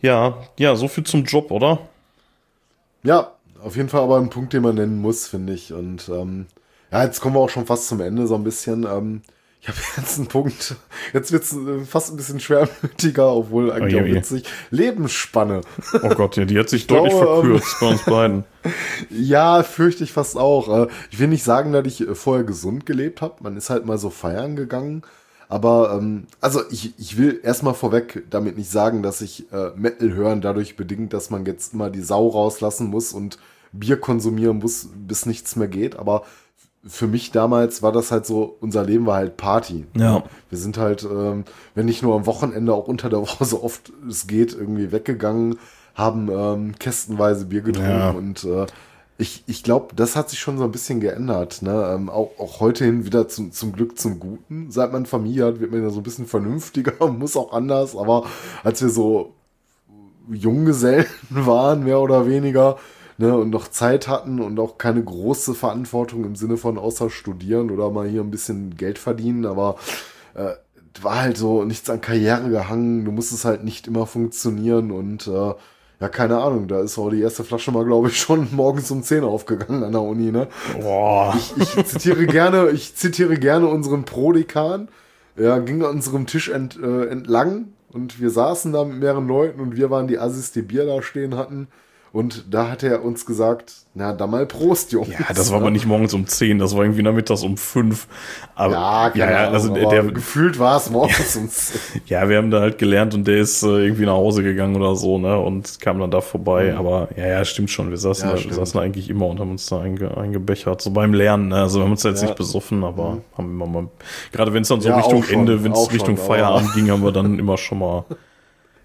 Ja, ja, so viel zum Job, oder? Ja, auf jeden Fall aber ein Punkt, den man nennen muss, finde ich. Und ähm, ja, jetzt kommen wir auch schon fast zum Ende so ein bisschen. Ähm, ich habe [laughs] jetzt einen Punkt, jetzt wird's äh, fast ein bisschen schwermütiger, obwohl eigentlich Oje, auch witzig. Lebensspanne. Oh Gott, ja, die hat sich deutlich glaube, ähm, verkürzt bei uns beiden. [laughs] Ja, fürchte ich fast auch. Äh, Ich will nicht sagen, dass ich äh, vorher gesund gelebt habe. Man ist halt mal so feiern gegangen. Aber, ähm, also ich, ich will erstmal vorweg damit nicht sagen, dass ich äh, Metal hören dadurch bedingt, dass man jetzt immer die Sau rauslassen muss und Bier konsumieren muss, bis nichts mehr geht. Aber für mich damals war das halt so, unser Leben war halt Party. Ja. Wir sind halt, ähm, wenn nicht nur am Wochenende, auch unter der Woche so oft es geht, irgendwie weggegangen, haben ähm, kästenweise Bier getrunken Ja. und äh, ich, ich glaube, das hat sich schon so ein bisschen geändert. Ne? Ähm, auch, auch heute hin wieder zum, zum Glück zum Guten. Seit man Familie hat, wird man ja so ein bisschen vernünftiger, [laughs] muss auch anders. Aber als wir so Junggesellen [laughs] waren, mehr oder weniger, ne, und noch Zeit hatten und auch keine große Verantwortung im Sinne von außer studieren oder mal hier ein bisschen Geld verdienen, aber äh, war halt so nichts an Karriere gehangen, du musstest halt nicht immer funktionieren und äh, ja, keine Ahnung, da ist auch die erste Flasche mal, glaube ich, [laughs] schon morgens um 10 aufgegangen an der Uni, ne? Boah. Ich, ich zitiere gerne, ich zitiere gerne unseren Prodekan. Ja, ging an unserem Tisch ent, äh, entlang und wir saßen da mit mehreren Leuten und wir waren die Assis, die Bier da stehen hatten. Und da hat er uns gesagt, na, da mal Prost, Jungs. Ja, das war aber nicht morgens um 10, das war irgendwie nachmittags um 5. Aber, Ja, keine ja, ja, Ahnung, also aber der, gefühlt war es morgens um 10. [laughs] ja, wir haben da halt gelernt und der ist äh, irgendwie nach Hause gegangen oder so, ne, und kam dann da vorbei. Aber ja, ja, stimmt schon. Wir saßen, Mhm. Ja, da, wir saßen eigentlich immer und haben uns da einge, eingebechert. So beim Lernen, ne? Also wir haben uns da jetzt Ja. Mhm. nicht besoffen, aber haben immer mal, gerade wenn es dann so Ja, Richtung schon, Ende, wenn es Richtung Feierabend ging, haben wir dann immer schon mal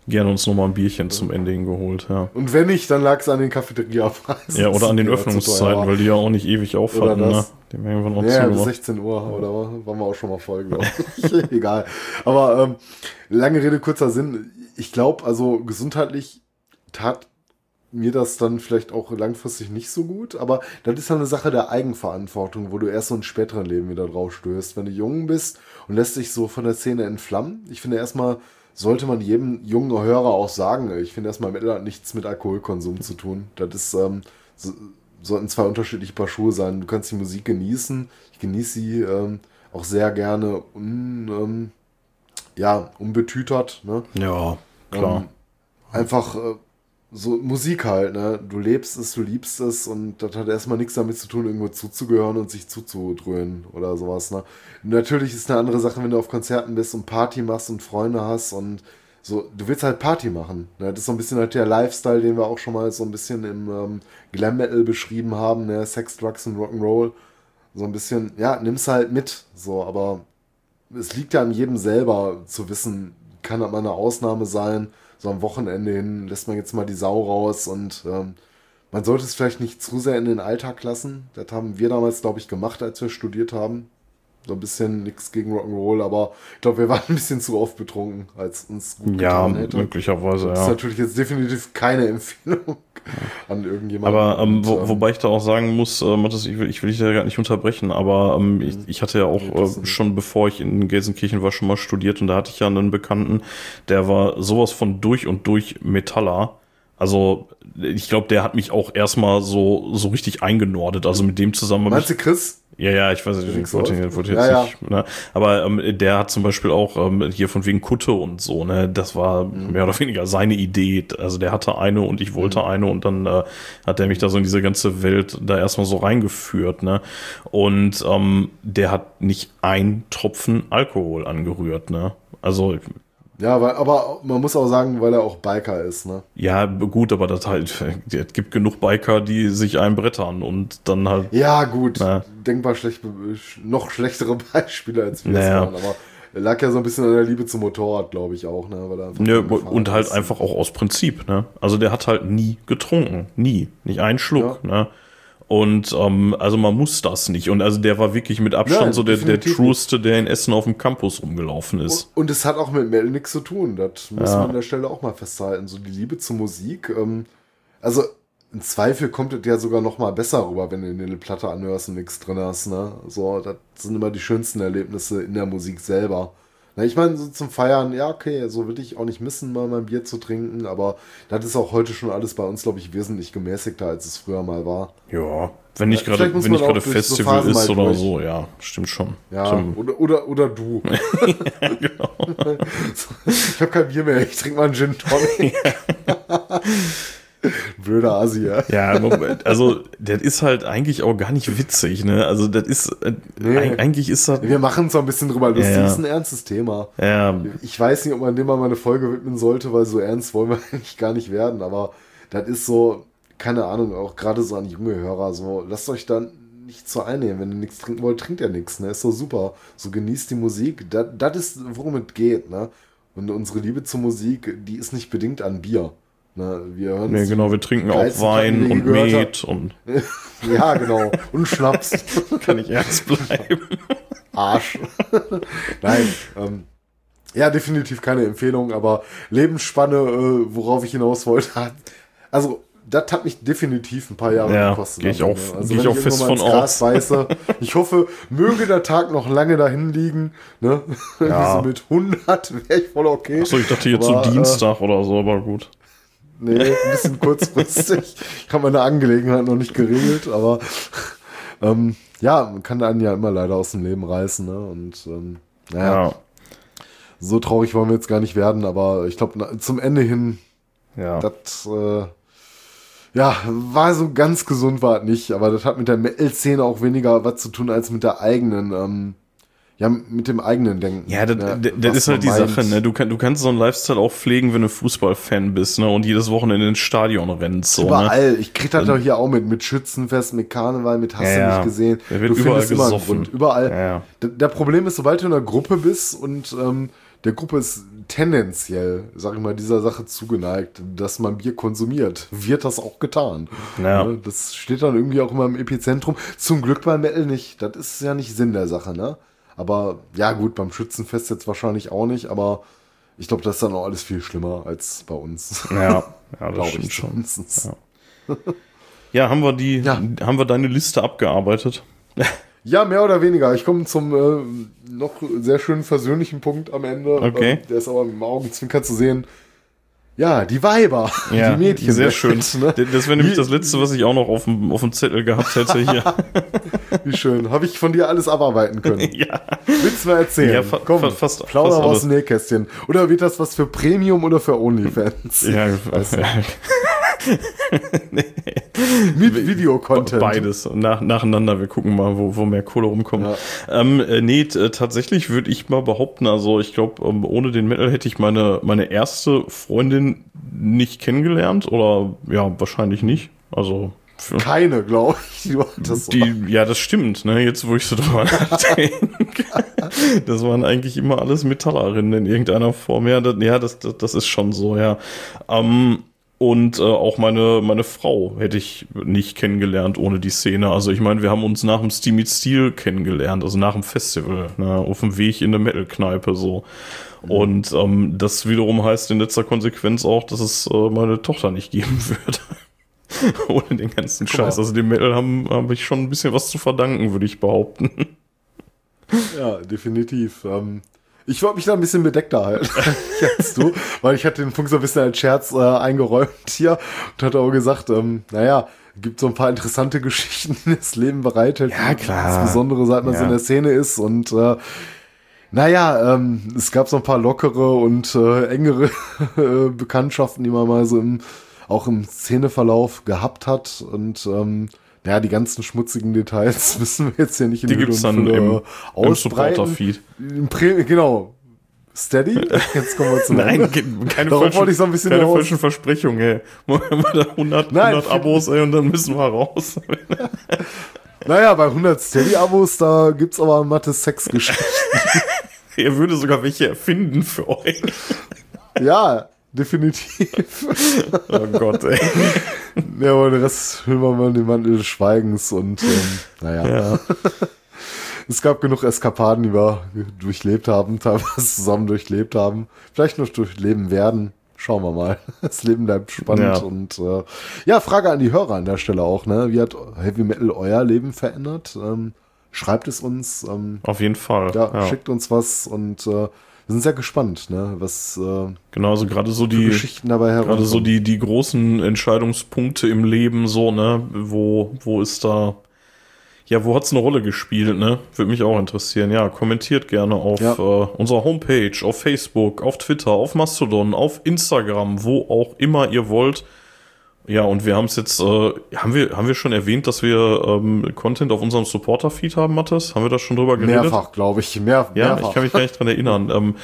gerne uns nochmal ein Bierchen zum Ende hin geholt, ja. Und wenn nicht, dann lag es an den Cafeteria-Preisen. Ja, oder an den Öffnungszeiten, weil die ja auch nicht ewig auf Oder hatten, ne? haben irgendwann auch Ja, bis zugemacht. 16 Uhr oder waren wir auch schon mal voll, glaube ich. [laughs] Egal. Aber ähm, lange Rede, kurzer Sinn. Ich glaube, also gesundheitlich tat mir das dann vielleicht auch langfristig nicht so gut, aber das ist ja eine Sache der Eigenverantwortung, wo du erst so in späteren Leben wieder drauf stößt. Wenn du jung bist und lässt dich so von der Szene entflammen. Ich finde erstmal, sollte man jedem jungen Hörer auch sagen, ich finde erstmal Mittel hat nichts mit Alkoholkonsum zu tun. Das ist, ähm, so, sollten zwei unterschiedliche Paar Schuhe sein. Du kannst die Musik genießen. Ich genieße sie ähm, auch sehr gerne un, ähm, ja, unbetütert. Ne? Ja, klar. Ähm, einfach äh, so Musik halt, ne? Du lebst es, du liebst es und das hat erstmal nichts damit zu tun, irgendwo zuzugehören und sich zuzudröhnen oder sowas, ne? Natürlich ist eine andere Sache, wenn du auf Konzerten bist und Party machst und Freunde hast und so, du willst halt Party machen. Ne? Das ist so ein bisschen halt der Lifestyle, den wir auch schon mal so ein bisschen im ähm, Glam Metal beschrieben haben, ne? Sex, Drugs und Rock'n'Roll. So ein bisschen, ja, nimm's halt mit, so, aber es liegt ja an jedem selber zu wissen, kann das mal eine Ausnahme sein. So am Wochenende hin lässt man jetzt mal die Sau raus und ähm, man sollte es vielleicht nicht zu sehr in den Alltag lassen. Das haben wir damals, glaube ich, gemacht, als wir studiert haben. So ein bisschen nichts gegen Rock'n'Roll, aber ich glaube, wir waren ein bisschen zu oft betrunken, als uns gut Ja, getan hätte. möglicherweise, Das ist ja. natürlich jetzt definitiv keine [laughs] Empfehlung [laughs] an irgendjemanden. Aber ähm, wo, ähm, wobei ich da auch sagen muss, äh, Mathis, ich will, ich will dich da gar nicht unterbrechen, aber ähm, ich, ich hatte ja auch äh, schon bevor ich in Gelsenkirchen war, schon mal studiert und da hatte ich ja einen Bekannten, der war sowas von durch und durch Metaller. Also ich glaube, der hat mich auch erstmal so so richtig eingenordet. Also mit dem zusammen Meinst du Chris? ja, ja, ich weiß nicht, ich wollte, ich wollte jetzt Ja, nicht, ne? aber ähm, der hat zum Beispiel auch ähm, hier von wegen Kutte und so, ne, das war Mhm. mehr oder weniger seine Idee. Also der hatte eine und ich wollte eine und dann äh, hat er mich da so in diese ganze Welt da erstmal so reingeführt, ne, und ähm, der hat nicht ein Tropfen Alkohol angerührt, ne. Also Ja, weil, aber man muss auch sagen, weil er auch Biker ist, ne? ja, gut, aber das halt, [laughs] es gibt genug Biker, die sich einbrettern und dann halt Ja, gut. Na. Denkbar schlecht, noch schlechtere [laughs] Beispiele als wir Naja. waren. Aber er lag ja so ein bisschen an der Liebe zum Motorrad, glaube ich auch, ne? Weil er gefahren und halt ist. einfach auch aus Prinzip, ne? Also der hat halt nie getrunken. Nie. Nicht einen Schluck, ne? Und ähm, also man muss das nicht. Und also der war wirklich mit Abstand Nein, so der, der trueste, der in Essen auf dem Campus rumgelaufen ist. Und es hat auch mit Mel nichts zu tun. Das muss Ja. man an der Stelle auch mal festhalten. So die Liebe zur Musik. Ähm, also im Zweifel kommt es ja sogar noch mal besser rüber, wenn du eine Platte anhörst und nichts drin hast. Ne? So, das sind immer die schönsten Erlebnisse in der Musik selber. Na, ich meine, so zum Feiern, ja, okay, so will ich auch nicht missen, mal mein Bier zu trinken, aber das ist auch heute schon alles bei uns, glaube ich, wesentlich gemäßigter, als es früher mal war. Ja. Wenn nicht Ja, gerade, wenn nicht so Festival Phasen ist oder durch. so, ja, stimmt schon. Ja, oder, oder, oder du. [laughs] [laughs] genau. [laughs] Ich habe kein Bier mehr, ich trinke mal einen Gin Tonic. [laughs] Blöder Asi, ja. Ja, Moment, also das ist halt eigentlich auch gar nicht witzig, ne? Also das ist äh, Nee. eig- eigentlich ist das Wir machen so ein bisschen drüber lustig. Ja, ja. ist ein ernstes Thema. ja, Ich weiß nicht, ob man dem mal eine Folge widmen sollte, weil so ernst wollen wir [laughs] eigentlich gar nicht werden. Aber das ist so, keine Ahnung, auch gerade so an junge Hörer, so, lasst euch dann nicht so einnehmen. Wenn ihr nichts trinken wollt, trinkt ihr nichts, ne? Ist so super. So genießt die Musik. Das das ist, worum es geht, ne? Und unsere Liebe zur Musik, die ist nicht bedingt an Bier. Ne? Wir hören nee, genau, wir trinken auch Wein und ich. Met und [laughs] Ja, genau. Und Schnaps. [laughs] kann ich ernst bleiben. [laughs] Arsch. Nein. Ähm, ja, definitiv keine Empfehlung, aber Lebensspanne, äh, worauf ich hinaus wollte, also das hat mich definitiv ein paar Jahre Ja, gekostet. geh ich auch- also geh ich auch fest irgendwann mal von Gras Beiße, ich hoffe, möge der Tag noch lange dahin liegen. Ne? Ja. so mit 100 wäre ich voll okay. Achso, ich dachte jetzt Aber, so äh, Dienstag oder so, aber gut. Nee, ein bisschen [laughs] kurzfristig. Ich habe meine Angelegenheit noch nicht geregelt, aber ähm, ja, man kann einen ja immer leider aus dem Leben reißen. Ne? Und ähm, naja, Ja. so traurig wollen wir jetzt gar nicht werden, aber ich glaube, zum Ende hin, Ja. das, äh, ja, war so ganz gesund war es nicht, aber das hat mit der Metal-Szene auch weniger was zu tun als mit der eigenen, ähm, ja, mit dem eigenen Denken. Ja, das, ne, das, ist halt die meint. Sache, ne? Du, kann, du kannst so einen Lifestyle auch pflegen, wenn du Fußballfan bist, ne? Und jedes Wochenende ins Stadion rennst, so, ne? Überall. Ich krieg das doch hier auch mit, mit Schützenfest, mit Karneval, mit hast Ja, du ja. nicht gesehen. Da wird du überall findest immer einen gesoffen. Überall. Ja, ja. D- Der Problem ist, sobald du in einer Gruppe bist und ähm, der Gruppe ist tendenziell, sag ich mal, dieser Sache zugeneigt, dass man Bier konsumiert, wird das auch getan. Ja. Ne? Das steht dann irgendwie auch immer im Epizentrum. Zum Glück beim Metal nicht. Das ist ja nicht Sinn der Sache, ne? Aber ja, gut, beim Schützenfest jetzt wahrscheinlich auch nicht, aber ich glaube, das ist dann auch alles viel schlimmer als bei uns. Ja, ja [laughs] das Glaube stimmt ich schon. zumindest. Ja, haben wir die, Ja. haben wir deine Liste abgearbeitet? [laughs] Ja, mehr oder weniger. Ich komme zum äh, noch sehr schönen versöhnlichen Punkt am Ende. Okay. Ähm, der ist aber im Augenzwinkern zu sehen. Ja, die Weiber, die Mädchen. sehr schön. Ne? Das wäre nämlich das letzte, was ich auch noch auf dem, auf dem Zettel gehabt hätte hier. [laughs] Wie schön. Habe ich von dir alles abarbeiten können. [laughs] ja. Willst du mal erzählen? Ja, fa- Komm, fa- fast- plauder fast aus dem Nähkästchen. Oder wird das was für Premium oder für Onlyfans? Ja, [laughs] [laughs] Mit Videocontent. Beides nach, nacheinander. Wir gucken mal, wo, wo mehr Kohle rumkommt. Ja. Ähm, äh, nee, äh, tatsächlich würde ich mal behaupten, also ich glaube, ähm, ohne den Metal hätte ich meine, meine erste Freundin nicht kennengelernt oder ja, wahrscheinlich nicht. Also für, Keine, glaube ich. Hattest so. die, ja, das stimmt, ne? Jetzt, wo ich so drüber [laughs] nachdenke. Das waren eigentlich immer alles Metallerinnen in irgendeiner Form. Ja, das, ja, das, das, das ist schon so, ja. Ähm, und äh, auch meine, meine Frau hätte ich nicht kennengelernt ohne die Szene. Also ich meine, wir haben uns nach dem Steam Meets Steel kennengelernt, also nach dem Festival, ne, auf dem Weg in eine Metal-Kneipe so. Und ähm, das wiederum heißt in letzter Konsequenz auch, dass es äh, meine Tochter nicht geben [laughs] würde. Ohne den ganzen. Scheiß. Also dem Metal haben habe ich schon ein bisschen was zu verdanken, würde ich behaupten. Ja, definitiv. Ähm, ich wollte mich da ein bisschen bedeckter halten [laughs] als du, weil ich hatte den Punkt so ein bisschen als Scherz äh, eingeräumt hier und hatte auch gesagt, ähm, naja, gibt so ein paar interessante [laughs] Geschichten, die das Leben bereithält. Ja, klar. Insbesondere seit man so Ja. in der Szene ist und äh, naja, ähm, es gab so ein paar lockere und äh, engere [laughs] äh, Bekanntschaften, die man mal so im, auch im Szeneverlauf gehabt hat und ähm, ja, die ganzen schmutzigen Details [laughs] müssen wir jetzt hier nicht in Die gibt's und dann im, im. Supporter-Feed. Genau. Steady? Jetzt kommen wir zum [laughs] Nein, keine, Darauf falschen, so ein bisschen keine falschen Versprechungen, ey. [laughs] Machen wir da 100, Nein, 100 Abos, ey, und dann müssen wir raus. Naja, bei 100 Steady-Abos, da gibt's aber matte Sexgeschichten. er würde sogar welche erfinden für euch. ja, definitiv. [laughs] Oh Gott, ey. [laughs] Ja, aber den Rest hüllen wir mal in den Mantel des Schweigens und ähm, naja. Ja. [laughs] Es gab genug Eskapaden, die wir durchlebt haben, teilweise zusammen durchlebt haben. Vielleicht noch durchleben werden. Schauen wir mal. Das Leben bleibt spannend. Ja. Und äh, ja, Frage an die Hörer an der Stelle auch. Ne? Wie hat Heavy Metal euer Leben verändert? Ähm, schreibt es uns. Ähm, Auf jeden Fall. ja, Ja, schickt uns was und äh, wir sind sehr gespannt, ne? was äh, Genau, also gerade so die, Geschichten dabei herum. gerade so die, die großen Entscheidungspunkte im Leben, so, ne, wo, wo ist da, ja, wo hat's eine Rolle gespielt, ne? Würde mich auch interessieren. Ja, kommentiert gerne auf Ja. äh, unserer Homepage, auf Facebook, auf Twitter, auf Mastodon, auf Instagram, wo auch immer ihr wollt. Ja, und wir haben es jetzt, äh, haben wir, haben wir schon erwähnt, dass wir ähm, Content auf unserem Supporter-Feed haben, Mathis? Haben wir da schon drüber geredet? Mehrfach, glaube ich. Mehr, Ja, mehrfach. ich kann mich gar nicht dran erinnern. [laughs] Ähm,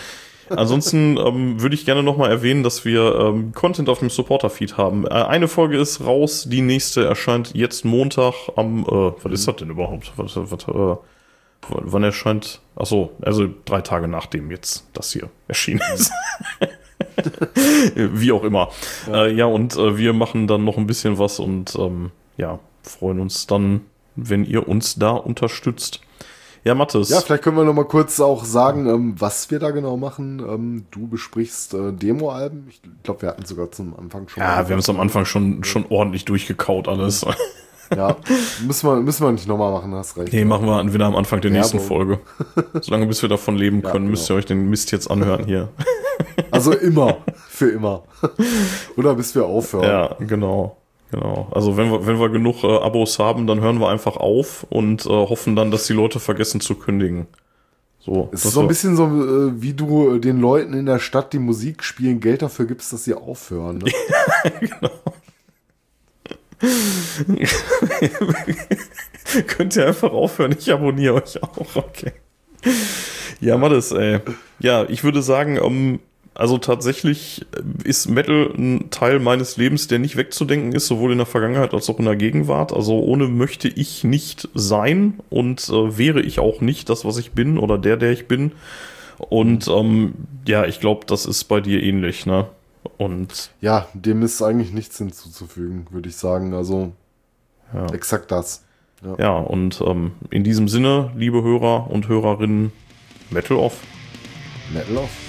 ansonsten ähm, würde ich gerne nochmal erwähnen, dass wir ähm, Content auf dem Supporter-Feed haben. Äh, eine Folge ist raus, die nächste erscheint jetzt Montag am, äh, was ist das denn überhaupt? Was, was, äh, wann erscheint? Ach so, also drei Tage nachdem jetzt das hier erschienen ist. [laughs] [laughs] Wie auch immer. Ja, äh, ja und äh, wir machen dann noch ein bisschen was und ähm, ja, freuen uns dann, wenn ihr uns da unterstützt. Ja, Mathis. Ja, vielleicht können wir noch mal kurz auch sagen, ähm, was wir da genau machen. Ähm, du besprichst äh, Demo-Alben. Ich glaube, wir hatten sogar zum Anfang schon. Ja, wir haben es am Anfang schon, schon ordentlich durchgekaut alles. Ja, müssen wir, müssen wir nicht nochmal machen, hast recht. Nee, machen wir entweder am Anfang der nächsten. Folge. [laughs] Solange bis wir davon leben Ja, können, genau. müsst ihr euch den Mist jetzt anhören hier. [laughs] Also immer, für immer. Oder bis wir aufhören. Ja, genau. Genau. Also wenn wir, wenn wir genug äh, Abos haben, dann hören wir einfach auf und äh, hoffen dann, dass die Leute vergessen zu kündigen. So, Es ist so ein bisschen so, äh, wie du den Leuten in der Stadt, die Musik spielen, Geld dafür gibst, dass sie aufhören. Ne? [laughs] [laughs] Könnt ihr einfach aufhören, ich abonniere euch auch, okay. Ja, Mattes, ey. Ja, ich würde sagen, ähm, also tatsächlich ist Metal ein Teil meines Lebens, der nicht wegzudenken ist, sowohl in der Vergangenheit als auch in der Gegenwart. Also ohne möchte ich nicht sein und äh, wäre ich auch nicht das, was ich bin oder der, der ich bin. Und ähm, ja, ich glaube, das ist bei dir ähnlich, ne? Und Ja, dem ist eigentlich nichts hinzuzufügen, würde ich sagen. Also ja. exakt das. Ja, und ähm, in diesem Sinne, liebe Hörer und Hörerinnen, Metal off. Metal off.